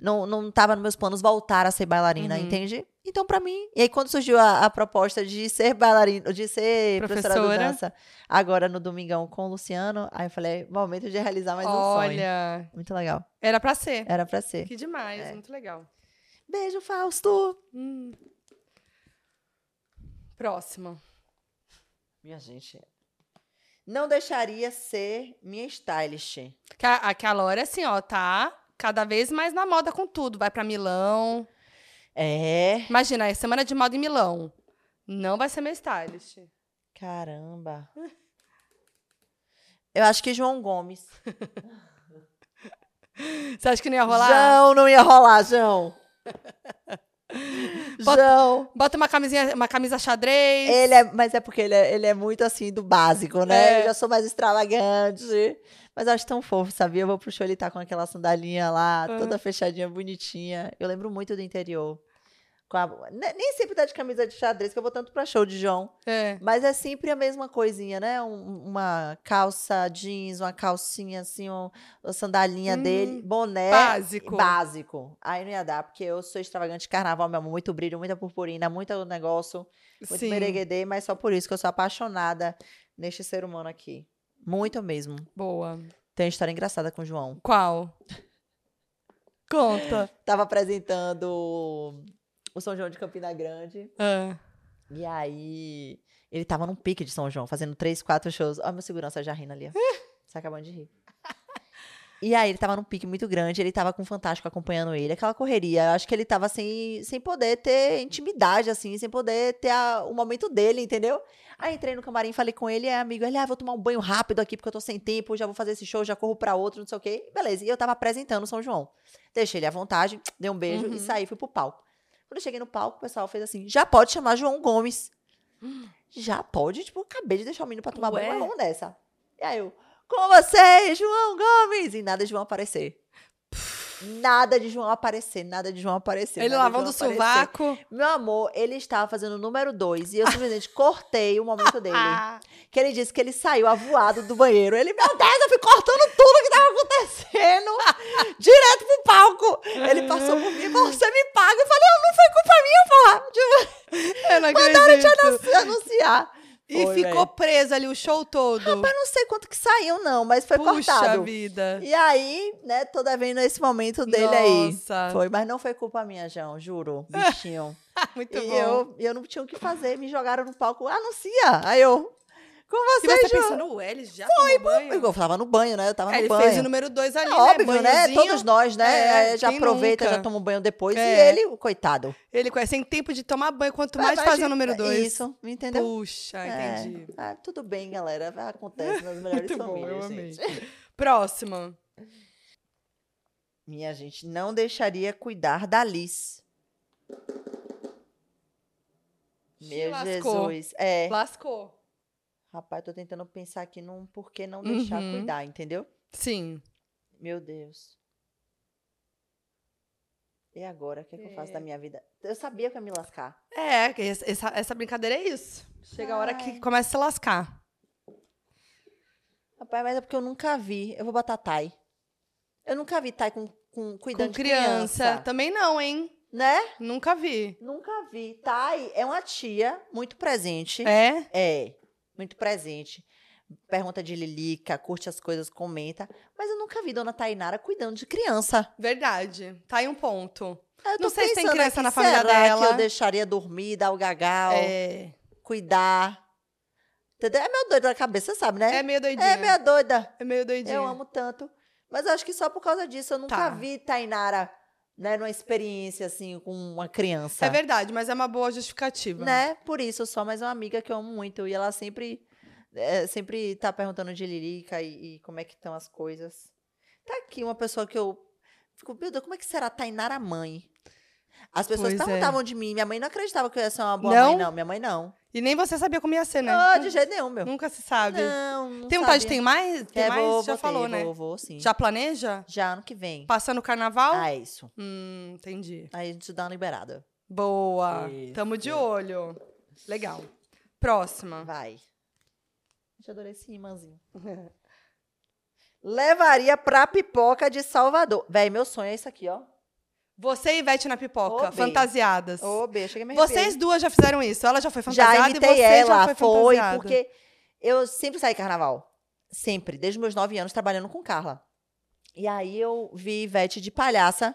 Não, não tava nos meus planos voltar a ser bailarina, Uhum. entende? Então, pra mim. E aí, quando surgiu a, a proposta de ser bailarina, de ser professora, Professora. de dança, agora no Domingão com o Luciano, aí eu falei, momento de realizar mais um sonho. Olha, Muito legal. era pra ser. Era pra ser. Que demais, É. muito legal. Beijo, Fausto! Hum. Próximo. Minha gente. Não deixaria ser minha stylist. Que a, a, que a Laura, assim, ó, tá cada vez mais na moda com tudo. Vai pra Milão. É. Imagina, é semana de moda em Milão. Não vai ser meu stylist. Caramba. Eu acho que João Gomes. Você acha que não ia rolar? João, não ia rolar, João. Bota- João. Bota uma camisinha, uma camisa xadrez. Ele é, mas é porque ele é, ele é muito assim do básico, né? É. Eu já sou mais extravagante. Mas eu acho tão fofo, sabia? Eu vou pro show, ele tá com aquela sandalinha lá, Uhum. toda fechadinha, bonitinha. Eu lembro muito do interior. A- ne- Nem sempre tá de camisa de xadrez, que eu vou tanto pra show de João. É. Mas é sempre a mesma coisinha, né? Um- uma calça jeans, uma calcinha assim, um- uma sandalinha Hum, dele, boné. básico. Básico. Aí não ia dar, porque eu sou extravagante de carnaval, meu amor. Muito brilho, muita purpurina, muito negócio, muito Sim. mereguedê, mas só por isso que eu sou apaixonada neste ser humano aqui. Muito mesmo. Boa. Tem uma história engraçada com o João. Qual? Conta. Tava apresentando o São João de Campina Grande. Ah. E aí, ele tava num pique de São João, fazendo três, quatro shows. Ó, meu segurança já rindo ali, ó. Você acabando de rir. E aí, ele tava num pique muito grande, ele tava com o Fantástico acompanhando ele, aquela correria. Eu acho que ele tava sem, sem poder ter intimidade, assim, sem poder ter a- o momento dele, entendeu? Aí entrei no camarim, falei com ele, é amigo, ele, ah, vou tomar um banho rápido aqui, porque eu tô sem tempo, já vou fazer esse show, já corro pra outro, não sei o quê. Beleza, e eu tava apresentando o São João. Deixei ele à vontade, dei um beijo Uhum. e saí, fui pro palco. Quando eu cheguei no palco, o pessoal fez assim: já pode chamar João Gomes. Já pode? Tipo, acabei de deixar o menino pra tomar banho, Ué? mas vamos nessa. E aí eu, com você, João Gomes! E nada de João aparecer. Nada de João aparecer, nada de João aparecer. Ele lavando o sovaco. Meu amor, ele estava fazendo o número dois e eu simplesmente cortei o momento dele. Ah, Que ele disse que ele saiu avoado do banheiro. Ele, meu Deus, eu fui cortando tudo que tava acontecendo. direto pro palco. Ele passou por mim, você me paga. Eu falei, "Ah, não foi culpa minha, porra. Tipo, eu não Mandaram te anunciar. E Foi, ficou velho. preso ali o show todo. Mas não sei quanto que saiu, não, mas foi Puxa cortado. vida. E aí, né, toda vez nesse momento dele Nossa. aí. Foi, mas não foi culpa minha, João, juro. Bichinho. Muito e bom. eu, eu não tinha o que fazer. Me jogaram no palco, anuncia. Aí eu, com E você, você João. pensando, ué, ele já tomou banho? Eu tava no banho, né? Eu tava É, no ele banho. fez o número dois ali, É né? óbvio, né? Banhozinho. Todos nós, né? É, É, já quem aproveita, nunca? já toma um banho depois. É. E ele, o coitado. Ele com- sem tempo de tomar banho, quanto mais fazer o número dois. Isso, entendeu? Puxa, É. entendi. Ah, tudo bem, galera. Acontece nas melhores Muito bom, famílias, eu amei. gente. Próximo. Minha gente, não deixaria cuidar da Liz. Meu lascou. Jesus. É. Lascou. Rapaz, tô tentando pensar aqui num porquê não deixar Uhum. cuidar, entendeu? Sim. Meu Deus. E agora? O que, é que eu faço É. da minha vida? Eu sabia que ia me lascar. É, essa, essa- brincadeira é isso. Chega a hora que Ai. começa a se lascar. Rapaz, mas é porque eu nunca vi. Eu vou botar Thay. Eu nunca vi Thay com, com cuidando Com criança. criança. Também não, hein? Né? Nunca vi. Nunca vi. Thay é uma tia muito presente. É? É, muito presente. Pergunta de Lilica, curte as coisas, comenta. Mas eu nunca vi Dona Tainara cuidando de criança. Verdade. Tá aí um ponto. Eu tô Não sei se tem criança aqui, na família será dela. que eu deixaria dormir, dar o gagal, É. cuidar? Entendeu? É meio doida da cabeça, sabe, né? É meio doidinha. É meio doida. É meio doidinha. Eu amo tanto. Mas eu acho que só por causa disso. Eu nunca Tá. vi Tainara, né, numa experiência assim com uma criança. É verdade, mas é uma boa justificativa. Né? Por isso, só mais uma amiga que eu amo muito. E ela sempre, é, sempre tá perguntando de Lirica e, e como é que estão as coisas. Tá aqui uma pessoa que eu fico, meu Deus, como é que será Tainara mãe? As pessoas Pois é. perguntavam de mim. Minha mãe não acreditava que eu ia ser uma boa Não? mãe, não. Minha mãe não. E nem você sabia como ia ser, né? Não, de jeito nenhum, meu. Nunca se sabe. Não, não Tem vontade de ter mais? Tem É, mais? vou, Já vou falou, ter, né? Vou, vou, sim. Já planeja? Já ano que vem. Passando o carnaval? Ah, isso. Hum, entendi. Aí a gente dá uma liberada. Boa. Isso. Tamo de olho. Legal. Próxima. Vai. Gente, adorei esse imãzinho. Levaria pra pipoca de Salvador. Véi, meu sonho é isso aqui, ó. Você e Ivete na pipoca, Bê. fantasiadas. Ô, B, cheguei me Vocês duas já fizeram isso. Ela já foi já fantasiada imitei e você ela, já foi foi, fantasiada. porque eu sempre saí carnaval. Sempre, desde os meus nove anos, trabalhando com Carla. E aí eu vi Ivete de palhaça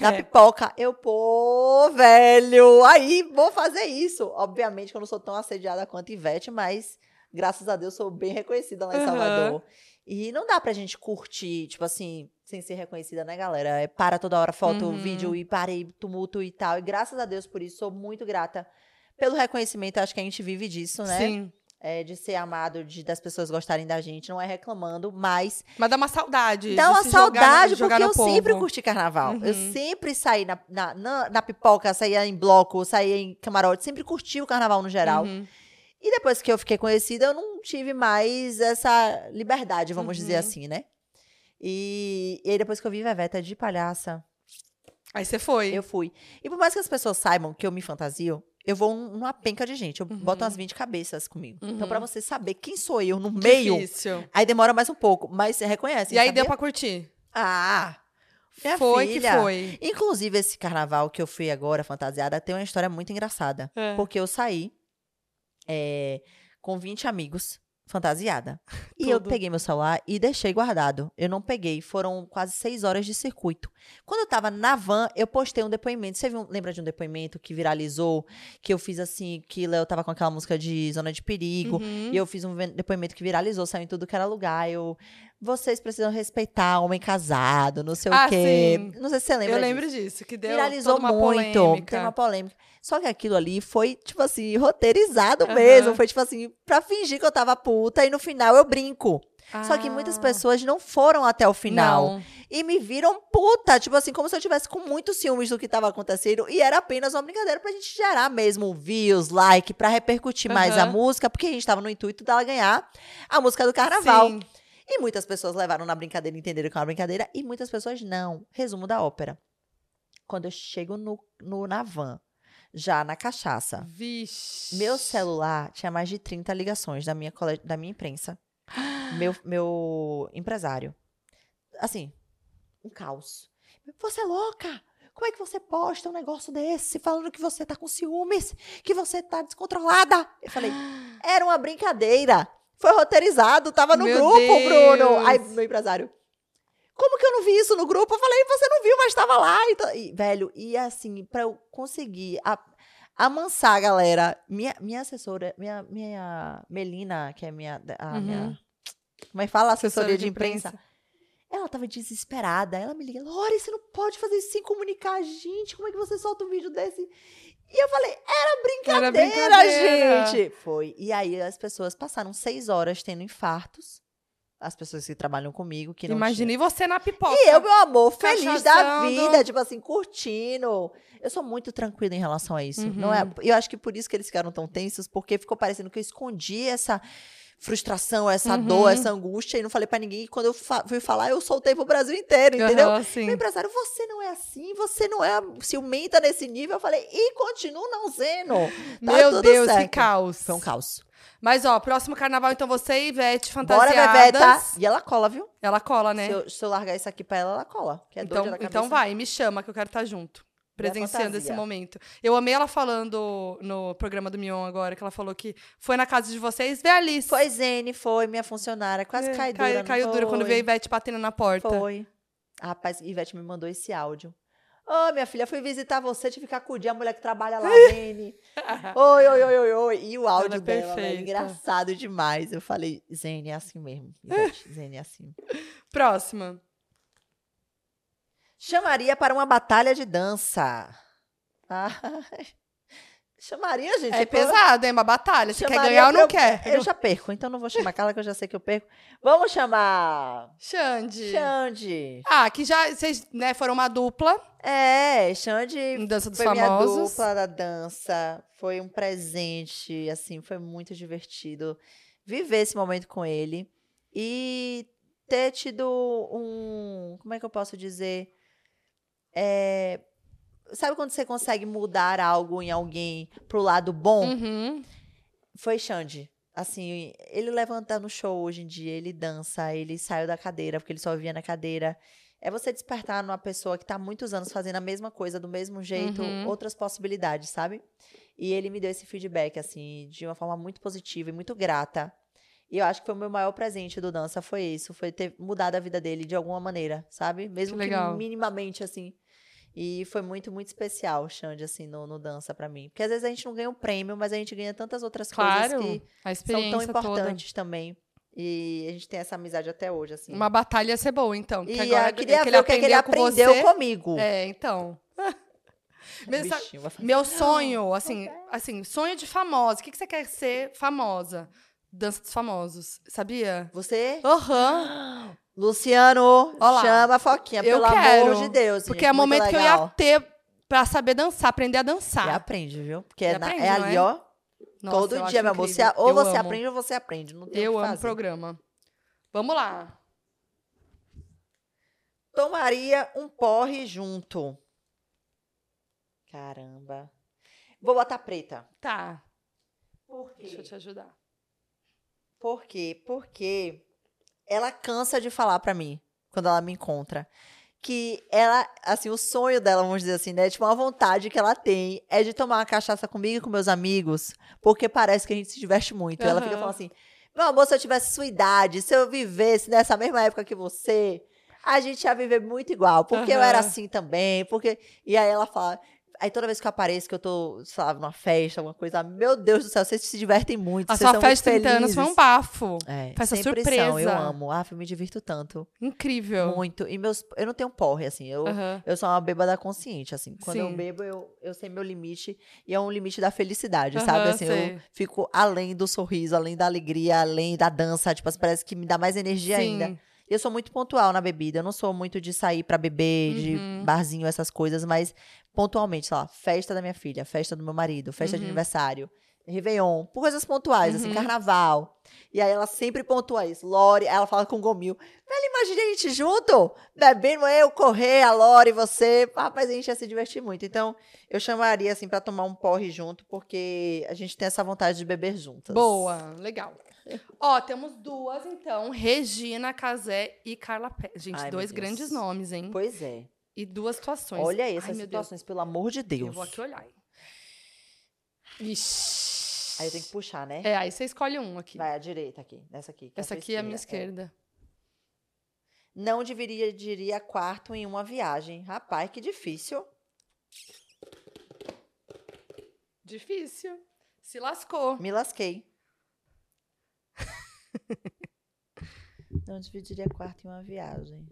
na É. pipoca. Eu, pô, velho, aí vou fazer isso. Obviamente que eu não sou tão assediada quanto Ivete, mas graças a Deus sou bem reconhecida lá em Aham. Salvador. E não dá pra gente curtir, tipo assim, sem ser reconhecida, né, galera? É para toda hora foto, Uhum. vídeo e parei, tumulto e tal. E graças a Deus por isso, sou muito grata pelo reconhecimento. Acho que a gente vive disso, né? Sim. É, de ser amado, de das pessoas gostarem da gente, não é reclamando, mas Mas dá uma saudade. dá uma saudade, jogar porque eu povo. sempre curti carnaval. Eu Uhum. sempre saí na, na, na, na pipoca, saía em bloco, saía em camarote, sempre curti o carnaval no geral. Uhum. E depois que eu fiquei conhecida, eu não tive mais essa liberdade, vamos dizer Uhum. assim, né? E, e aí depois que eu vi Veveta de palhaça, Aí você foi. eu fui. E por mais que as pessoas saibam que eu me fantasio, eu vou num- numa penca de gente. Eu boto umas 20 cabeças comigo. Então, Uhum. pra você saber quem sou eu no meio, Difícil. aí demora mais um pouco. Mas você reconhece. E aí sabia? deu pra curtir. Ah! Minha foi filha. que foi. Inclusive, esse carnaval que eu fui agora, fantasiada, tem uma história muito engraçada. É. Porque eu saí é, com 20 amigos, fantasiada. E eu peguei meu celular e deixei guardado. Eu não peguei. Foram quase seis horas de circuito. Quando eu tava na van, eu postei um depoimento. Você viu, lembra de um depoimento que viralizou? Que eu fiz assim, que Léo tava com aquela música de Zona de Perigo. Uhum. E eu fiz um depoimento que viralizou, saiu em tudo que era lugar. Eu, vocês precisam respeitar homem casado, não sei Ah, o quê. sim. Não sei se você lembra Eu lembro disso. disso, que deu Viralizou uma muito. polêmica. Tem uma polêmica. Só que aquilo ali foi, tipo assim, roteirizado Aham. mesmo. Foi, tipo assim, pra fingir que eu tava puta. E no final eu brinco. Só que muitas Ah, pessoas não foram até o final. Não. E me viram puta. Tipo assim, como se eu tivesse com muitos ciúmes do que tava acontecendo. E era apenas uma brincadeira pra gente gerar mesmo views, like, pra repercutir mais a música. Porque a gente tava no intuito dela ganhar a música do carnaval. Sim. E muitas pessoas levaram na brincadeira, entenderam que é uma brincadeira, e muitas pessoas não. Resumo da ópera. Quando eu chego no, no- na van, já na cachaça, Vixe. meu celular tinha mais de 30 ligações da minha, cole- da minha imprensa. meu, meu empresário. Assim, um caos. Você é louca? Como é que você posta um negócio desse falando que você tá com ciúmes, que você tá descontrolada? Eu falei, era uma brincadeira. Foi roteirizado, tava no Meu grupo, Deus. Bruno. Aí, meu empresário. Como que eu não vi isso no grupo? Eu falei, você não viu, mas tava lá. Então, e, velho, e assim, pra eu conseguir a- amansar a galera, minha, minha assessora, minha, minha Melina, que é minha, a Uhum. minha. Como é que fala? Assessoria Assessoria de, de imprensa. imprensa. Ela tava desesperada. Ela me liga, Lore, você não pode fazer isso sem comunicar a gente. Como é que você solta um vídeo desse? E eu falei, era brincadeira, brincadeira. gente. Foi. E aí as pessoas passaram seis horas tendo infartos. As pessoas que trabalham comigo, que não Imagine você na pipoca. e eu, meu amor, feliz da vida, tipo assim, curtindo. Eu sou muito tranquila em relação a isso. Uhum. Não é, eu acho que por isso que eles ficaram tão tensos, porque ficou parecendo que eu escondi essa frustração, essa Uhum. dor, essa angústia e não falei pra ninguém. E quando eu fa- fui falar, eu soltei pro Brasil inteiro, entendeu? Aham, sim. Meu empresário, você não é assim, você não é ciumenta nesse nível. Eu falei, e continuo não sendo. Tá Meu Deus, que certo. caos. Foi um caos. Mas, ó, próximo carnaval, então, você e Ivete Bora, fantasiadas. Bebeta. E ela cola, viu? Ela cola, né? Se, eu, se eu largar isso aqui pra ela, ela cola. Que é então, doida da então vai, me chama, que eu quero estar junto. Presenciando esse momento. Eu amei ela falando no programa do Mion agora, que ela falou que foi na casa de vocês ver a Alice. Foi Zene, foi minha funcionária. Quase É, cai cai- dura. não caiu dura quando veio a Ivete batendo na porta. Foi. Rapaz, Ivete me mandou esse áudio. Ô, minha filha, fui visitar você, tive que acudir a mulher que trabalha lá, Zene. oi, oi, oi, oi, oi. E o áudio Ela é dela, velho, perfeita. engraçado demais. Eu falei, Zene, é assim mesmo. Zene, é assim. Próxima. Chamaria para uma batalha de dança. Ah, chamaria, gente. É pesado, é uma batalha. Você quer ganhar ou não eu- quer? Eu já perco, então não vou chamar Carla, que eu já sei que eu perco. Vamos chamar Xande. Xande. Ah, que já vocês né, foram uma dupla É, Xande Dança dos foi minha Famosos. dupla da dança. Foi um presente, assim, foi muito divertido viver esse momento com ele e ter tido um, como é que eu posso dizer? É, sabe quando você consegue mudar algo em alguém pro lado bom? Uhum. Foi Xande. Assim, ele levanta no show hoje em dia, ele dança, ele saiu da cadeira, porque ele só via na cadeira. é você despertar numa pessoa que tá há muitos anos fazendo a mesma coisa, do mesmo jeito, Uhum. outras possibilidades, sabe? E ele me deu esse feedback, assim, de uma forma muito positiva e muito grata. E eu acho que foi o meu maior presente do dança, foi isso, foi ter mudado a vida dele de alguma maneira, sabe? Mesmo que, legal. minimamente, assim. E foi muito, muito especial, Xande, assim, no, no dança pra mim. Porque às vezes a gente não ganha um prêmio, mas a gente ganha tantas outras Claro, coisas que são tão experiência toda. importantes também. E a gente tem essa amizade até hoje, assim. Uma batalha ia ser boa, então. e porque agora eu queria que ver o que, que ele aprendeu com comigo. É, então. Sabe, Bichinho, Meu sonho, assim, assim, sonho de famosa. O que, que você quer ser famosa? Dança dos famosos, sabia? Você? Aham. Luciano, Ó lá. chama a Foquinha, Eu pelo quero, amor de Deus. Porque gente, é o momento que eu legal. ia ter pra saber dançar, aprender a dançar. E aprende, viu? Porque é, na- aprende, é ali, é? ó, Nossa, todo dia, meu amor. Você- ou Eu você amo. aprende ou você aprende. Não tem Eu o amo o fazer. programa. Vamos lá. Tomaria um porre junto. Caramba. Vou botar preta. Tá, Por deixa eu te ajudar. Por quê? Porque ela cansa de falar pra mim, quando ela me encontra, que ela, assim, o sonho dela, vamos dizer assim, né? Tipo, uma vontade que ela tem é de tomar uma cachaça comigo e com meus amigos, porque parece que a gente se diverte muito. Ela fica falando assim: meu amor, se eu tivesse sua idade, se eu vivesse nessa mesma época que você, a gente ia viver muito igual, porque eu era assim também, porque. E aí ela fala. Aí toda vez que eu apareço, que eu tô, sei lá, numa festa, alguma coisa, meu Deus do céu, vocês se divertem muito. A sua festa de muito 30 anos foi um bafo. É, Festa sempre surpresa. Eu amo. Ah, eu me divirto tanto. Incrível. Muito. E meus. Eu não tenho porre, assim. Eu, Aham. eu sou uma bêbada consciente, assim. Quando Sim. eu bebo, eu, eu sei meu limite. E é um limite da felicidade, sabe? Aham, Assim, sei. eu fico além do sorriso, além da alegria, além da dança. Tipo, assim, parece que me dá mais energia Sim. ainda. E eu sou muito pontual na bebida. Eu não sou muito de sair pra beber, Uhum. de barzinho, essas coisas, mas pontualmente, sei lá, festa da minha filha, festa do meu marido, festa de Uhum. aniversário, Réveillon, por coisas pontuais, assim, Uhum. carnaval. E aí ela sempre pontua isso. Lore, aí ela fala com o Gomil. Velho, imagina a gente junto, bebendo eu, correr, a Lore, você. Rapaz, a gente ia se divertir muito. Então, eu chamaria, assim, pra tomar um porre junto, porque a gente tem essa vontade de beber juntas. Boa, legal. Ó, temos duas, então. Regina Casé e Carla Pérez. Gente, Ai, dois grandes nomes, hein? Pois é. E duas situações. Olha Ai, essas Deus. situações, pelo amor de Deus. Eu vou aqui olhar. hein? Ixi. Aí eu tenho que puxar, né? É, aí você escolhe um aqui. Vai, à direita aqui. Nessa aqui. que Essa aqui é a minha esquerda. esquerda. Não dividiria diria quarto em uma viagem. Rapaz, que difícil. Difícil. Se lascou. Me lasquei. Não dividiria quarto em uma viagem.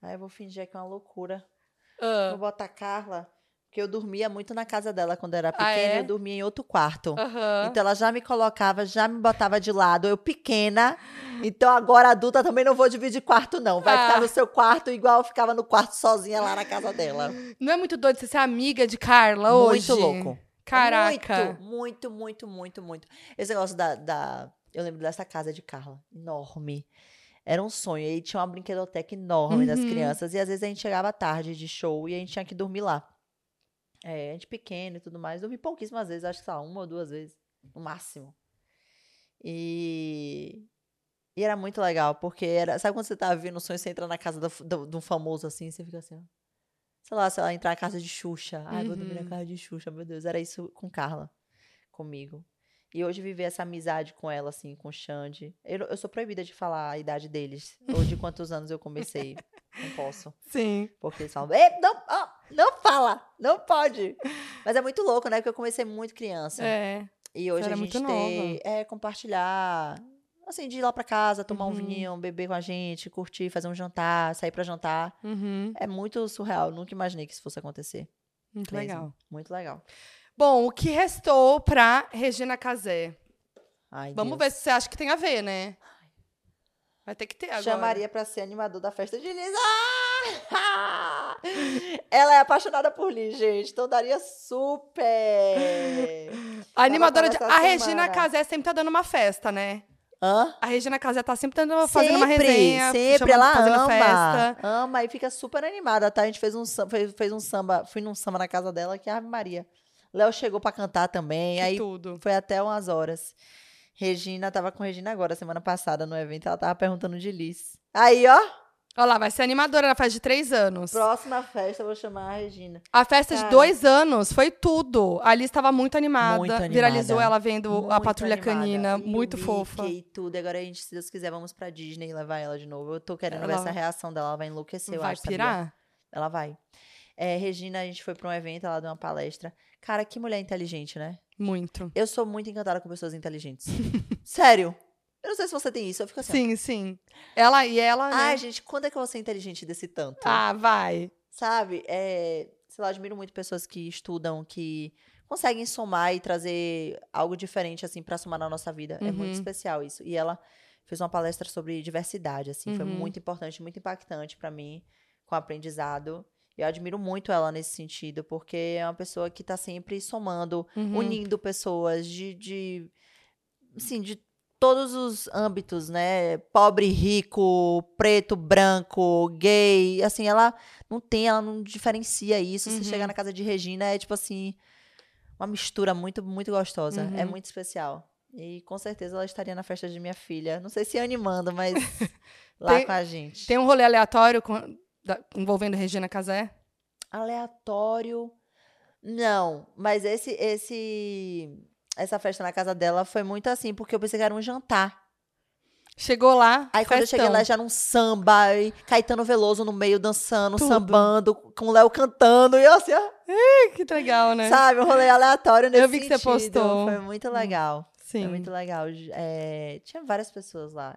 Aí eu vou fingir que é uma loucura. Ah, Vou botar a Carla, eu dormia muito na casa dela quando era Ah, pequena e é? eu dormia em outro quarto. Aham. Então ela já me colocava, já me botava de lado, eu pequena. Então agora adulta também não vou dividir quarto, não. Vai Ah. ficar no seu quarto igual eu ficava no quarto sozinha lá na casa dela. Não é muito doido você ser amiga de Carla hoje? Muito louco. Caraca. Muito, muito, muito, muito, muito. Esse negócio da, da. Eu lembro dessa casa de Carla, enorme. Era um sonho. E tinha uma brinquedoteca enorme das Uhum. crianças. E às vezes a gente chegava tarde de show e a gente tinha que dormir lá. É, a gente pequeno e tudo mais. Dormi pouquíssimas vezes, acho que só uma ou duas vezes, no máximo. E. E era muito legal, porque era. Sabe quando você tá vendo um sonho, você entra na casa de um famoso assim, você fica assim, ó. Sei lá, sei lá, entrar na casa de Xuxa. Ai, vou dormir na Uhum. casa de Xuxa, meu Deus. Era isso com Carla, comigo. E hoje viver essa amizade com ela, assim, com o Xande. Eu, eu sou proibida de falar a idade deles. Ou de quantos anos eu comecei. Não posso. Sim. Porque eles falam, "Ei, não, ó, não fala, não pode. Mas é muito louco, né? Porque eu comecei muito criança. É. E hoje a gente ter, é, compartilhar, assim, de ir lá pra casa, tomar um Uhum. vinho, beber com a gente, curtir, fazer um jantar, sair pra jantar. Uhum. É muito surreal, nunca imaginei que isso fosse acontecer. Muito mesmo. legal. Muito legal. Bom, o que restou pra Regina Casé? Ai, Vamos Deus. ver se você acha que tem a ver, né? Vai ter que ter agora. Chamaria pra ser animador da festa de Liz. Ah! Ela é apaixonada por Liz, gente. Então daria super. A animadora de... A essa Regina semana. Casé sempre tá dando uma festa, né? Hã? A Regina Casé tá sempre dando, fazendo uma sempre, resenha, sempre ela fazendo ama, festa. ama e fica super animada, tá? A gente fez um samba, fez, fez um samba, fui num samba na casa dela que é Ave Maria. Léo chegou pra cantar também, Que aí tudo. foi até umas horas. Regina, tava com Regina agora, semana passada, no evento, ela tava perguntando de Liz. Aí, ó, Olha lá, vai ser animadora na festa de três anos. Próxima festa eu vou chamar a Regina. A festa de Cara. dois anos foi tudo. A Alice estava muito animada. Muito animada. Viralizou ela vendo a Muito patrulha animada. canina. E muito Mickey fofa. E tudo. E agora a gente, se Deus quiser, vamos pra Disney e levar ela de novo. Eu tô querendo ver Ela essa reação dela. Ela vai enlouquecer, eu Vai acho, sabia? pirar? Ela vai. É, Regina, a gente foi pra um evento, ela deu uma palestra. Cara, que mulher inteligente, né? Muito. Eu sou muito encantada com pessoas inteligentes. Sério. Eu não sei se você tem isso. Eu fico assim. ó, Sim, sim. Ela e ela, né? Ai, gente, quando é que eu vou ser inteligente desse tanto? Ah, vai. Sabe? É, sei lá, admiro muito pessoas que estudam, que conseguem somar e trazer algo diferente, assim, pra somar na nossa vida. É muito Uhum. especial isso. E ela fez uma palestra sobre diversidade, assim. Foi Uhum. muito importante, muito impactante pra mim, com o aprendizado. Eu admiro muito ela nesse sentido, porque é uma pessoa que tá sempre somando, Uhum. unindo pessoas de, de assim, de todos os âmbitos, né? Pobre, rico, preto, branco, gay, assim, ela não tem, ela não diferencia isso. Uhum. Você chegar na casa de Regina é tipo assim, uma mistura muito, muito gostosa. É Uhum. muito especial. E com certeza ela estaria na festa de minha filha. Não sei se animando, mas lá Tem- com a gente. Tem um rolê aleatório com- da- envolvendo Regina Casé? Aleatório. Não, mas esse esse essa festa na casa dela foi muito assim, porque eu pensei que era um jantar. Chegou lá. Aí quando eu cheguei festão. lá já era um samba, e Caetano Veloso no meio dançando, Tudo. sambando, com o Léo cantando, e eu assim, ó, Que legal, né? sabe, um rolê aleatório nesse Eu vi que você sentido. postou. Foi muito legal. Sim. Foi muito legal. É, tinha várias pessoas lá.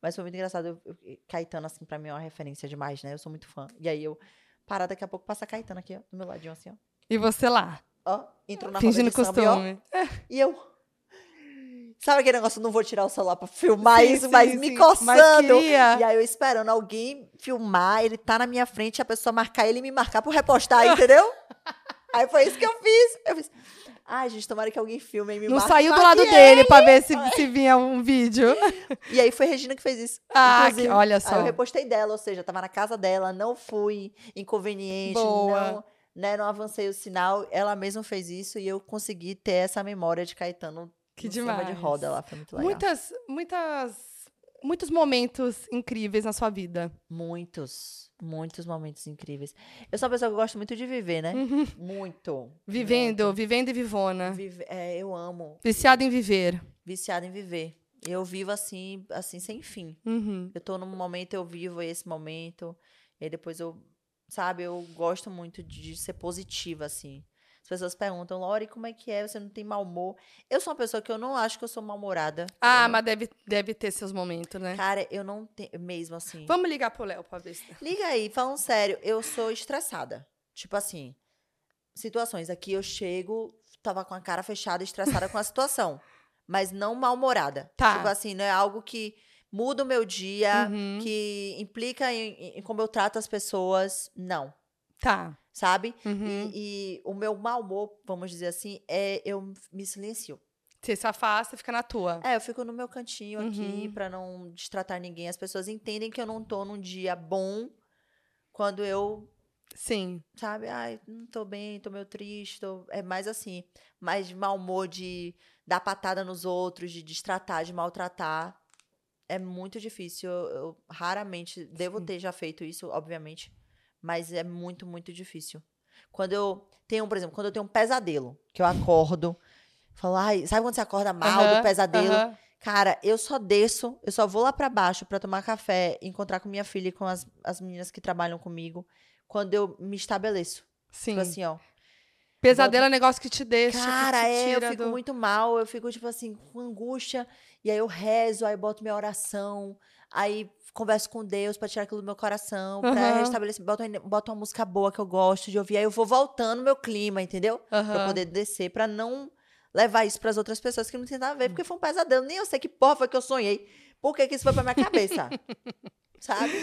Mas foi muito engraçado. Eu- eu- Caetano, assim, pra mim é uma referência demais, né? Eu sou muito fã. E aí eu, parar daqui a pouco, passa Caetano aqui, ó, do meu ladinho, assim, ó. E você lá, Ó, entrou na fingindo de samba, e, costume. E eu. Sabe aquele negócio? Não vou tirar o celular pra filmar Sim, isso, sim, mas sim. me Mas coçando. queria. E aí eu esperando alguém filmar, ele tá na minha frente, a pessoa marcar ele e me marcar por repostar, entendeu? aí foi isso que eu fiz. Eu fiz. Ai, gente, tomara que alguém filme e me Não saiu do lado ele. dele pra ver se, se vinha um vídeo. E aí foi Regina que fez isso. Ah, que- olha Aí só. eu repostei dela, ou seja, tava na casa dela, não fui inconveniente, Boa. não, né, não avancei o sinal. Ela mesma fez isso e eu consegui ter essa memória de Caetano Que samba de demais. roda lá, foi muito legal. Muitas, muitas, muitos momentos incríveis na sua vida. Muitos, muitos momentos incríveis. Eu sou uma pessoa que gosto muito de viver, né? Muito. Uhum. Vivendo, vivendo e vivona. muito. Vive- é, eu amo. Viciada em viver. Viciada em viver. Eu vivo assim, assim, sem fim. Uhum. Eu tô num momento, eu vivo esse momento. E depois eu, sabe, eu gosto muito de ser positiva, assim. As pessoas perguntam, Lori, como é que é? Você não tem mau humor? Eu sou uma pessoa que eu não acho que eu sou mal-humorada. Ah, Eu mas deve, deve ter seus momentos, né? Cara, eu não tenho, mesmo assim. Vamos ligar pro Léo pra ver se... Liga aí, falando sério, eu sou estressada. Tipo assim, situações aqui eu chego, tava com a cara fechada, estressada com a situação. Mas não mal-humorada. Tá. Tipo assim, não é algo que muda o meu dia, Uhum. que implica em, em- como eu trato as pessoas. Não. Tá. Sabe? Uhum. E, e o meu mau humor, vamos dizer assim, é eu me silencio. Você se afasta e fica na tua. É, eu fico no meu cantinho aqui Uhum. pra não distratar ninguém. As pessoas entendem que eu não tô num dia bom quando eu Sim. sabe? Ai, não tô bem, tô meio triste. Tô... É mais assim, mais de mau humor, de dar patada nos outros, de destratar, de maltratar. É muito difícil. Eu, eu raramente, devo Sim. ter já feito isso, obviamente, mas é muito, muito difícil. Quando eu tenho, por exemplo, quando eu tenho um pesadelo, que eu acordo, falo, ai, sabe quando você acorda mal Aham, do pesadelo? aham. Cara, eu só desço, eu só vou lá pra baixo pra tomar café, encontrar com minha filha e com as, as meninas que trabalham comigo, quando eu me estabeleço. Sim. Tipo assim, ó. Pesadelo é negócio que te deixa, Cara, te é, eu fico do... muito mal, eu fico, tipo assim, com angústia. E aí eu rezo, aí boto minha oração, aí converso com Deus pra tirar aquilo do meu coração, pra Aham. restabelecer, boto, boto uma música boa que eu gosto de ouvir. Aí eu vou voltando meu clima, entendeu? Pra Aham. poder descer, pra não levar isso pras outras pessoas que não tem nada a ver, porque foi um pesadelo. Nem eu sei que porra foi que eu sonhei. Por que, que isso foi pra minha cabeça? Sabe?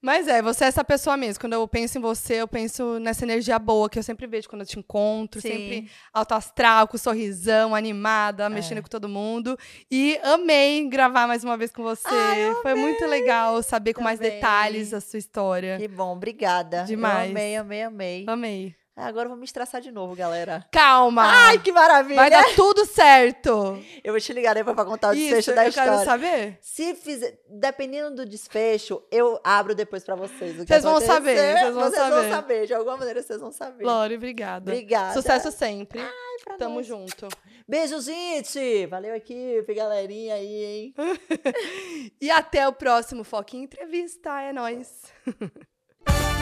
Mas é, você é essa pessoa mesmo. Quando eu penso em você, eu penso nessa energia boa que eu sempre vejo quando eu te encontro. Sim. Sempre alto astral, com sorrisão, É. animada, mexendo com todo mundo. E amei gravar mais uma vez com você. Ai, Foi muito legal saber com mais Também. detalhes a sua história. Que bom, obrigada. Demais. Eu amei, amei, amei. Amei. Ah, agora eu vou me estressar de novo, galera. Calma! Ai, que maravilha! Vai dar tudo certo! Eu vou te ligar depois pra contar o Isso, desfecho da eu história. quero saber. Se fizer, dependendo do desfecho, eu abro depois pra vocês. Vocês vão saber, vocês vão Vocês saber. vão saber, de alguma maneira vocês vão saber. Lore, obrigada. Obrigada. Sucesso sempre. Pra Tamo nós. junto. Beijo, gente! Valeu equipe, galerinha aí, hein? E até o próximo Foquinha Entrevista. É nóis.